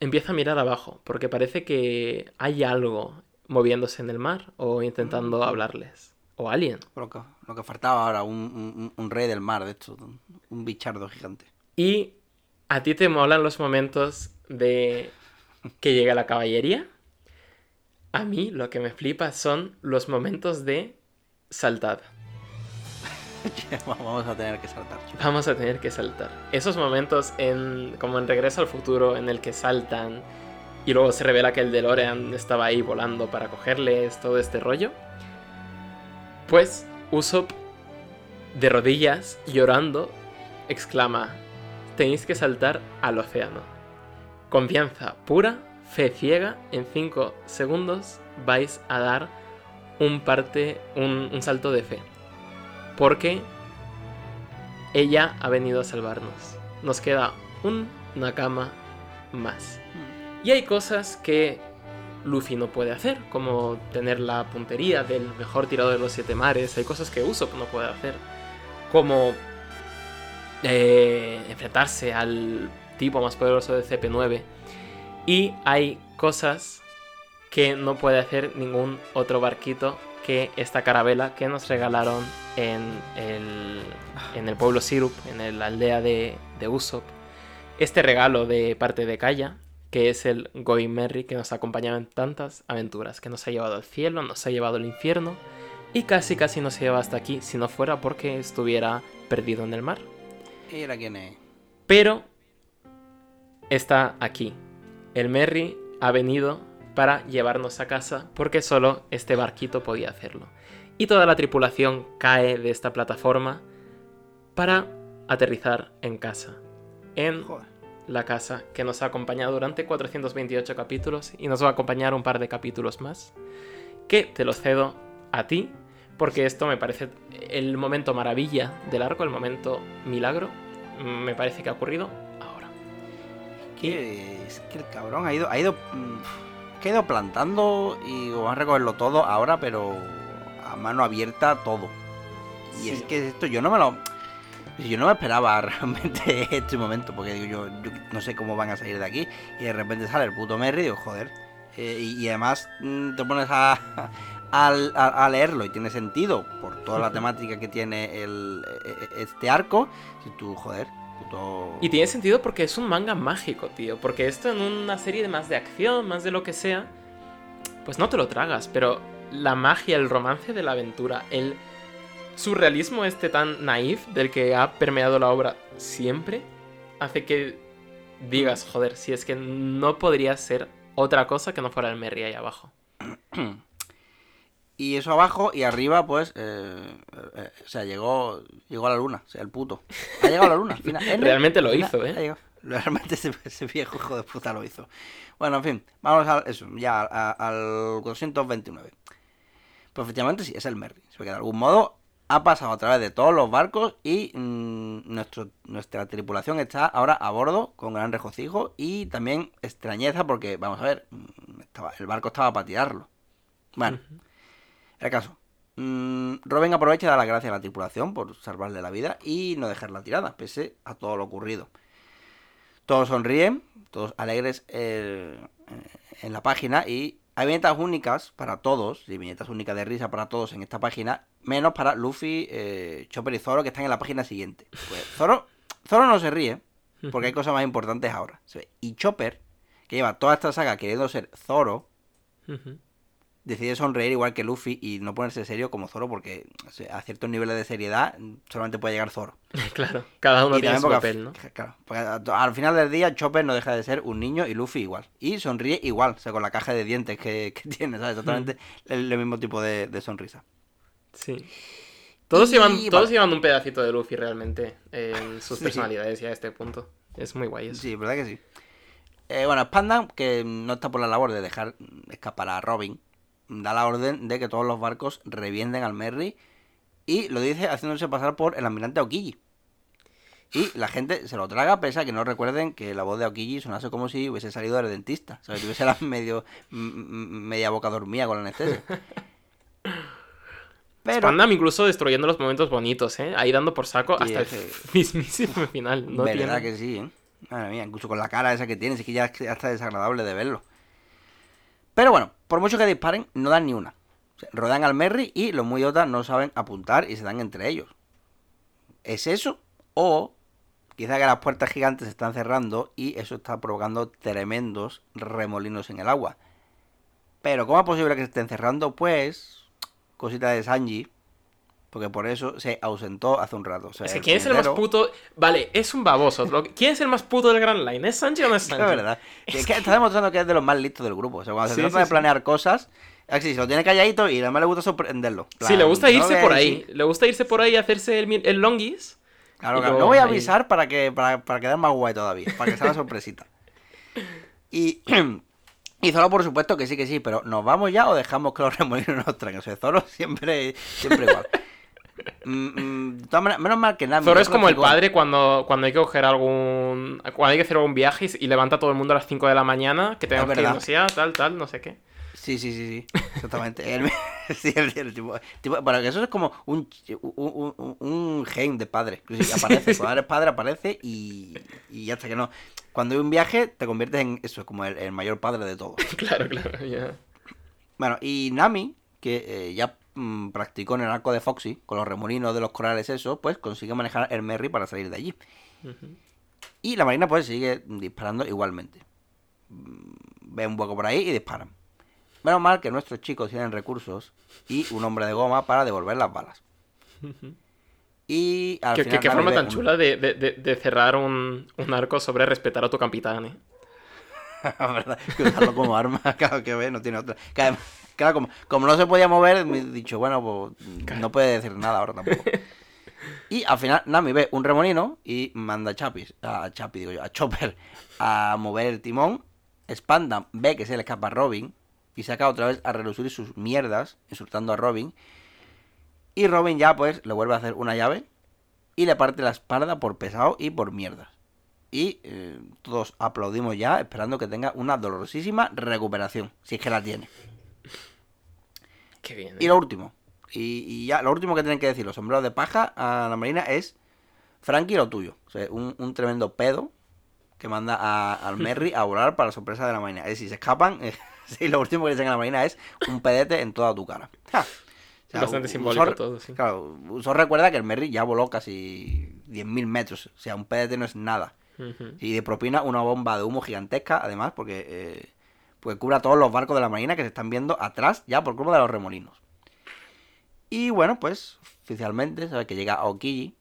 empieza a mirar abajo, porque parece que hay algo moviéndose en el mar o intentando hablarles. O alguien.
Lo que, lo que faltaba ahora, un, un- un rey del mar, de hecho. Un, un bichardo gigante.
Y a ti te molan los momentos de que llega la caballería. A mí lo que me flipa son los momentos de saltad.
Vamos a tener que saltar.
Vamos a tener que saltar. Esos momentos en como en Regreso al futuro en el que saltan y luego se revela que el DeLorean estaba ahí volando para cogerles todo este rollo. Pues Usopp de rodillas, llorando, exclama, tenéis que saltar al océano. Confianza pura, fe ciega, en 5 segundos vais a dar un parte, un salto de fe. Porque ella ha venido a salvarnos. Nos queda un Nakama más. Y hay cosas que Luffy no puede hacer, como tener la puntería del mejor tirador de los siete mares. Hay cosas que Usopp no puede hacer, como eh, enfrentarse al tipo más poderoso de CP9. Y hay cosas que no puede hacer ningún otro barquito que esta carabela que nos regalaron en el, en el pueblo Sirup, en la aldea de, de Usopp. Este regalo de parte de Kaya, que es el Going Merry que nos ha acompañado en tantas aventuras, que nos ha llevado al cielo, nos ha llevado al infierno y casi casi nos lleva hasta aquí si no fuera porque estuviera perdido en el mar.
Era quién es.
Pero está aquí. El Merry ha venido para llevarnos a casa porque solo este barquito podía hacerlo. Y toda la tripulación cae de esta plataforma para aterrizar en casa. En la casa que nos ha acompañado durante 428 capítulos y nos va a acompañar un par de capítulos más. Que te lo cedo a ti, porque esto me parece el momento maravilla del arco, el momento milagro. Me parece que ha ocurrido ahora.
Que es que el cabrón ha ido, ha ido, que ha ido plantando y vamos a recogerlo todo ahora, pero a mano abierta todo. Y
Sí.
es que esto yo no me lo, yo no me esperaba realmente este momento, porque digo yo, yo no sé cómo van a salir de aquí y de repente sale el puto Merry y digo joder. Eh, y, y además mm, te pones a, a, a- a leerlo y tiene sentido por toda la temática que tiene el, e- e- este arco. Y tú, joder, puto.
Y tiene sentido porque es un manga mágico, tío. Porque esto en una serie de más de acción, más de lo que sea, pues no te lo tragas. Pero la magia, el romance de la aventura, el surrealismo este tan naif del que ha permeado la obra siempre, hace que digas, joder, si es que no podría ser otra cosa que no fuera el Merry ahí abajo.
Y eso abajo y arriba, pues, eh, eh, o sea, llegó, llegó a la luna, o sea, el puto. Ha llegado a la luna, al final. ¿eh?
Realmente lo hizo, ¿eh?
Realmente ese, ese viejo hijo de puta lo hizo. Bueno, en fin, vamos a eso, ya a- al 229. Pues efectivamente sí, es el Merry. Porque de algún modo ha pasado a través de todos los barcos y mm, nuestro, nuestra tripulación está ahora a bordo con gran regocijo y también extrañeza porque, vamos a ver, mm, estaba, el barco estaba para tirarlo. Bueno, el caso. mm, Robin aprovecha y da las gracias a la tripulación por salvarle la vida y no dejarla tirada, pese a todo lo ocurrido. Todos sonríen, todos alegres eh, en la página y hay viñetas únicas para todos, y viñetas únicas de risa para todos en esta página, menos para Luffy, eh, Chopper y Zoro que están en la página siguiente. Pues Zoro, Zoro no se ríe, porque hay cosas más importantes ahora. Y Chopper, que lleva toda esta saga queriendo ser Zoro. Decide sonreír igual que Luffy y no ponerse serio como Zoro porque a ciertos niveles de seriedad solamente puede llegar Zoro.
claro, cada uno
Y
tiene su papel, ¿no?
claro, porque al final del día Chopper no deja de ser un niño y Luffy igual. Y sonríe igual, o sea, con la caja de dientes que, que tiene, ¿sabes? Exactamente el, el mismo tipo de, de sonrisa.
Sí. Todos,
Y-
llevan,
vale.
todos llevan un pedacito de Luffy realmente en sus
Sí, sí.
personalidades ya a este punto. Es muy guay eso.
Sí, ¿verdad que sí? Eh, bueno, Spanda, que no está por la labor de dejar escapar a Robin, da la orden de que todos los barcos revienten al Merry y lo dice haciéndose pasar por el almirante Aokiji. Y la gente se lo traga, pese a que no recuerden que la voz de Aokiji sonase como si hubiese salido del dentista. O sea, que tuviese la medio, media boca dormida con la anestesia. Pero,
Spandam incluso destruyendo los momentos bonitos, ¿eh? Ahí dando por saco
Sí,
hasta el
ese-
mismísimo final. No
verdad
tiene...
que sí, ¿eh? Madre mía, incluso con la cara esa que tienes, es que ya es hasta desagradable de verlo. Pero bueno, por mucho que disparen, no dan ni una. O sea, rodean al Merry y los muy otas no saben apuntar y se dan entre ellos. ¿Es eso? O quizá que las puertas gigantes se están cerrando y eso está provocando tremendos remolinos en el agua. Pero ¿cómo es posible que se estén cerrando? Pues, cosita de Sanji, porque por eso se ausentó hace un rato. O sea,
Es que ¿quién es el más puto? Vale, es un baboso. Lo ¿Quién es el más puto del Grand Line? ¿Es Sanji o no es
Es
Sanji?
verdad. Es que está demostrando que es de los más listos del grupo. O sea, cuando se
Sí,
trata
sí,
de
sí.
planear cosas, Así, se lo tiene calladito y además le gusta sorprenderlo.
Sí, le
Plan,
gusta irse por ahí. Le gusta irse por ahí a hacerse el, el longis.
Claro,
Y
claro. No voy a
ahí-
avisar para que para, para quedar más guay todavía, para que sea una sorpresita. Y, y Zoro, por supuesto que sí, que sí, pero ¿nos vamos ya o dejamos que los remolinos nos traigan? O sea, Zoro siempre, siempre igual. Mm, mm, menos mal que Nami.
Zoro es como el padre cuando, cuando hay que coger algún. Cuando hay que hacer algún viaje y, y levanta a todo el mundo a las 5 de la mañana. Que tenemos que irnos ya, tal, tal, no sé qué.
Sí, sí, sí, sí, exactamente. El- sí, el, el tipo, tipo- bueno, eso es como un, un, un- un gen de padre. Sí, aparece, cuando eres padre aparece y, y ya está que no. Cuando hay un viaje te conviertes en eso, como el, el mayor padre de todos.
Claro, claro, ya.
Bueno, y Nami, que eh, ya mm, practicó en el arco de Foxy, con los remolinos de los corales eso, pues consigue manejar el Merry para salir de allí. Y la marina pues sigue disparando igualmente. Mm, Ve un hueco por ahí y disparan. Menos mal que nuestros chicos tienen recursos y un hombre de goma para devolver las balas. Y al
Qué,
final
qué- qué
Nami
forma tan
un-
chula de, de- de- de cerrar un, un arco sobre respetar a tu capitán, ¿eh?
¿verdad? Que usarlo como arma, claro que ve, no tiene otra. Que además- claro, como, como no se podía mover, me he dicho, bueno, pues no puede decir nada ahora tampoco. Y al final Nami ve un remolino y manda a Chapis, a Chapi digo yo, a Chopper a mover el timón. Spandam ve que se le escapa a Robin y saca otra vez a relucir sus mierdas, insultando a Robin. Y Robin ya pues le vuelve a hacer una llave y le parte la espalda por pesado y por mierdas. Y eh, todos aplaudimos ya, esperando que tenga una dolorosísima recuperación, si es que la tiene.
Qué bien.
Y
¿eh?
lo último, y, y ya lo último que tienen que decir los sombreros de paja a la marina es, Frankie, lo tuyo. O sea, un, un tremendo pedo que manda a- al Merry a volar para la sorpresa de la marina. Es decir, se escapan, eh, sí, lo último que dicen a la marina es un pedete en toda tu cara. Ja. O sea,
Bastante simbólico
Usor-
todo, sí.
Claro, Usor recuerda que el Merry ya voló casi 10.000 metros. O sea, un pedete no es nada. Y de propina una bomba de humo gigantesca, además, porque eh, pues cubre a todos los barcos de la marina que se están viendo atrás ya por culpa de los remolinos. Y bueno, pues oficialmente, sabes que llega Aokiji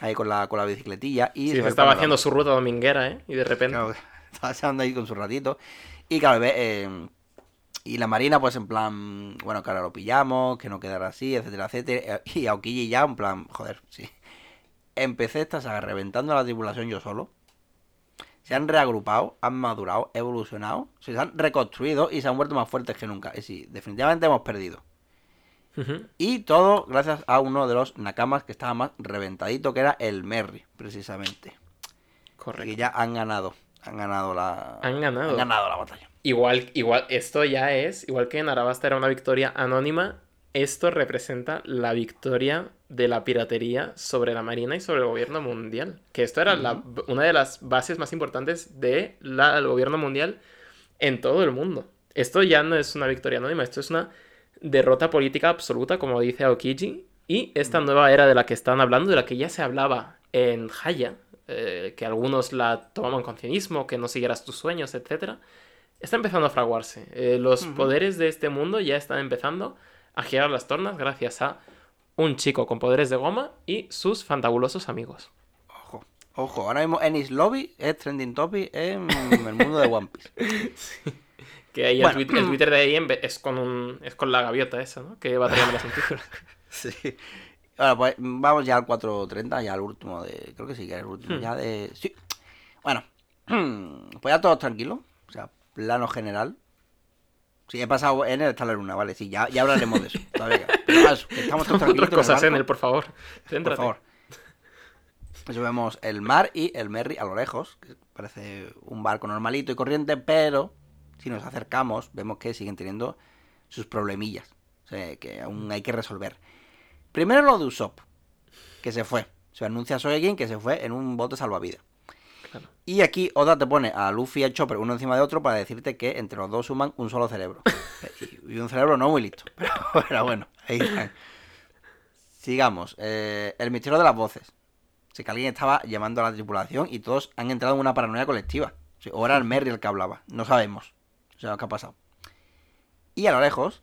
ahí con la, con la bicicletilla y
Sí,
se
estaba haciendo su ruta dominguera, ¿eh? Y de repente.
Claro, estaba echando ahí con su ratito. Y claro, ve, eh, y la marina, pues en plan, bueno, que ahora lo pillamos, que no quedará así, etcétera, etcétera. Y Aokiji ya, en plan, joder, sí. Empecé esta saga reventando a la tripulación yo solo. Se han reagrupado, han madurado, evolucionado, se han reconstruido y se han vuelto más fuertes que nunca. Es decir, definitivamente hemos perdido. Y todo gracias a uno de los nakamas que estaba más reventadito, que era el Merry, precisamente.
Correcto.
que ya han ganado. Han ganado la.
Han ganado.
Han ganado la batalla.
Igual, igual, esto ya es, igual que en Arabasta era una victoria anónima, esto representa la victoria de la piratería sobre la Marina y sobre el gobierno mundial. Que esto era la- una de las bases más importantes del gobierno mundial en todo el mundo. Esto ya no es una victoria anónima, esto es una derrota política absoluta, como dice Aokiji. Y esta nueva era de la que están hablando, de la que ya se hablaba en Haya, eh, que algunos la tomaban con cinismo, que no siguieras tus sueños, etcétera está empezando a fraguarse. Eh, los poderes de este mundo ya están empezando a girar las tornas gracias a un chico con poderes de goma y sus fantabulosos amigos.
Ojo. Ojo, ahora mismo Ennis Lobby es trending topic en el mundo de One Piece.
Que ahí
Bueno.
el, el Twitter de ahí es con un es con la gaviota esa, ¿no? Que va trayendo las.
Sí. Bueno, pues vamos ya al 4.30, ya al último de. Creo que sí, que es el último.
Hmm.
Ya de. Sí. Bueno, pues ya todos tranquilos. O sea, plano general. Sí, he pasado en el estar la luna, vale. Sí, ya, ya hablaremos de eso. Todavía. Pero eso, que estamos todos tranquilos.
Otras cosas en él, por favor.
Por favor. Pues vemos el mar y el Merry a lo lejos, que parece un barco normalito y corriente, pero si nos acercamos vemos que siguen teniendo sus problemillas, o sea, que aún hay que resolver. Primero lo de Usopp, que se fue. Se anuncia a Soegin que se fue en un bote salvavidas.
Claro.
Y aquí Oda te pone a Luffy y a Chopper uno encima de otro para decirte que entre los dos suman un solo cerebro. Y un cerebro no muy listo. Pero, pero bueno, ahí están. Sigamos. eh, el misterio de las voces. O sea, que alguien estaba llamando a la tripulación y todos han entrado en una paranoia colectiva. O, sea, o era el Merry el que hablaba. No sabemos. O sea, qué ha pasado. Y a lo lejos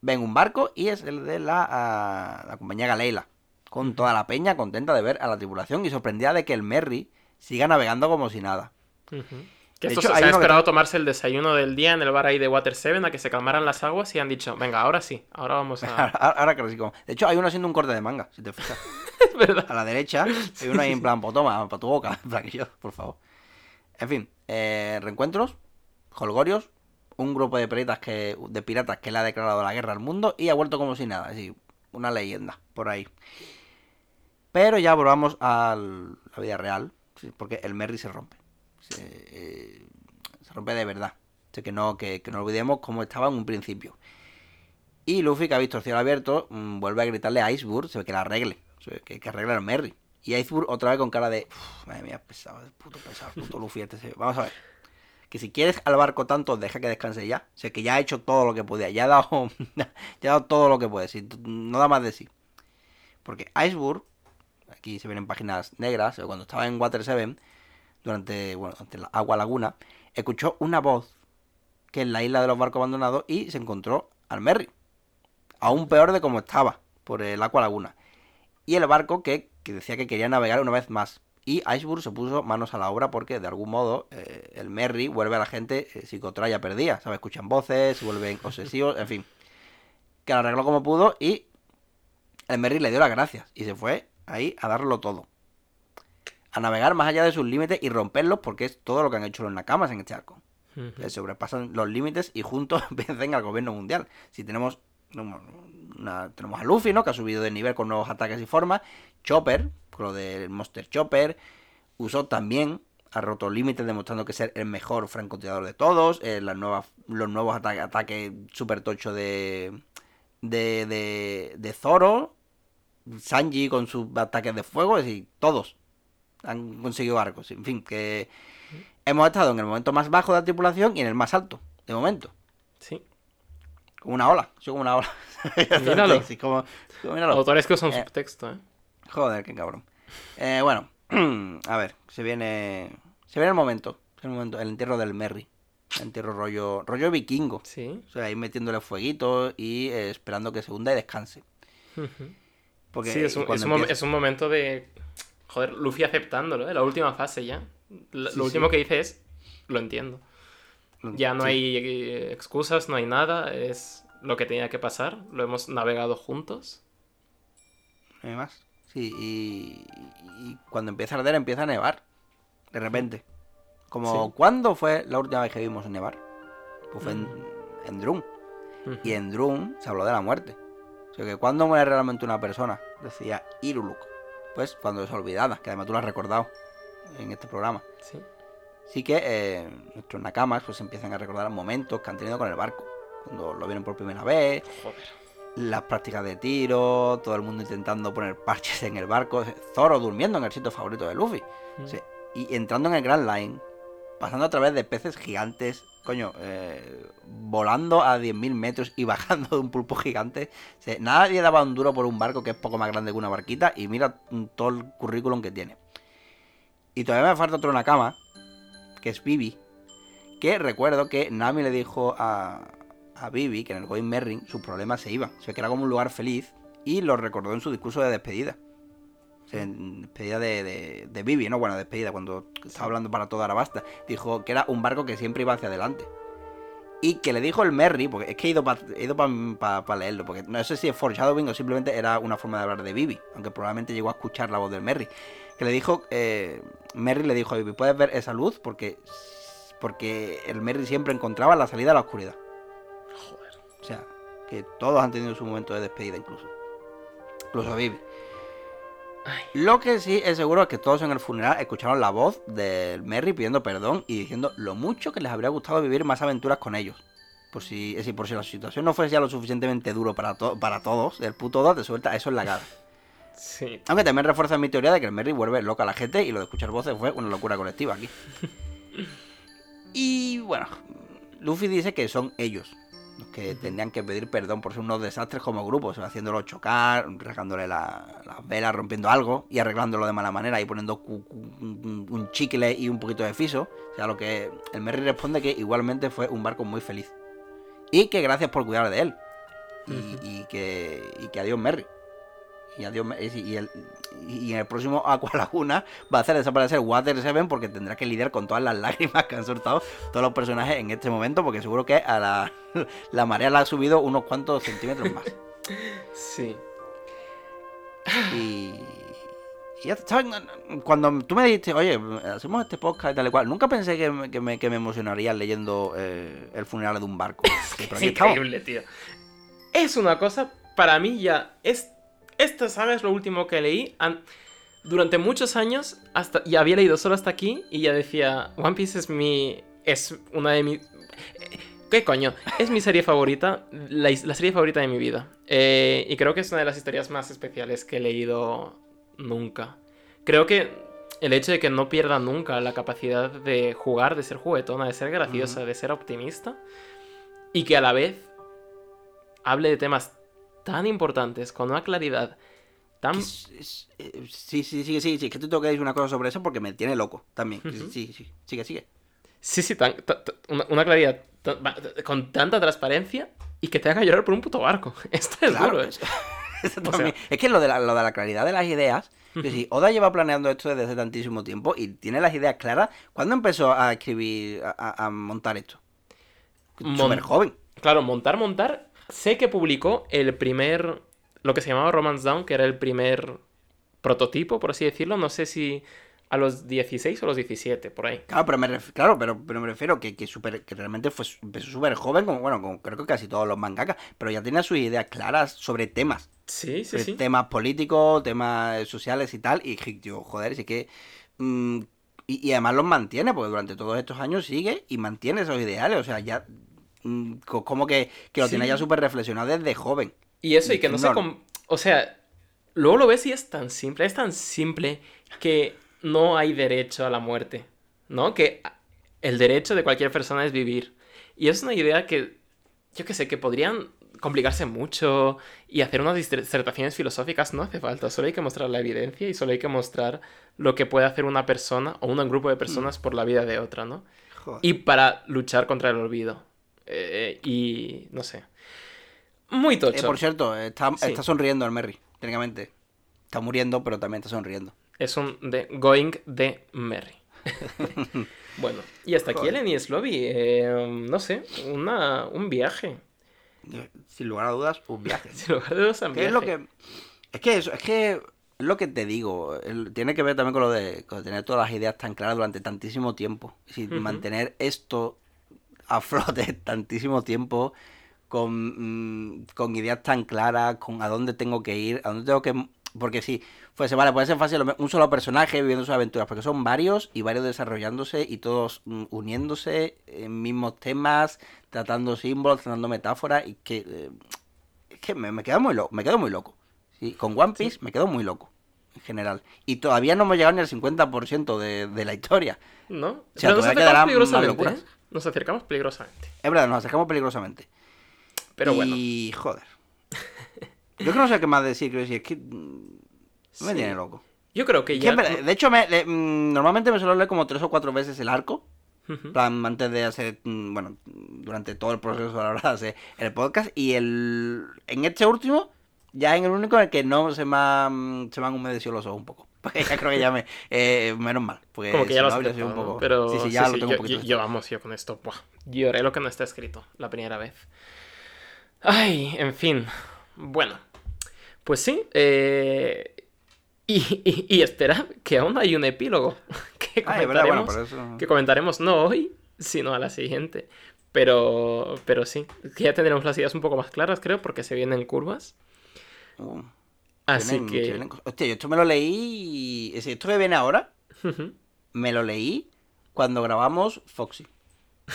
ven un barco y es el de la, ah, la compañía Galeila. Con toda la peña contenta de ver a la tripulación y sorprendida de que el Merry siga navegando como si nada.
Ujú. Que
De
estos
hecho,
se
uno que
esperado tomarse el desayuno del día en el bar ahí de Water 7 a que se calmaran las aguas y han dicho, venga, ahora sí, ahora vamos a...
Ahora, ahora que sí como. De hecho, hay uno haciendo un corte de manga, si te fijas.
es verdad.
A la derecha hay uno ahí en plan, pues toma, para tu boca, plan que yo, por favor. En fin, eh, reencuentros, holgorios, un grupo de piratas que de piratas que le ha declarado la guerra al mundo y ha vuelto como si nada, así, una leyenda por ahí. Pero ya volvamos a la vida real, porque el Merry se rompe. Se, eh, rompe de verdad. Así que no, que, no olvidemos cómo estaba en un principio. Y Luffy, que ha visto el cielo abierto, mm, vuelve a gritarle a Iceberg, se ve que la arregle, se ve que, que arregle al Merry. Y Iceberg otra vez con cara de, "Uf, madre mía, pesado, el puto pesado, el puto Luffy este. se- Vamos a ver. Que si quieres al barco tanto, deja que descanse ya. O sea, que ya ha hecho todo lo que podía, ya ha dado, ya ha dado todo lo que puede, si no da más de sí. Porque Iceberg, aquí se ven en páginas negras, o cuando estaba en Water 7, durante, bueno, durante la Agua Laguna, escuchó una voz que en la isla de los barcos abandonados y se encontró al Merry. Aún peor de como estaba, por el Agua Laguna. Y el barco que, que decía que quería navegar una vez más. Y Iceberg se puso manos a la obra porque de algún modo eh, el Merry vuelve a la gente eh, psicotraya perdida, ¿sabes? Escuchan voces, se vuelven obsesivos, en fin. Que lo arregló como pudo y el Merry le dio las gracias y se fue ahí a darlo todo. A navegar más allá de sus límites y romperlos porque es todo lo que han hecho los Nakamas en este arco. Eh, sobrepasan los límites y juntos vencen al gobierno mundial. Si tenemos una- tenemos a Luffy, ¿no? Que ha subido de nivel con nuevos ataques y formas. Chopper, con lo del Monster Chopper. Usopp también ha roto límites demostrando que es el mejor francotirador de todos. Eh, las nuevas, los nuevos ata- ataques super tocho de, de, de, de Zoro. Sanji con sus ataques de fuego. Es decir, todos han conseguido arcos. En fin, que hemos estado en el momento más bajo de la tripulación y en el más alto, de momento.
Sí.
Como una ola, soy como una ola.
Míralo.
Sí, como- como míralo.
Autores que usan
Eh.
subtexto, ¿eh?
Joder, qué cabrón. Eh, bueno, a ver, se viene. Se viene el momento. El momento, el entierro del Merry. El entierro rollo. rollo vikingo.
Sí.
O sea, ahí metiéndole fueguito y eh, esperando que se hunda y descanse.
Ujú.
Porque
sí, es un, es un
empieza-
es un momento de. Joder, Luffy aceptándolo, ¿eh? La última fase ya. Lo,
Sí,
lo
sí.
último que dice es. Lo entiendo. Ya no hay eh, excusas, no hay nada. Es lo que tenía que pasar. Lo hemos navegado juntos.
No hay más. Sí, y, y cuando empieza a arder empieza a nevar. De repente. Como,
Sí.
¿cuándo fue la última vez que vimos nevar? Pues fue en, en Drum. Y en Drum se habló de la muerte. O sea que cuando muere realmente una persona, decía Iruluk. Pues cuando es olvidada, que además tú lo has recordado en este programa.
Sí.
Sí que eh, nuestros nakamas pues empiezan a recordar momentos que han tenido con el barco. Cuando lo vieron por primera vez,
Joder.
las prácticas de tiro, todo el mundo intentando poner parches en el barco, Zoro durmiendo en el sitio favorito de Luffy.
Mm.
Y entrando en el Grand Line, pasando a través de peces gigantes, coño, eh, volando a 10.000 metros y bajando de un pulpo gigante. Nadie daba un duro por un barco que es poco más grande que una barquita y mira todo el currículum que tiene. Y todavía me falta otro Nakama, que es Vivi, que recuerdo que Nami le dijo a, a Vivi que en el Going Merrin sus problemas se iban. O sea, que era como un lugar feliz y lo recordó en su discurso de despedida. En despedida de, de, de Vivi, ¿no? Bueno, despedida, cuando estaba hablando para toda Arabasta. Dijo que era un barco que siempre iba hacia adelante. Y que le dijo el Merry, porque es que he ido para leerlo, porque no sé si es foreshadowing o simplemente era una forma de hablar de Vivi, aunque probablemente llegó a escuchar la voz del Merry. Que le dijo, eh, Merry le dijo a Vivi, ¿puedes ver esa luz? Porque, porque el Merry siempre encontraba la salida a la oscuridad.
Joder.
O sea, que todos han tenido su momento de despedida incluso. Incluso Vivi.
Ay.
Lo que sí es seguro es que todos en el funeral escucharon la voz del Merry pidiendo perdón y diciendo lo mucho que les habría gustado vivir más aventuras con ellos. Por si, es decir, por si la situación no fuese ya lo suficientemente duro para, to- para todos, el puto 2 te suelta eso en la cara.
Sí.
Aunque también refuerza mi teoría de que el Merry vuelve loca a la gente y lo de escuchar voces fue una locura colectiva aquí. Y bueno, Luffy dice que son ellos los que tendrían que pedir perdón por ser unos desastres como grupo, o sea, haciéndolo chocar, regándole la- las velas, rompiendo algo y arreglándolo de mala manera y poniendo un, un chicle y un poquito de fiso. O sea, lo que el Merry responde que igualmente fue un barco muy feliz. Y que gracias por cuidar de él. Y,
Ujú.
y que, y que adiós Merry. Y adiós. Y, el- y en el próximo Aqua Laguna va a hacer desaparecer Water 7 porque tendrá que lidiar con todas las lágrimas que han soltado todos los personajes en este momento porque seguro que a la, la marea la ha subido unos cuantos centímetros más.
Sí.
Y... y ya, ¿sabes? Cuando tú me dijiste, oye, hacemos este podcast y tal y cual, nunca pensé que, me- que me, que me emocionaría leyendo eh, el funeral de un barco.
Es increíble, tío. Es una cosa, para mí ya, es, esta saga es lo último que leí. An- durante muchos años, hasta, y había leído solo hasta aquí, y ya decía, One Piece es mi... es una de mis... ¿Qué coño? Es mi serie favorita, la, la serie favorita de mi vida. Eh, y creo que es una de las historias más especiales que he leído nunca. Creo que el hecho de que no pierda nunca la capacidad de jugar, de ser juguetona, de ser graciosa, de ser optimista, y que a la vez hable de temas tan importantes, con una claridad tan...
Eh, sí, sí, sí, sí, sí, que te tengo que decir una cosa sobre eso porque me tiene loco también. Sí, sí, sigue, sigue.
Sí, sí, una, claridad con tanta transparencia y que te haga llorar por un puto barco. Esto es duro, ¿eh?
es, que lo de, la, lo de la claridad de las ideas, que si Oda lleva planeando esto desde hace tantísimo tiempo y tiene las ideas claras, ¿cuándo empezó a escribir, a, montar esto? Súper joven.
Claro, montar, montar. Sé que publicó el primer. Lo que se llamaba Romance Down, que era el primer prototipo, por así decirlo. No sé si a los 16 o los 17, por ahí.
Claro, pero me, ref- claro, pero, pero me refiero que, que, súper- que realmente fue, empezó súper joven, como, bueno, como creo que casi todos los mangakas, pero ya tenía sus ideas claras sobre temas.
Sí, sí,
sobre
sí.
temas políticos, temas sociales y tal. Y yo, joder, sí que. mm, y, y además los mantiene, porque durante todos estos años sigue y mantiene esos ideales. O sea, ya. Mm, co- como que, que lo tiene ya súper reflexionado desde joven.
Y eso, y que no se...
No.
O sea, luego lo ves y es tan simple, es tan simple que no hay derecho a la muerte, ¿no? Que el derecho de cualquier persona es vivir. Y es una idea que, yo qué sé, que podrían complicarse mucho y hacer unas disertaciones filosóficas no hace falta, solo hay que mostrar la evidencia y solo hay que mostrar lo que puede hacer una persona o un grupo de personas por la vida de otra, ¿no?
Joder.
y para luchar contra el olvido. Eh, y no sé. Muy
Eh,
tocho.
por cierto, está,
Sí.
está sonriendo el Merry, técnicamente. Está muriendo, pero también está sonriendo.
Es un de Going de Merry. bueno, y hasta aquí
Joder.
el Enies Lobby. Eh, no sé, una, un viaje.
Sin lugar a dudas, un viaje.
Sin lugar a dudas, un
¿Qué es lo que.? Es que eso, es que. Es lo que te digo. tiene que ver también con lo de, con tener todas las ideas tan claras durante tantísimo tiempo. Es decir, mantener esto a flote tantísimo tiempo. Con, mm, con ideas tan claras, con a dónde tengo que ir, a dónde tengo que. Porque sí, fuese, vale, puede ser fácil un solo personaje viviendo sus aventuras, porque son varios y varios desarrollándose y todos mm, uniéndose en mismos temas, tratando símbolos, tratando metáforas, y que eh, es que me, me quedo muy loco, me quedo muy loco. Sí, con One Piece me quedo muy loco, en general. Y todavía no hemos llegado ni al 50% de, de la historia.
¿No?
O sea,
Pero nos
todavía
acercamos
quedarán más
peligrosamente.
locuras.
¿eh? Nos acercamos peligrosamente.
Es verdad, nos acercamos peligrosamente.
Pero bueno.
Y joder. Yo que no sé qué más decir, quiero decir, es que mm, me
sí.
tiene loco.
Yo creo que
que,
ya.
de hecho, me- le- mm, normalmente me suelo leer como tres o cuatro veces el arco. Plan, antes de hacer, mm, bueno, durante todo el proceso a la hora de hacer el podcast. Y el en este último, ya en el único en el que no se me, han, se me han humedecido los ojos un poco. Porque ya creo que ya me, eh, menos mal. Porque
Como que ya lo has
un
¿no?
poco...
Pero
sí, sí, ya lo tengo
yo,
un poquito.
yo- yo, vamos, yo con esto, buah, lloré lo que no está escrito la primera vez. Ay, en fin. Bueno, pues sí. eh, y, y, y esperad que aún hay un epílogo que
Ah, verdad,
comentaremos,
bueno, por eso...
que comentaremos no hoy, sino a la siguiente. Pero, pero sí, ya tendremos las ideas un poco más claras, creo, porque se vienen curvas.
Uh,
Así que...
Hostia, yo esto me lo leí... es Esto que viene ahora, me lo leí cuando grabamos Foxy.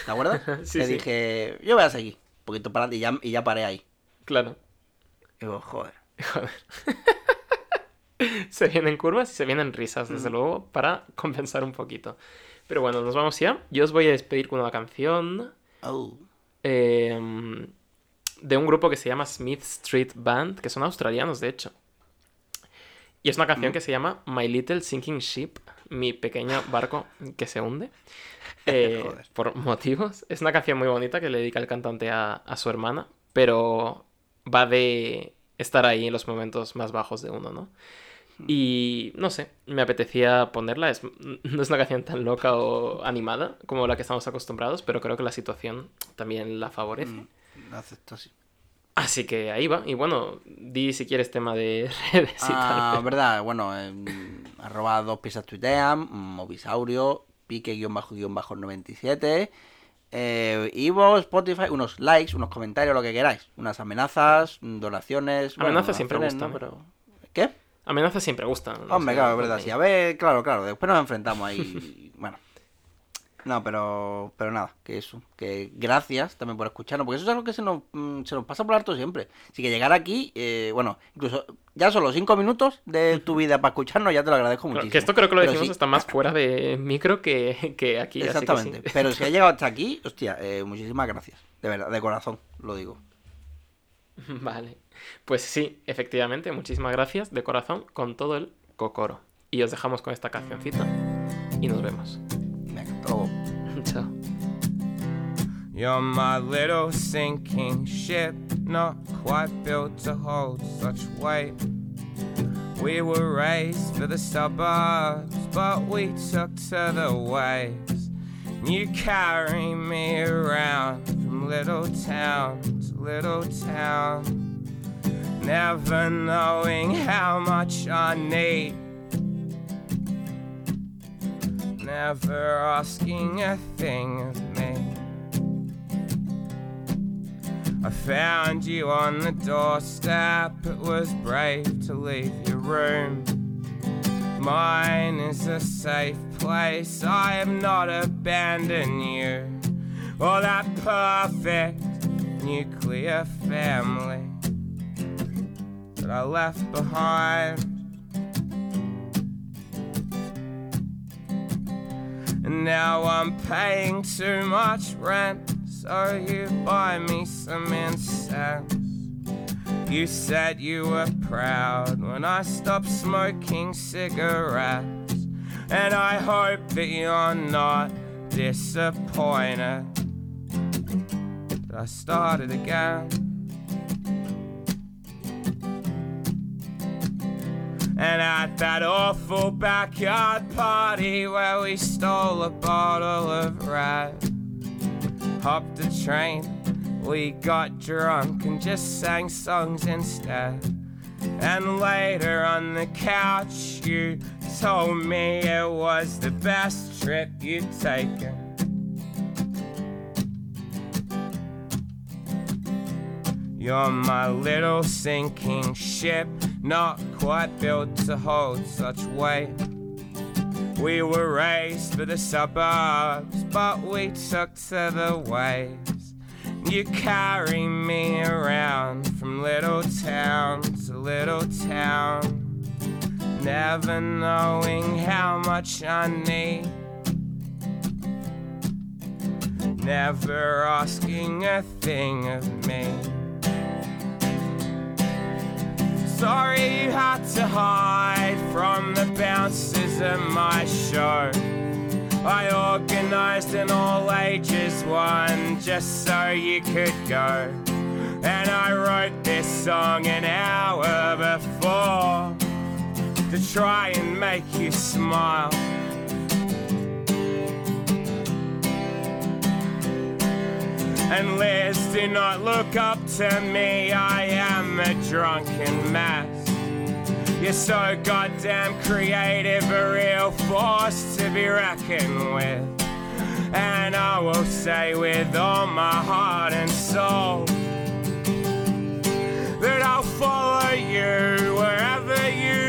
¿Te acuerdas?
Sí, sí.
dije, yo voy a seguir un poquito para adelante y ya, y ya paré ahí.
Claro.
Y digo, joder.
Joder. se vienen curvas y se vienen risas, desde luego, para compensar un poquito. Pero bueno, nos vamos ya. Yo os voy a despedir con una canción
Oh.
eh, de un grupo que se llama Smith Street Band, que son australianos, de hecho. Y es una canción que se llama My Little Sinking Ship, mi pequeño barco que se hunde. Eh, por motivos. Es una canción muy bonita que le dedica el cantante a, a su hermana, pero va de estar ahí en los momentos más bajos de uno, ¿no? Y no sé, me apetecía ponerla. Es, no es una canción tan loca o animada como la que estamos acostumbrados, pero creo que la situación también la favorece.
Mm, acepto, sí.
Así que ahí va. Y bueno, di si quieres tema de redes y
Ah,
tal.
verdad, bueno, em, arroba dos piezas tuitean, movisaurio, pique-97, eh, Ivo, Spotify, unos likes, unos comentarios, lo que queráis, unas amenazas, donaciones.
Amenazas siempre gustan,
¿no? Pero... ¿Qué?
Amenazas siempre gustan.
Hombre, claro, es verdad, sí. A ver, claro, claro, después nos enfrentamos ahí. bueno. No, pero, pero nada, que eso. Que gracias también por escucharnos, porque eso es algo que se nos, mm, se nos pasa por alto siempre. Así que llegar aquí, eh, bueno, incluso ya solo cinco minutos de tu vida para escucharnos, ya te lo agradezco
Claro,
muchísimo.
que esto creo que lo
Pero
decimos
sí,
hasta más fuera de micro que, que aquí. así que sí.
Exactamente. Pero si ha llegado hasta aquí, hostia, eh, muchísimas gracias. De verdad, de corazón, lo digo.
Vale. Pues sí, efectivamente, muchísimas gracias de corazón con todo el cocoro. Y os dejamos con esta cancioncita y nos vemos. Oh.
Venga, hasta
You're my little sinking ship, not quite built to hold such weight. We were raised for the suburbs, but we took to the waves. You carry me around from little town to little town, never knowing how much I need. Never asking a thing of me. I found you on the doorstep. It was brave to leave your room. Mine is a safe place. I have not abandoned you. Or that perfect nuclear family that I left behind. And now I'm paying too much rent, so you buy me some incense. You said you were proud when I stopped smoking cigarettes. And I hope that you're not disappointed that I started again. And at that awful backyard party where we stole a bottle of red, hopped a train, we got drunk and just sang songs instead. And later on the couch, you told me it was the best trip you'd taken. You're my little sinking ship, not quite built to hold such weight. We were raised for the suburbs, but we took to the waves. You carry me around from little town to little town, never knowing how much I need. Never asking a thing of me. Sorry you had to hide from the bouncers at my show. I organized an all ages one just so you could go. And I wrote this song an hour before to try and make you smile. Liz, do not look up to me, I am a drunken mess. You're so goddamn creative, a real force to be reckoned with. And I will say with all my heart and soul that I'll follow you wherever you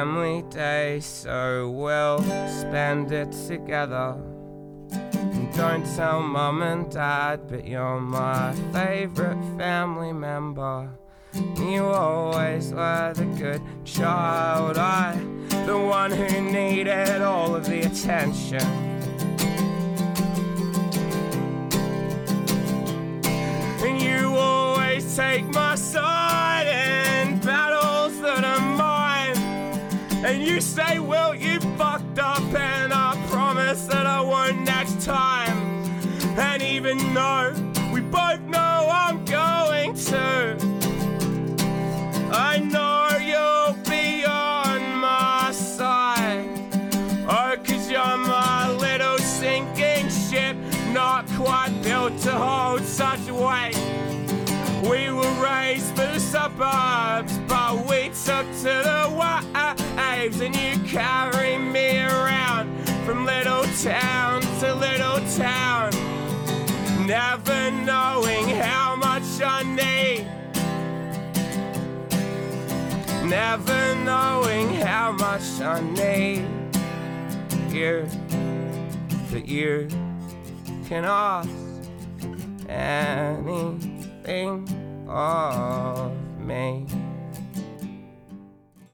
family day, so we'll spend it together. And don't tell mum and dad, but you're my favorite family member. You always were the good child, I, the one who needed all of the attention. And you always take my side you say, Well, you fucked up, and I promise that I won't next time. And even though we both know I'm going to, I know you'll be on my side. Oh, cause you're my little sinking ship, not quite built to hold such weight. We were raised for the suburbs, but we took to the waves, and you carry me around from little town to little town, never knowing how much I need. Never knowing how much I need you, that you can ask Thing of me.